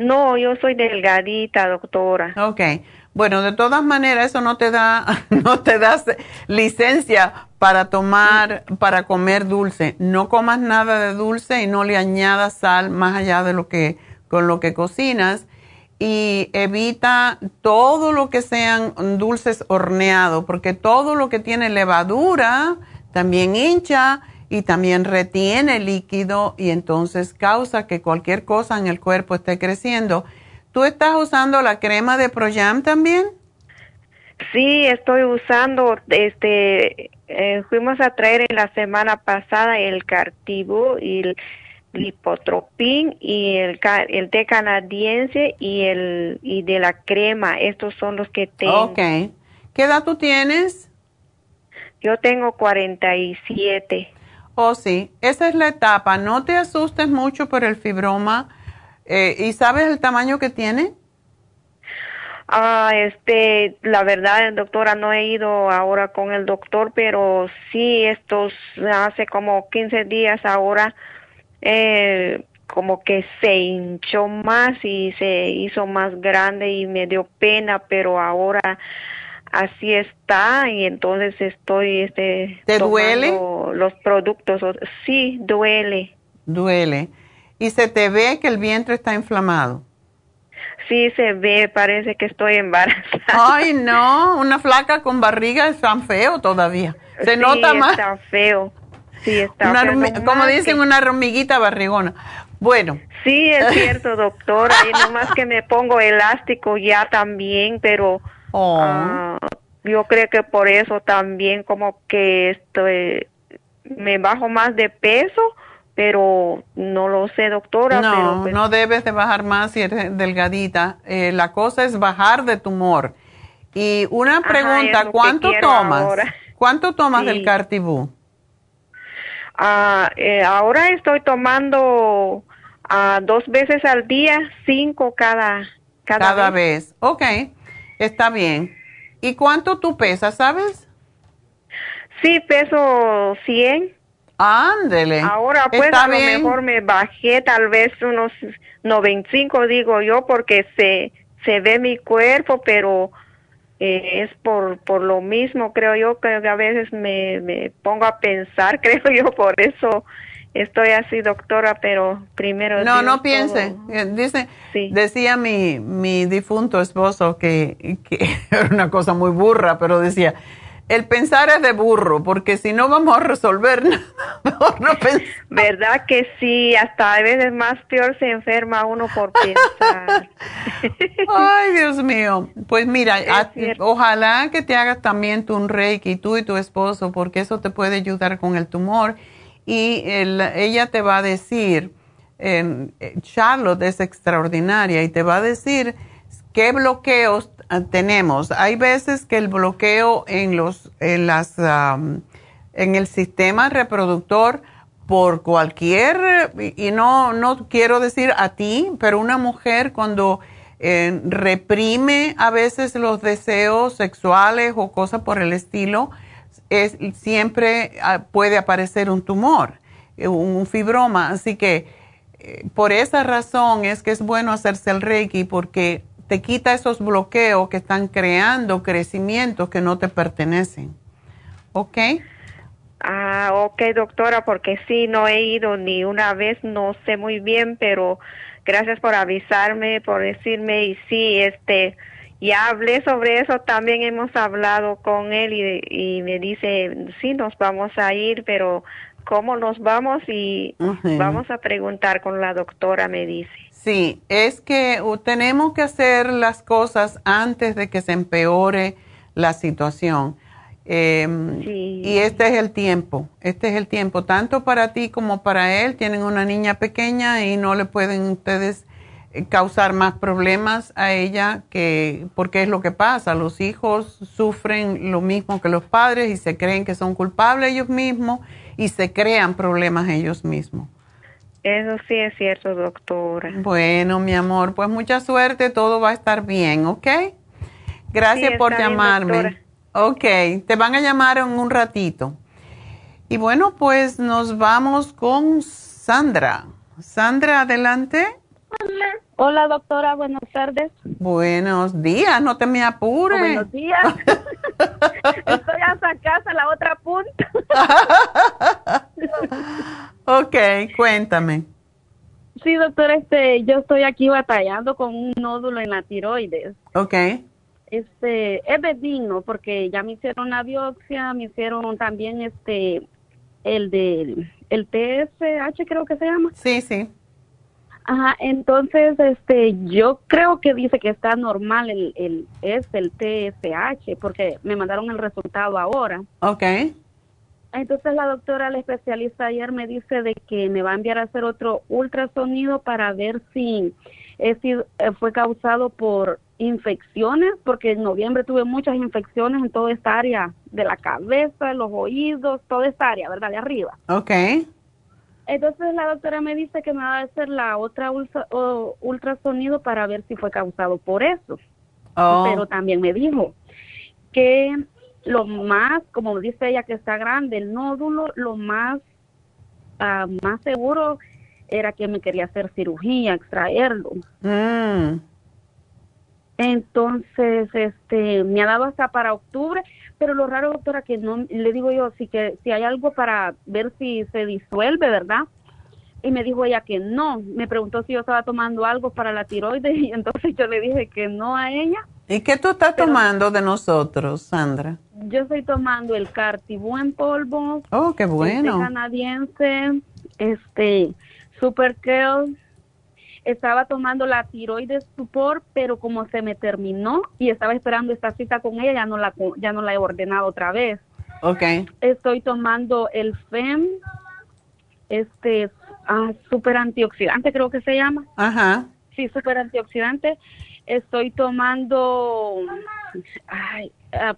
K: No, yo soy delgadita, doctora.
D: Ok. Bueno, de todas maneras, eso no te da, [laughs] no te da licencia para tomar, para comer dulce. No comas nada de dulce y no le añadas sal más allá de lo que, con lo que cocinas. Y evita todo lo que sean dulces horneados, porque todo lo que tiene levadura también hincha y también retiene líquido y entonces causa que cualquier cosa en el cuerpo esté creciendo. ¿Tú estás usando la crema de Proyam también?
K: Sí, estoy usando, este, eh, fuimos a traer en la semana pasada el Cartibú y el lipotropín y el, el té canadiense y el y de la crema. Estos son los que tengo.
D: Ok. ¿Qué edad tú tienes?
K: Yo tengo 47.
D: Oh, sí. Esa es la etapa. No te asustes mucho por el fibroma. Eh, ¿Y sabes el tamaño que tiene?
K: Ah, este, la verdad, doctora, no he ido ahora con el doctor, pero sí, estos hace como 15 días ahora, eh, como que se hinchó más y se hizo más grande y me dio pena, pero ahora así está y entonces estoy este
D: ¿Te duele?
K: los productos sí duele.
D: Duele. Y se te ve que el vientre está inflamado
K: sí se ve parece que estoy embarazada. [laughs]
D: Ay no una flaca con barriga es tan feo todavía. Se nota más.
K: está feo. Sí está feo.
D: como dicen una hormiguita barrigona. Bueno.
K: Sí es [laughs] cierto doctora y nomás que me pongo elástico ya también pero
D: Oh.
K: Ah, yo creo que por eso también como que estoy, me bajo más de peso, pero no lo sé, doctora.
D: No,
K: pues
D: no debes de bajar más si eres delgadita. Eh, la cosa es bajar de tumor. Y una pregunta, ¿cuánto tomas? ¿Cuánto tomas
K: Sí.
D: del Cartibú?
K: Ah, eh, ahora estoy tomando ah, dos veces al día, cinco cada, cada,
D: Cada vez. Ok, está bien. ¿Y cuánto tú pesas, sabes?
K: Sí, peso 100.
D: Ándele.
K: Ahora pues
D: Está
K: a lo
D: bien.
K: mejor me bajé tal vez unos 95 digo yo porque se se ve mi cuerpo pero eh, es por por lo mismo creo yo que a veces me, me pongo a pensar [laughs] creo yo por eso estoy así doctora pero primero
D: No,
K: Dios,
D: no piense.
K: todo.
D: Eh, Dice, decía mi, mi difunto esposo que, que [laughs] era una cosa muy burra, pero decía, el pensar es de burro, porque si no vamos a resolver [laughs] nada, mejor no pensar.
K: verdad que sí hasta a veces más peor se enferma uno por [laughs] pensar
D: Ay, Dios mío. Pues mira, a-
K: cierto.
D: ojalá que te hagas también tu un reiki, tú y tu esposo, porque eso te puede ayudar con el tumor. Y el- ella te va a decir, eh, Charlotte es extraordinaria y te va a decir qué bloqueos ah, tenemos. Hay veces que el bloqueo en los, en las, am, en el sistema reproductor por cualquier, y no, no quiero decir a ti, pero una mujer cuando eh, reprime a veces los deseos sexuales o cosas por el estilo, es, siempre ah, puede aparecer un tumor, eh, un fibroma. Así que eh, por esa razón es que es bueno hacerse el Reiki porque te quita esos bloqueos que están creando crecimientos que no te pertenecen. ¿Ok?
K: Ah, ok, doctora, porque sí, no he ido ni una vez, no sé muy bien, pero gracias por avisarme, por decirme, y sí, este, ya hablé sobre eso, también hemos hablado con él y, y me dice, sí, nos vamos a ir, pero ¿cómo nos vamos? Y vamos a preguntar con la doctora, me dice.
D: Sí, es que tenemos que hacer las cosas antes de que se empeore la situación. Em, Y este es el tiempo, este es el tiempo, tanto para ti como para él. Tienen una niña pequeña y no le pueden ustedes eh, causar más problemas a ella, que porque es lo que pasa. Los hijos sufren lo mismo que los padres y se creen que son culpables ellos mismos y se crean problemas ellos mismos.
K: Eso sí es cierto, doctora.
D: Bueno, mi amor, pues mucha suerte, todo va a estar bien, ¿ok? Gracias
K: Sí,
D: por
K: bien,
D: llamarme. ok, te van a llamar en un ratito. Y bueno, pues nos vamos con Sandra. Sandra, adelante.
L: Hola, doctora, buenas tardes.
D: Buenos días, no te me apures.
L: Buenos días. [laughs] Estoy hasta casa, la otra punta. [laughs]
D: ok, cuéntame.
L: Sí, doctora, este, yo estoy aquí batallando con un nódulo en la tiroides.
D: Ok,
L: Este, es benigno porque ya me hicieron la biopsia, me hicieron también este, el de, el TSH creo que se llama.
D: Sí, sí.
L: Ajá, entonces, este, yo creo que dice que está normal el, el, es el TSH porque me mandaron el resultado ahora.
D: ok.
L: Entonces la doctora, la especialista ayer me dice de que me va a enviar a hacer otro ultrasonido para ver si, es si eh, fue causado por infecciones, porque en noviembre tuve muchas infecciones en toda esta área de la cabeza, los oídos, toda esta área, ¿verdad? De arriba.
D: Ok,
L: Entonces la doctora me dice que me va a hacer la otra ultra- o- ultrasonido para ver si fue causado por eso.
D: Oh.
L: Pero también me dijo que lo más, como dice ella que está grande, el nódulo, lo más, ah, más seguro era que me quería hacer cirugía, extraerlo.
D: Mm.
L: Entonces, este, me ha dado hasta para octubre, pero lo raro, doctora, que no, le digo yo, si que si hay algo para ver si se disuelve, ¿verdad? Y me dijo ella que no. Me preguntó si yo estaba tomando algo para la tiroides [laughs] y entonces yo le dije que no a ella.
D: ¿Y qué tú estás tomando de nosotros, Sandra?
L: Yo estoy tomando el Cartibú en polvo.
D: Oh, qué
L: el té
D: bueno.
L: canadiense, este, Super Kale. Estaba tomando la tiroides support, pero como se me terminó y estaba esperando esta cita con ella, ya no la, ya no la he ordenado otra vez.
D: Ok.
L: Estoy tomando el FEM, este, ah, super antioxidante creo que se llama.
D: Ajá.
L: Sí, super antioxidante. Estoy tomando, ay, ah,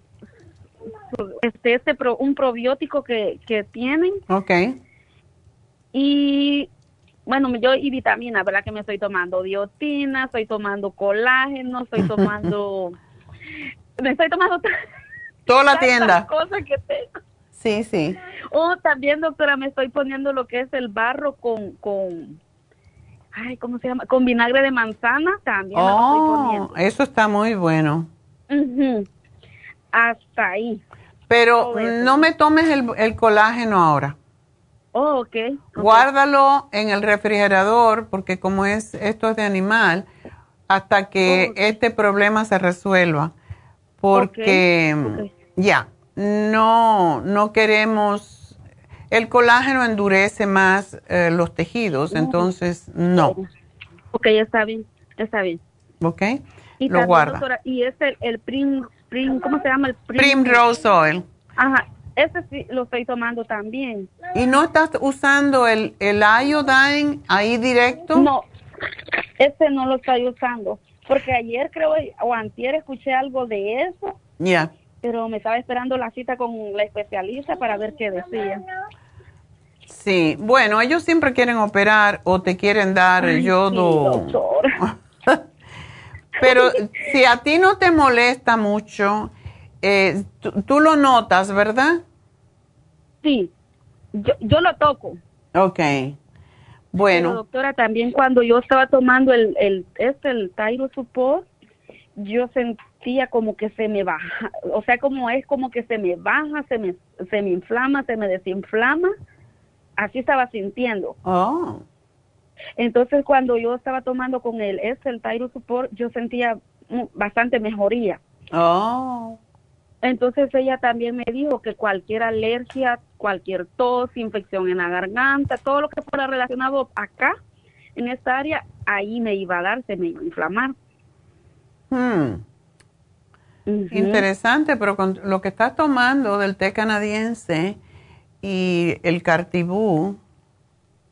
L: este, este pro- un probiótico que, que tienen
D: Ok.
L: y bueno, yo y vitamina, ¿verdad? Que me estoy tomando biotina, estoy tomando colágeno, estoy [laughs] tomando, me estoy tomando
D: Toda la tienda.
L: cosas que tengo.
D: Sí, sí.
L: Oh, también, doctora, me estoy poniendo lo que es el barro con, con, ay, ¿cómo se llama? Con vinagre de manzana también me lo estoy
D: Oh,
L: poniendo.
D: eso está muy bueno.
L: Ujú. Hasta ahí.
D: Pero no me tomes el, el colágeno ahora.
L: Oh, ok. ok.
D: Guárdalo en el refrigerador porque como es esto es de animal hasta que
L: Oh,
D: este problema se resuelva. Porque
L: ok.
D: ya, no no queremos el colágeno endurece más eh, los tejidos,
L: Oh.
D: entonces no,
L: Ok, está bien, está bien.
D: ¿ok?
L: Y
D: Lo
L: también,
D: guarda.
L: doctora, y es el, el prim, prim, ¿cómo se llama? El prim,
D: Primrose oil.
L: Ajá, ese sí lo estoy tomando también.
D: ¿Y no estás usando el, el iodine ahí directo?
L: No, ese no lo estoy usando. Porque ayer creo, o antier escuché algo de eso,
D: Ya.
L: pero me estaba esperando la cita con la especialista para ver qué decía.
D: Sí, bueno, ellos siempre quieren operar o te quieren dar
L: Ay,
D: yodo.
L: sí. [laughs]
D: Pero si a ti no te molesta mucho, eh, tú, lo notas, ¿verdad?
L: Sí, yo, yo lo toco.
D: Ok.
L: Pero,
D: Bueno,
L: doctora, también cuando yo estaba tomando el, el, este, el Tyro Support, yo sentía como que se me baja, o sea, como es como que se me baja, se me, se me inflama, se me desinflama, así estaba sintiendo.
D: oh,
L: Entonces, cuando yo estaba tomando con el, este, el Tyro Support, yo sentía bastante mejoría.
D: oh,
L: Entonces ella también me dijo que cualquier alergia, cualquier tos, infección en la garganta, todo lo que fuera relacionado acá, en esta área, ahí me iba a dar, se me iba a inflamar.
D: hmm, interesante, pero con lo que estás tomando del té canadiense y el cartibú,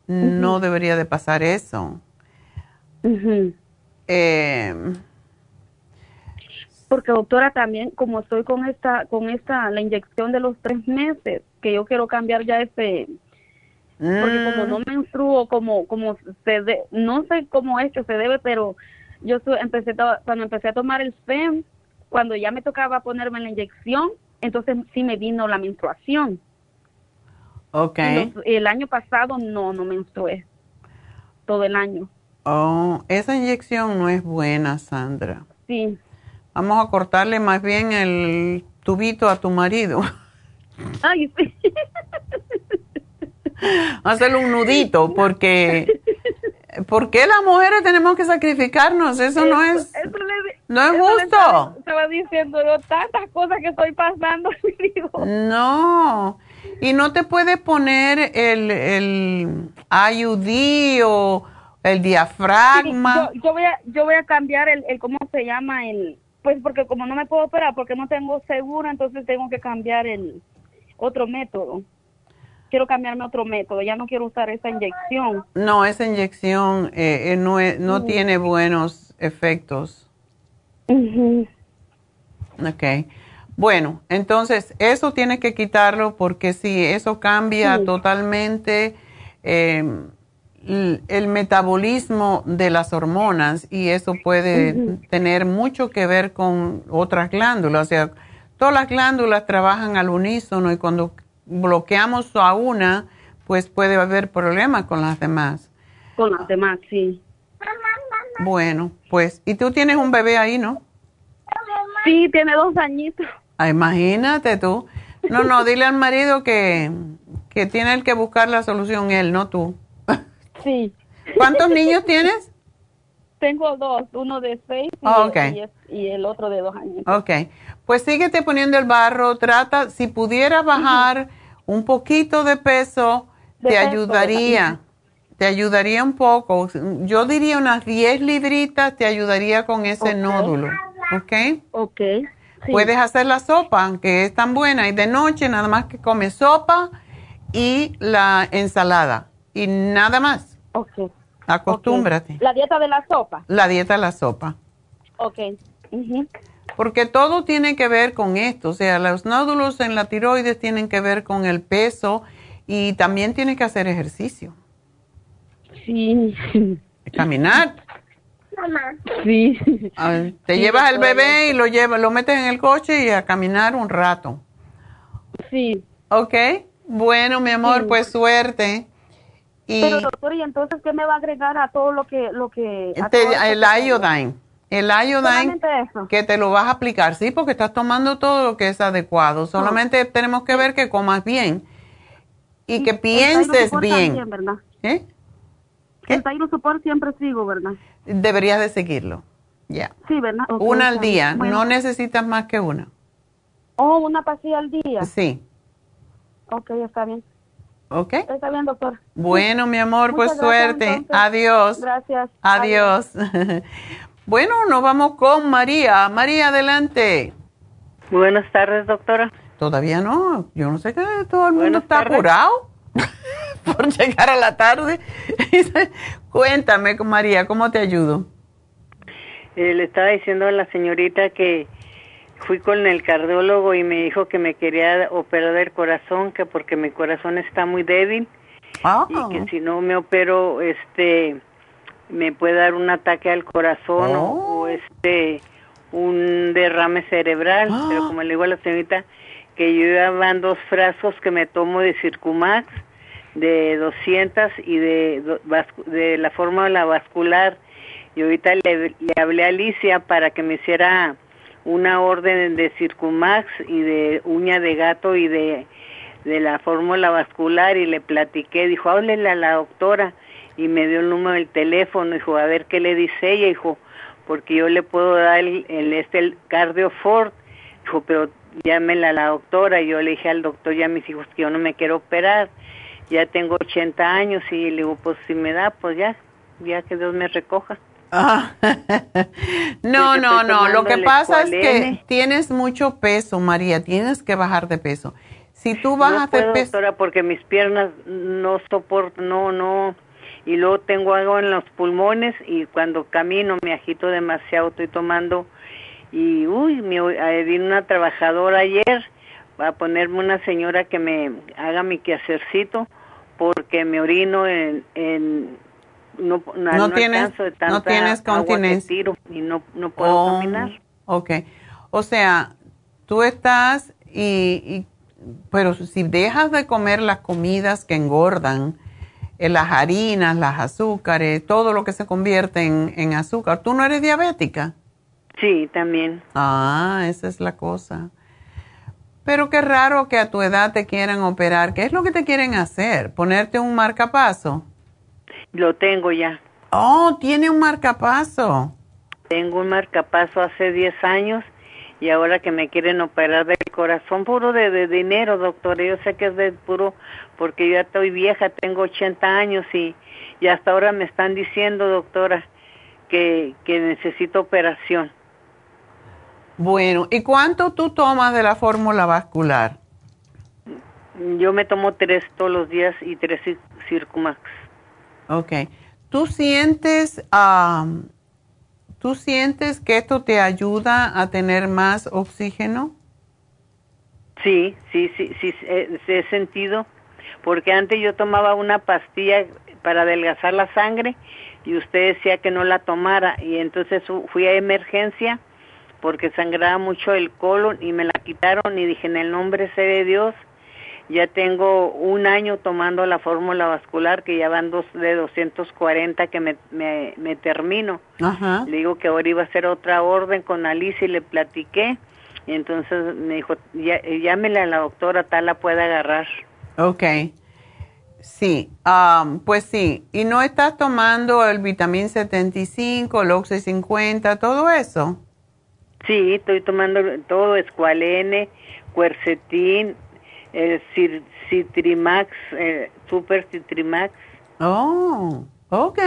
D: no debería de pasar eso. Eh,
L: Porque doctora también, como estoy con esta, con esta, la inyección de los tres meses, que yo quiero cambiar ya ese, porque como
D: mm,
L: no menstruo, como, como se de- no sé cómo es que se debe, pero yo su- empecé, cuando empecé a tomar el FEM, cuando ya me tocaba ponerme la inyección, entonces sí me vino la menstruación.
D: ok.
L: Y los- el año pasado no, no menstrué, todo el año.
D: Oh, esa inyección no es buena, Sandra.
L: Sí.
D: Vamos a cortarle más bien el tubito a tu marido. [laughs]
L: Ay, sí.
D: Hacerle un nudito, porque ¿por qué las mujeres tenemos que sacrificarnos? Eso no es,
L: Eso le-
D: no es justo.
L: estaba- diciendo yo tantas cosas que estoy pasando. [laughs] digo,
D: No. Y no te puede poner el, el IUD o el diafragma.
L: Yo, yo voy a yo voy a cambiar el, el cómo se llama el pues porque como no me puedo operar porque no tengo seguro entonces tengo que cambiar el otro método quiero cambiarme otro método ya no quiero usar esa inyección
D: No, esa inyección eh, eh, no, es- no
L: Mm.
D: tiene buenos efectos.
L: Ujú.
D: Ok. Bueno, entonces eso tienes que quitarlo porque si eso cambia
L: Sí.
D: totalmente eh, el metabolismo de las hormonas y eso puede tener mucho que ver con otras glándulas. O sea, todas las glándulas trabajan al unísono y cuando bloqueamos a una, pues puede haber problemas con las demás.
L: con las demás sí
D: Bueno, pues, y tú tienes un bebé ahí, ¿no?
L: Sí, tiene dos añitos.
D: Ah, imagínate tú. No, no, dile al marido que, que tiene el que buscar la solución él, no tú.
L: Sí.
D: ¿Cuántos niños tienes?
L: Tengo dos, uno de seis y,
D: Ah,
L: y el otro de dos años.
D: Ok, pues síguete poniendo el barro, trata, si pudieras bajar un poquito de peso,
L: De
D: te
L: peso,
D: ayudaría, te ayudaría un poco. Yo diría unas 10 libritas, te ayudaría con ese nódulo, ¿ok?
L: Ok. sí.
D: Puedes hacer la sopa, que es tan buena, y de noche nada más que comes sopa y la ensalada, y nada más.
L: Ok.
D: Acostúmbrate.
L: La dieta de la sopa.
D: La dieta de la sopa.
L: Ok.
D: Porque todo tiene que ver con esto, o sea, los nódulos en la tiroides tienen que ver con el peso y también tienes que hacer ejercicio,
L: Sí.
D: caminar.
L: Sí.
D: Ah, Te
L: Sí,
D: llevas al
L: doctora.
D: bebé y lo llevas, lo metes en el coche y a caminar un rato.
L: Sí.
D: ¿Ok? Bueno, mi amor,
L: Sí.
D: pues suerte. Y
L: Pero doctor, ¿y entonces qué me va a agregar a todo lo que lo que a
D: te-
L: todo esto
D: el iodine. El iodine que te lo vas a aplicar, sí, porque estás tomando todo lo que es adecuado. Solamente tenemos que ver que comas bien y que
L: El
D: pienses
L: Support
D: bien.
L: también, ¿verdad?
D: ¿Eh?
L: El Support siempre sigo, ¿verdad?
D: Deberías de seguirlo. Ya.
L: Sí, ¿verdad?
D: Una al día,
L: Bueno.
D: no necesitas más que una.
L: Oh, una pastilla al día.
D: Sí.
L: Ok, está bien.
D: ¿Ok?
L: Está bien, doctor.
D: Bueno, mi amor, pues
L: gracias,
D: suerte.
L: entonces.
D: Adiós.
L: Gracias.
D: Adiós. [laughs] bueno, nos vamos con María. María, adelante.
M: Buenas tardes, doctora.
D: Todavía no. Yo no sé que todo el mundo
M: Buenas
D: está
M: tardes.
D: apurado [laughs] por llegar a la tarde. [laughs] Cuéntame, María, ¿cómo te ayudo?
M: Eh, le estaba diciendo a la señorita que fui con el cardiólogo y me dijo que me quería operar del corazón, que porque mi corazón está muy débil
D: Ah.
M: y que si no me opero, este, me puede dar un ataque al corazón o, o, este, un derrame cerebral. Pero como le digo a la señorita que yo ya van dos frascos que me tomo de Circumax de 200 y de, do- vascu- de la fórmula vascular. Y ahorita le, le hablé a Alicia para que me hiciera una orden de Circumax y de uña de gato y de, de la fórmula vascular y le platiqué. Dijo, háblele a la doctora y me dio el número del teléfono. Dijo, a ver qué le dice ella. Dijo, porque yo le puedo dar el, el, este, el cardiofort. Dijo, pero llámela a la doctora. Y yo le dije al doctor y a mis hijos que yo no me quiero operar. Ya tengo 80 años y le digo, pues si me da, pues ya, ya que Dios me recoja. [laughs]
D: Ah. no, no, no. Lo que pasa es que tienes mucho peso, María. Tienes que bajar de peso. Si tú
M: no
D: bajas de peso,
M: doctora, porque mis piernas no soportan, no, no. Y luego tengo algo en los pulmones y cuando camino me agito demasiado, estoy tomando. Y, uy, me, eh, vino una trabajadora ayer a ponerme una señora que me haga mi quehacercito porque me orino en... en no, no,
D: No tienes- no tienes continencia.
M: tiro y no, no puedo
D: Oh,
M: caminar.
D: Ok. O sea, tú estás y, y- pero si dejas de comer las comidas que engordan, eh, las harinas, las azúcares, todo lo que se convierte en, en azúcar, ¿tú no eres diabética?
M: Sí, también.
D: Ah, esa es la cosa. Pero qué raro que a tu edad te quieran operar. ¿Qué es lo que te quieren hacer? ¿Ponerte un marcapaso?
M: Lo tengo ya.
D: Oh, tiene un marcapaso.
M: Tengo un marcapaso hace 10 años y ahora que me quieren operar del corazón, puro de, de dinero, doctor. Yo sé que es de puro, porque yo ya estoy vieja, tengo 80 años y, y hasta ahora me están diciendo, doctora, que, que necesito operación.
D: Bueno, ¿y cuánto tú tomas de la fórmula vascular?
M: Yo me tomo tres todos los días y tres Cir- Circumax.
D: Ok. ¿Tú sientes, am, ¿tú sientes que esto te ayuda a tener más oxígeno?
M: Sí, sí, sí, sí, eh, sí he sentido, porque antes yo tomaba una pastilla para adelgazar la sangre y usted decía que no la tomara y entonces fu- fui a emergencia porque sangraba mucho el colon y me la quitaron y dije en el nombre sé de Dios ya tengo un año tomando la fórmula vascular que ya van dos de 240 que me, me, me termino.
D: Ajá.
M: Le digo que ahora iba a hacer otra orden con Alicia y le platiqué. Y entonces me dijo, ya, llámele a la doctora, tal la puede agarrar.
D: Ok. Sí, am, pues sí. ¿Y no estás tomando el vitamín 75, el Oxy 50, todo eso?
M: Sí, estoy tomando todo, escualene, cuercetín, eh, citrimax, eh, super citrimax.
D: Oh, ok.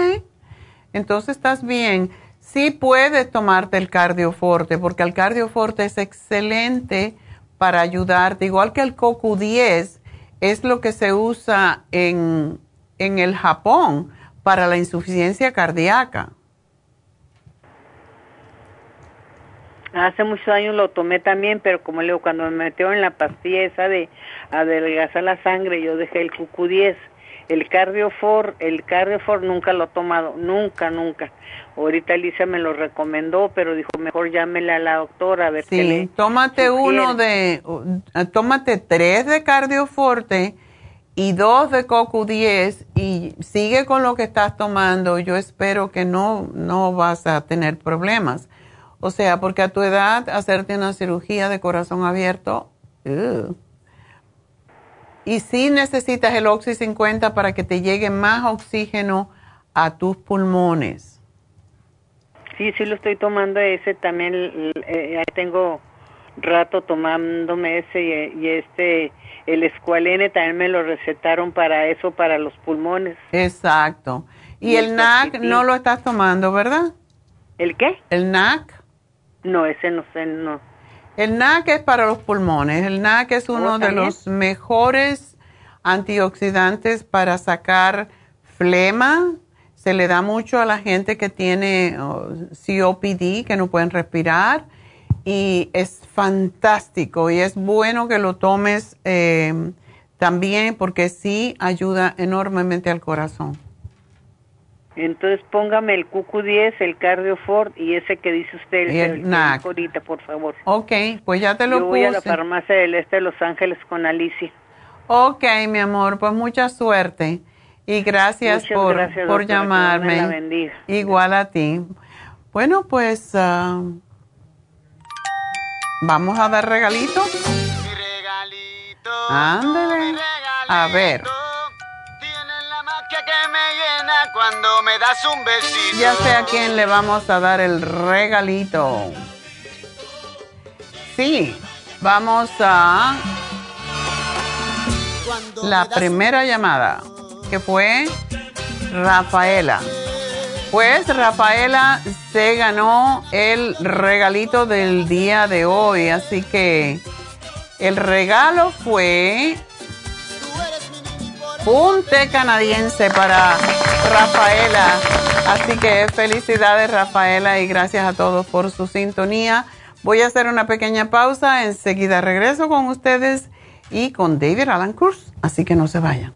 D: Entonces estás bien. Sí puedes tomarte el cardioforte, porque el cardioforte es excelente para ayudarte, igual que el CoQ10, es lo que se usa en, en el Japón para la insuficiencia cardíaca.
M: Hace muchos años lo tomé también, pero como le digo, cuando me metió en la pastilla esa de adelgazar la sangre, yo dejé el QQ10. El Cardiofor, el Cardiofor nunca lo he tomado, nunca, nunca. Ahorita Alicia me lo recomendó, pero dijo, mejor llámele a la doctora a ver qué le
D: tómate
M: sugiere.
D: uno de, uh, tómate tres de cardioforte y dos de CoQ10 y sigue con lo que estás tomando. Yo espero que no, no vas a tener problemas. O sea, porque a tu edad hacerte una cirugía de corazón abierto, ugh. y sí necesitas el Oxy 50 para que te llegue más oxígeno a tus pulmones.
M: Sí, sí lo estoy tomando ese también, eh, ya tengo rato tomándome ese y, y este, el escualene también me lo recetaron para eso, para los pulmones.
D: Exacto. Y,
M: Y
D: el NAC no lo estás tomando, ¿verdad?
M: ¿El qué?
D: El NAC.
M: No, ese no sé, no.
D: El NAC es para los pulmones. El NAC es uno de los mejores antioxidantes para sacar flema. Se le da mucho a la gente que tiene oh, COPD, que no pueden respirar. Y es fantástico y es bueno que lo tomes eh, también porque sí ayuda enormemente al corazón.
M: Entonces póngame el QQ10, el Cardiofort y ese que dice usted,
D: el
M: que
D: NAC.
M: ahorita, por favor.
D: Ok, pues ya te lo
M: Yo voy a la
D: puse.
M: farmacia del este de Los Ángeles con Alicia.
D: Ok, mi amor, pues mucha suerte. Y gracias
M: Muchas
D: por,
M: gracias,
D: por
M: doctora,
D: llamarme.
M: la bendiga.
D: Igual a ti. Bueno, pues ah, vamos a dar regalito. Ándale. A ver,
N: que me llena cuando me das un besito.
D: ya sé a quién le vamos a dar el regalito. Sí, vamos a la primera llamada, que fue Rafaela. Pues Rafaela se ganó el regalito del día de hoy, así que el regalo fue un té canadiense para Rafaela. Así que felicidades Rafaela y gracias a todos por su sintonía. Voy a hacer una pequeña pausa, enseguida regreso con ustedes y con David Alan Cruz, así que no se vayan.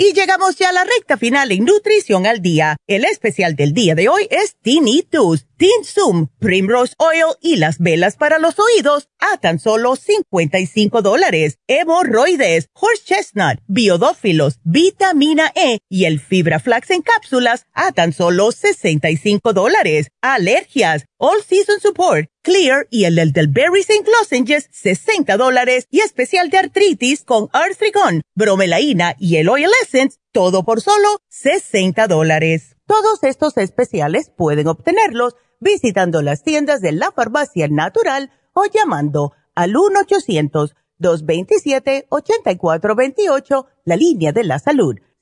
E: Y llegamos ya a la recta final en Nutrición al Día. El especial del día de hoy es Tinnitus, Tinsum, Primrose Oil y las velas para los oídos a tan solo 55 dólares. Hemorroides, Horse Chestnut, Biodófilos, Vitamina E y el Fibra Flax en cápsulas a tan solo 65 dólares. Alergias, All Season Support, Clear y el del Berries and Lozenges, 60 dólares. Y especial de artritis con Arthrigon, Bromelaína y el Oil Essence, todo por solo 60 dólares. Todos estos especiales pueden obtenerlos visitando las tiendas de la farmacia natural o llamando al 1-800-227-8428, la línea de la salud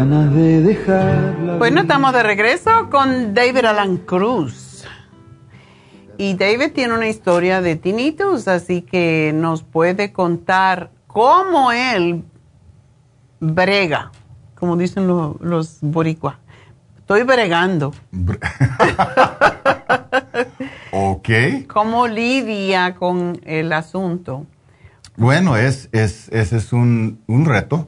O: Ganas de dejar.
D: Bueno, estamos de regreso con David Alan Cruz. Y David tiene una historia de tinnitus, así que nos puede contar cómo él brega, como dicen lo- los boricuas. Estoy bregando. [laughs]
P: Ok.
D: ¿Cómo lidia con el asunto?
P: Bueno, es, es, ese es un, un reto.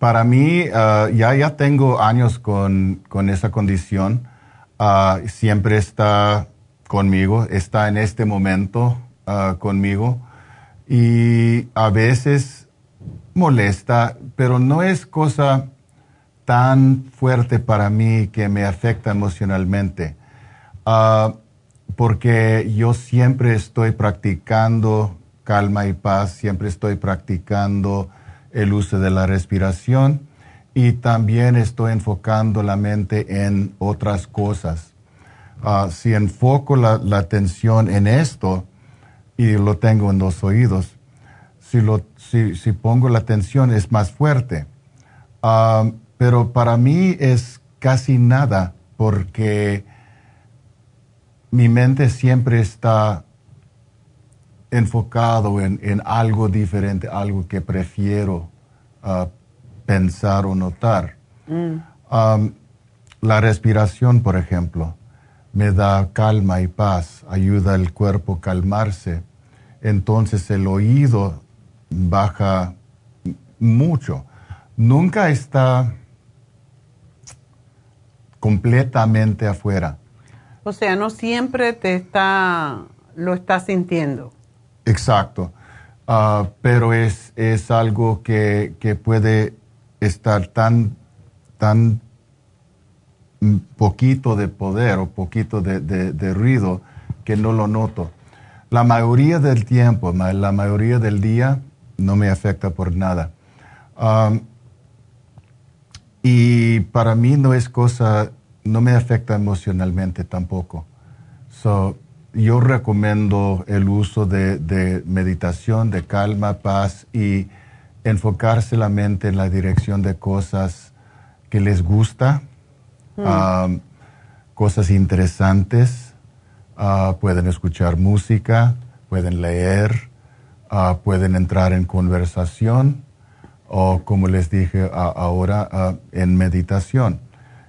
P: Para mí, ah, ya, ya tengo años con, con esa condición. Ah, siempre está conmigo, está en este momento ah, conmigo. Y a veces molesta, pero no es cosa tan fuerte para mí que me afecta emocionalmente. Porque yo siempre estoy practicando calma y paz, siempre estoy practicando el uso de la respiración y también estoy enfocando la mente en otras cosas. Ah, si enfoco la, atención en esto y lo tengo en los oídos, si, lo, si, si pongo la atención es más fuerte. Ah, pero para mí es casi nada porque mi mente siempre está enfocado en, en algo diferente, algo que prefiero ah, pensar o notar. Um, la respiración, por ejemplo, me da calma y paz, ayuda al cuerpo a calmarse. Entonces el oído baja mucho. Nunca está completamente afuera.
D: O sea, no siempre te está, lo estás sintiendo.
P: Exacto. Ah, pero es, es algo que, que puede estar tan, tan poquito de poder o poquito de, de- ruido que no lo noto. La mayoría del tiempo, la mayoría del día, no me afecta por nada. Y para mí no es cosa, no me afecta emocionalmente tampoco. Yo recomiendo el uso de, de meditación, de calma, paz y enfocarse la mente en la dirección de cosas que les gusta,
Q: Mm.
P: um, cosas interesantes. Ah, pueden escuchar música, pueden leer, ah, pueden entrar en conversación o, como les dije ahora, ah, en meditación.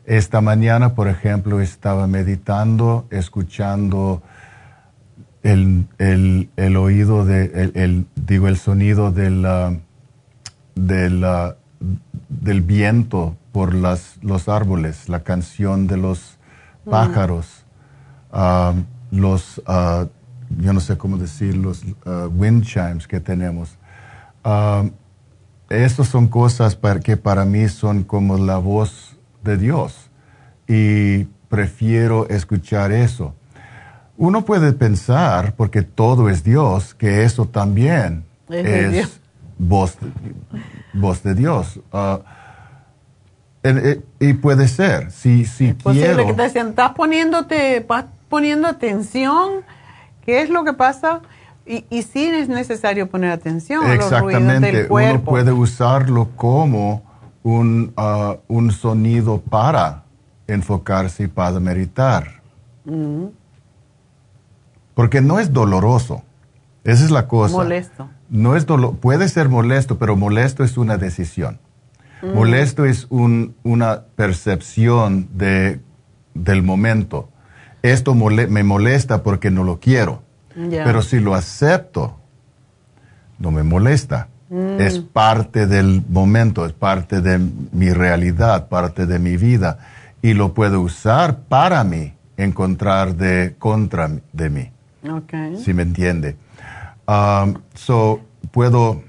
P: Esta mañana, por ejemplo, estaba meditando, escuchando el, el- el oído, de, el, el- digo, el sonido del, ah, del, ah, del viento por las, los árboles, la canción de los
Q: Mm.
P: pájaros, ah, los, ah, yo no sé cómo decir, los ah, wind chimes que tenemos. Estas son cosas para- que para mí son como la voz de Dios y prefiero escuchar eso. Uno puede pensar, porque todo es Dios, que eso también
D: Es
P: es
D: Dios.
P: voz, voz de Dios. Eh, y puede ser, si, si
D: Posible
P: quiero.
D: que te estás poniéndote, vas poniendo atención, ¿qué es lo que pasa? Y, y sí es necesario poner atención a los ruidos
P: Exactamente, uno puede usarlo como un, ah, un sonido para enfocarse y para meditar.
D: Mm,
P: Porque no es doloroso. Esa es la cosa.
D: molesto.
P: No es dolo- puede ser molesto, pero molesto es una decisión.
D: Mm.
P: Molesto es un- una percepción de, del momento. Esto mole- me molesta porque no lo quiero. Pero si lo acepto, no me molesta.
D: Mm.
P: Es parte del momento, es parte de mi realidad, parte de mi vida. Y lo puedo usar para mí, encontrar de contra de mí
D: Ok.
P: si me entiende. Um, so, puedo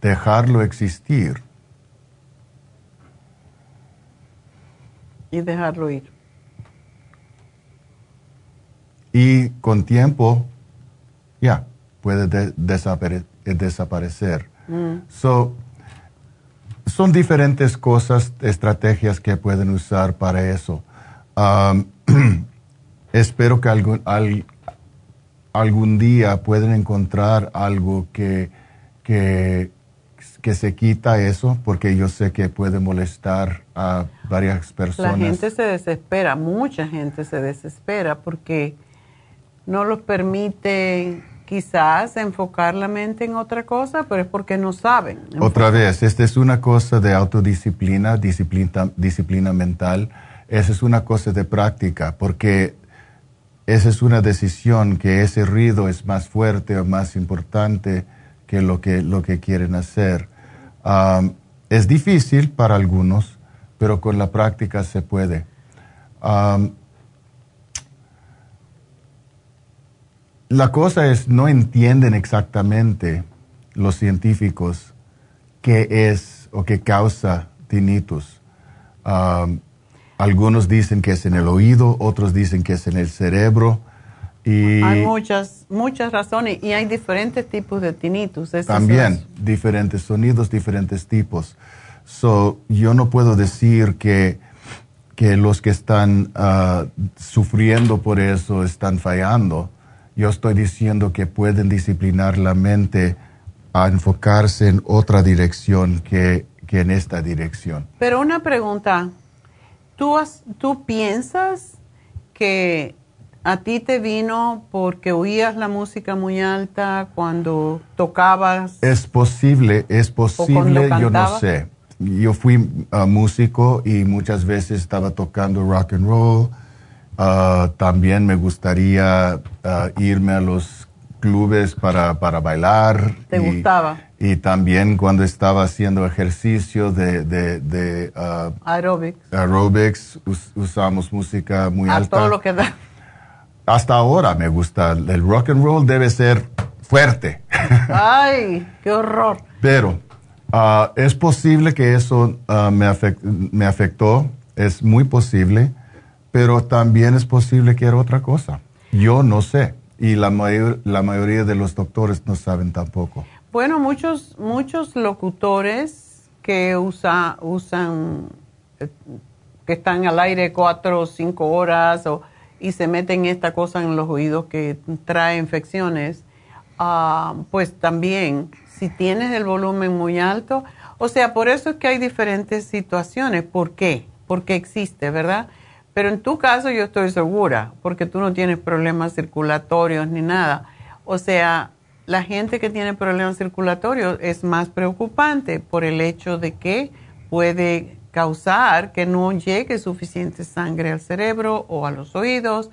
P: dejarlo existir
D: Y dejarlo ir.
P: y con tiempo, ya, puede de- desapare- desaparecer.
D: Mm.
P: So, son diferentes cosas, estrategias que pueden usar para eso. Um, [clears throat] espero que algún, al- algún día puedan encontrar algo que, que, que se quita eso, porque yo sé que puede molestar a varias personas.
D: La gente se desespera, mucha gente se desespera porque no los permite quizás enfocar la mente en otra cosa, pero es porque no saben.
P: Otra vez, esta es una cosa de autodisciplina, disciplina, disciplina mental. Esa es una cosa de práctica, porque esa es una decisión que ese ruido es más fuerte o más importante que lo que, lo que quieren hacer. Es difícil para algunos, pero con la práctica se puede. La cosa es, no entienden exactamente los científicos qué es o qué causa tinnitus. Algunos dicen que es en el oído, otros dicen que es en el cerebro. Y
D: Hay muchas, muchas razones y hay diferentes tipos de tinnitus.
P: También
D: son-
P: diferentes sonidos, diferentes tipos. So, yo no puedo decir que, que los que están ah, sufriendo por eso están fallando. Yo estoy diciendo que pueden disciplinar la mente a enfocarse en otra dirección que, que en esta dirección.
D: Pero una pregunta, ¿tú, has- ¿tú piensas que a ti te vino porque oías la música muy alta cuando tocabas?
P: Es posible, es posible, yo no sé. Yo fui ah, músico y muchas veces estaba tocando rock and roll. Ah, también me gustaría ah, irme a los clubes para, para bailar.
D: ¿Te
P: y,
D: gustaba?
P: Y también cuando estaba haciendo ejercicio de, de, de, ah,
D: Aerobics.
P: aerobics, us- usamos música muy
D: A
P: alta.
D: todo lo que da.
P: Hasta ahora me gusta. El rock and roll debe ser fuerte. [laughs]
D: Ay, qué horror.
P: Pero ah, es posible que eso ah, me, me afectó, es muy posible, pero también es posible que era otra cosa. Yo no sé, y la, mayor- la mayoría de los doctores no saben tampoco.
D: Bueno, muchos, muchos locutores que usa, usan, eh, que están al aire cuatro o cinco horas o, y se meten esta cosa en los oídos que trae infecciones, ah, pues también, si tienes el volumen muy alto, o sea, por eso es que hay diferentes situaciones. ¿Por qué? Porque existe, ¿verdad? Pero en tu caso yo estoy segura, porque tú no tienes problemas circulatorios ni nada. O sea, la gente que tiene problemas circulatorios es más preocupante por el hecho de que puede causar que no llegue suficiente sangre al cerebro o a los oídos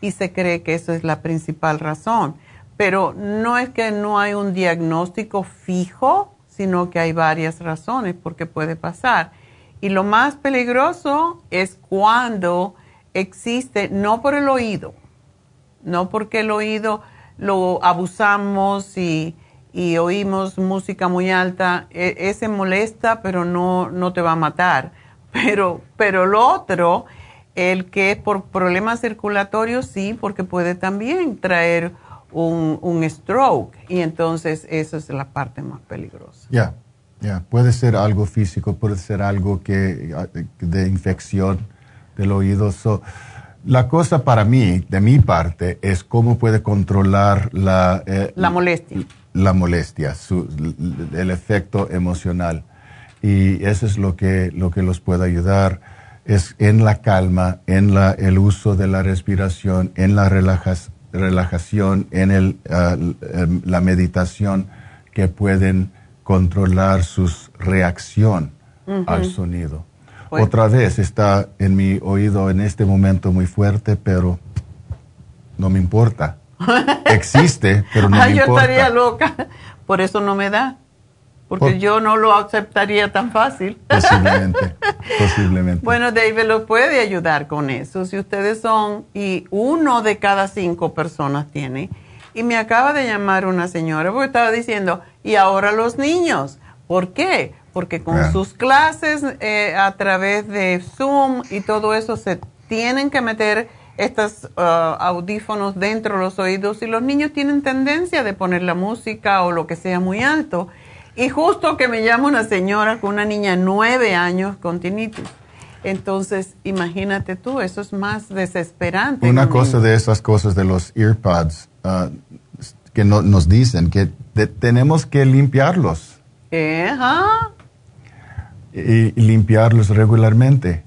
D: y se cree que eso es la principal razón. Pero no es que no hay un diagnóstico fijo, sino que hay varias razones por qué puede pasar. Y lo más peligroso es cuando existe, no por el oído, no porque el oído lo abusamos y, y oímos música muy alta, e- ese molesta, pero no, no te va a matar. [laughs] Pero, pero lo otro, el que es por problemas circulatorios, sí, porque puede también traer un, un stroke y entonces esa es la parte más peligrosa.
P: Ya, Ya, puede ser algo físico, puede ser algo que, de infección del oído. So, la cosa para mí, de mi parte, es cómo puede controlar la... eh,
D: La molestia.
P: la molestia, su- el efecto emocional. Y eso es lo que, lo que los puede ayudar, es en la calma, en la, el uso de la respiración, en la relajas- relajación, en el, ah, em, la meditación, que pueden controlar su reacción al sonido. Otra vez está en mi oído en este momento muy fuerte, pero no me importa. [laughs] Existe, pero no
D: Ay,
P: me
D: yo
P: importa.
D: estaría loca. Por eso no me da. Porque
P: Por-
D: yo no lo aceptaría tan fácil.
P: Posiblemente, [laughs] posiblemente.
D: Bueno, David los puede ayudar con eso. Si ustedes son, y uno de cada cinco personas tiene. Y me acaba de llamar una señora porque estaba diciendo, y ahora los niños. ¿Por qué? Porque con sus clases eh, a través de Zoom y todo eso se tienen que meter estos ah, audífonos dentro de los oídos y los niños tienen tendencia de poner la música o lo que sea muy alto. Y justo que me llama una señora con una niña de nueve años con tinnitus. Entonces, imagínate tú, eso es más desesperante.
P: Una
D: un
P: cosa
D: niño.
P: de esas cosas de los earpods ah, que no- nos dicen que tenemos que limpiarlos
D: ajá.
P: y, y limpiarlos regularmente.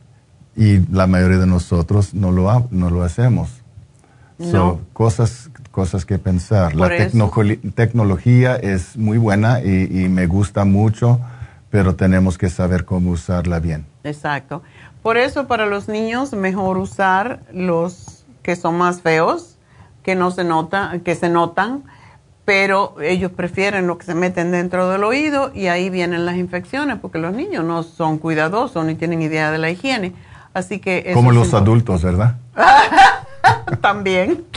P: Y la mayoría de nosotros no lo, ha- no lo hacemos. So,
D: No.
P: cosas, cosas que pensar.
D: Por
P: la tecnojoli- tecnología es muy buena y, y me gusta mucho, pero tenemos que saber cómo usarla bien.
D: Exacto. Por eso para los niños mejor usar los que son más feos, que no se nota, que se notan, pero ellos prefieren lo que se meten dentro del oído y ahí vienen las infecciones, porque los niños no son cuidadosos ni tienen idea de la higiene. Así que eso
P: Como los adultos, ¿verdad? [laughs]
D: también. [laughs]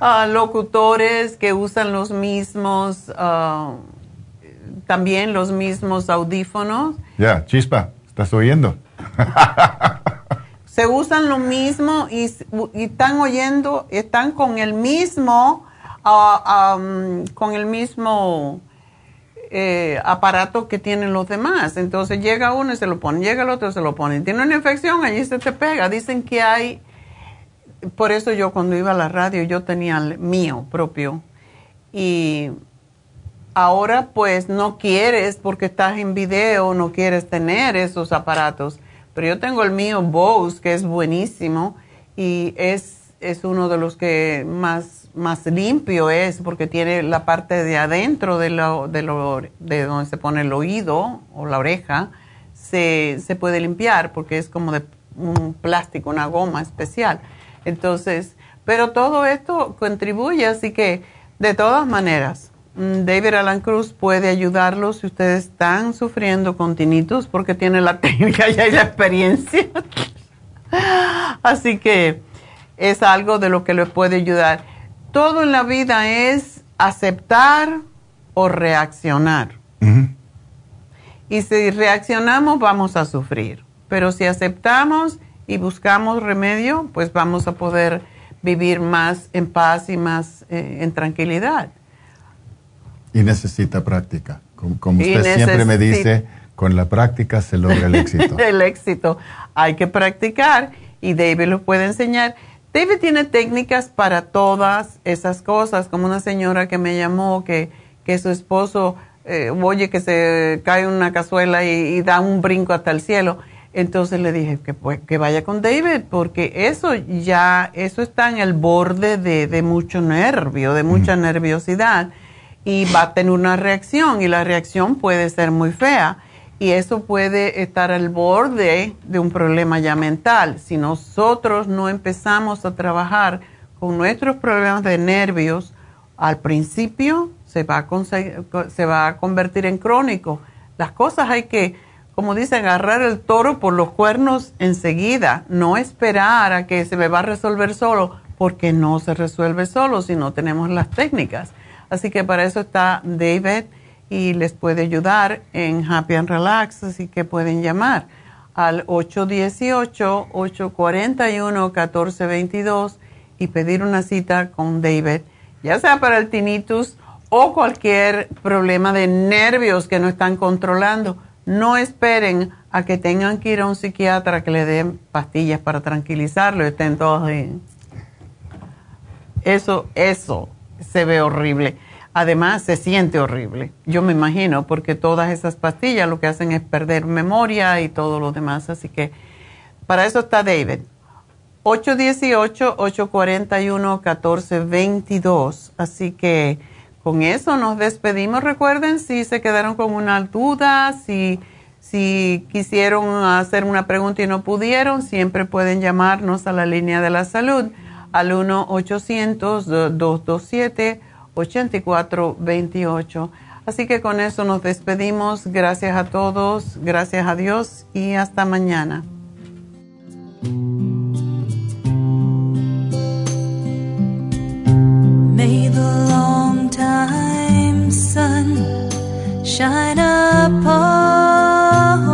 D: Ah, locutores que usan los mismos, ah, también los mismos audífonos.
P: Ya, chispa, ¿estás oyendo?
D: Se usan lo mismo y están oyendo, están con el mismo, am, con el mismo eh, aparato que tienen los demás. Entonces llega uno y se lo pone, llega el otro y se lo pone. Tiene una infección, allí se te pega. Dicen que hay, por eso yo cuando iba a la radio yo tenía el mío propio. Y ahora pues no quieres porque estás en video, no quieres tener esos aparatos. Pero yo tengo el mío Bose, que es buenísimo y es, es uno de los que más, más limpio es porque tiene la parte de adentro de, lo, de, lo, de donde se pone el oído o la oreja, se, se puede limpiar porque es como de un plástico, una goma especial. Entonces, pero todo esto contribuye, así que de todas maneras, mm, David Alan Cruz puede ayudarlos si ustedes están sufriendo con tinnitus porque tiene la [laughs] técnica y la experiencia. [laughs] Así que es algo de lo que le puede ayudar. Todo en la vida es aceptar o reaccionar. Y si reaccionamos vamos a sufrir. Pero si aceptamos y buscamos remedio, pues vamos a poder vivir más en paz y más eh, en tranquilidad.
P: Y necesita práctica. Como, como usted siempre me dice, con la práctica se logra el [laughs] éxito.
D: el éxito. Hay que practicar y David lo puede enseñar. David tiene técnicas para todas esas cosas, como una señora que me llamó que, que su esposo eh, oye que se cae una cazuela y, y da un brinco hasta el cielo. Entonces le dije que, pues, que vaya con David, porque eso ya, eso está en el borde de, de mucho nervio, de mucha nerviosidad, y va a tener una reacción, y la reacción puede ser muy fea, y eso puede estar al borde de un problema ya mental. Si nosotros no empezamos a trabajar con nuestros problemas de nervios, al principio se va a, se va a convertir en crónico. Las cosas hay que, como dicen, agarrar el toro por los cuernos enseguida, no esperar a que se me va a resolver solo, porque no se resuelve solo si no tenemos las técnicas. Así que para eso está David y les puede ayudar en Happy and Relax, así que pueden llamar al 818-841-1422 y pedir una cita con David, ya sea para el tinnitus o cualquier problema de nervios que no están controlando. No esperen a que tengan que ir a un psiquiatra que le den pastillas para tranquilizarlo estén todos ahí. Eso, eso se ve horrible. Además, se siente horrible. Yo me imagino, porque todas esas pastillas lo que hacen es perder memoria y todo lo demás. Así que para eso está David. 818-841-1422. Así que con eso nos despedimos. Recuerden, si se quedaron con una duda, si, si quisieron hacer una pregunta y no pudieron, siempre pueden llamarnos a la línea de la salud al 1-800-227-8428. Así que con eso nos despedimos. Gracias a todos, gracias a Dios y hasta mañana.
Q: May the long time sun shine upon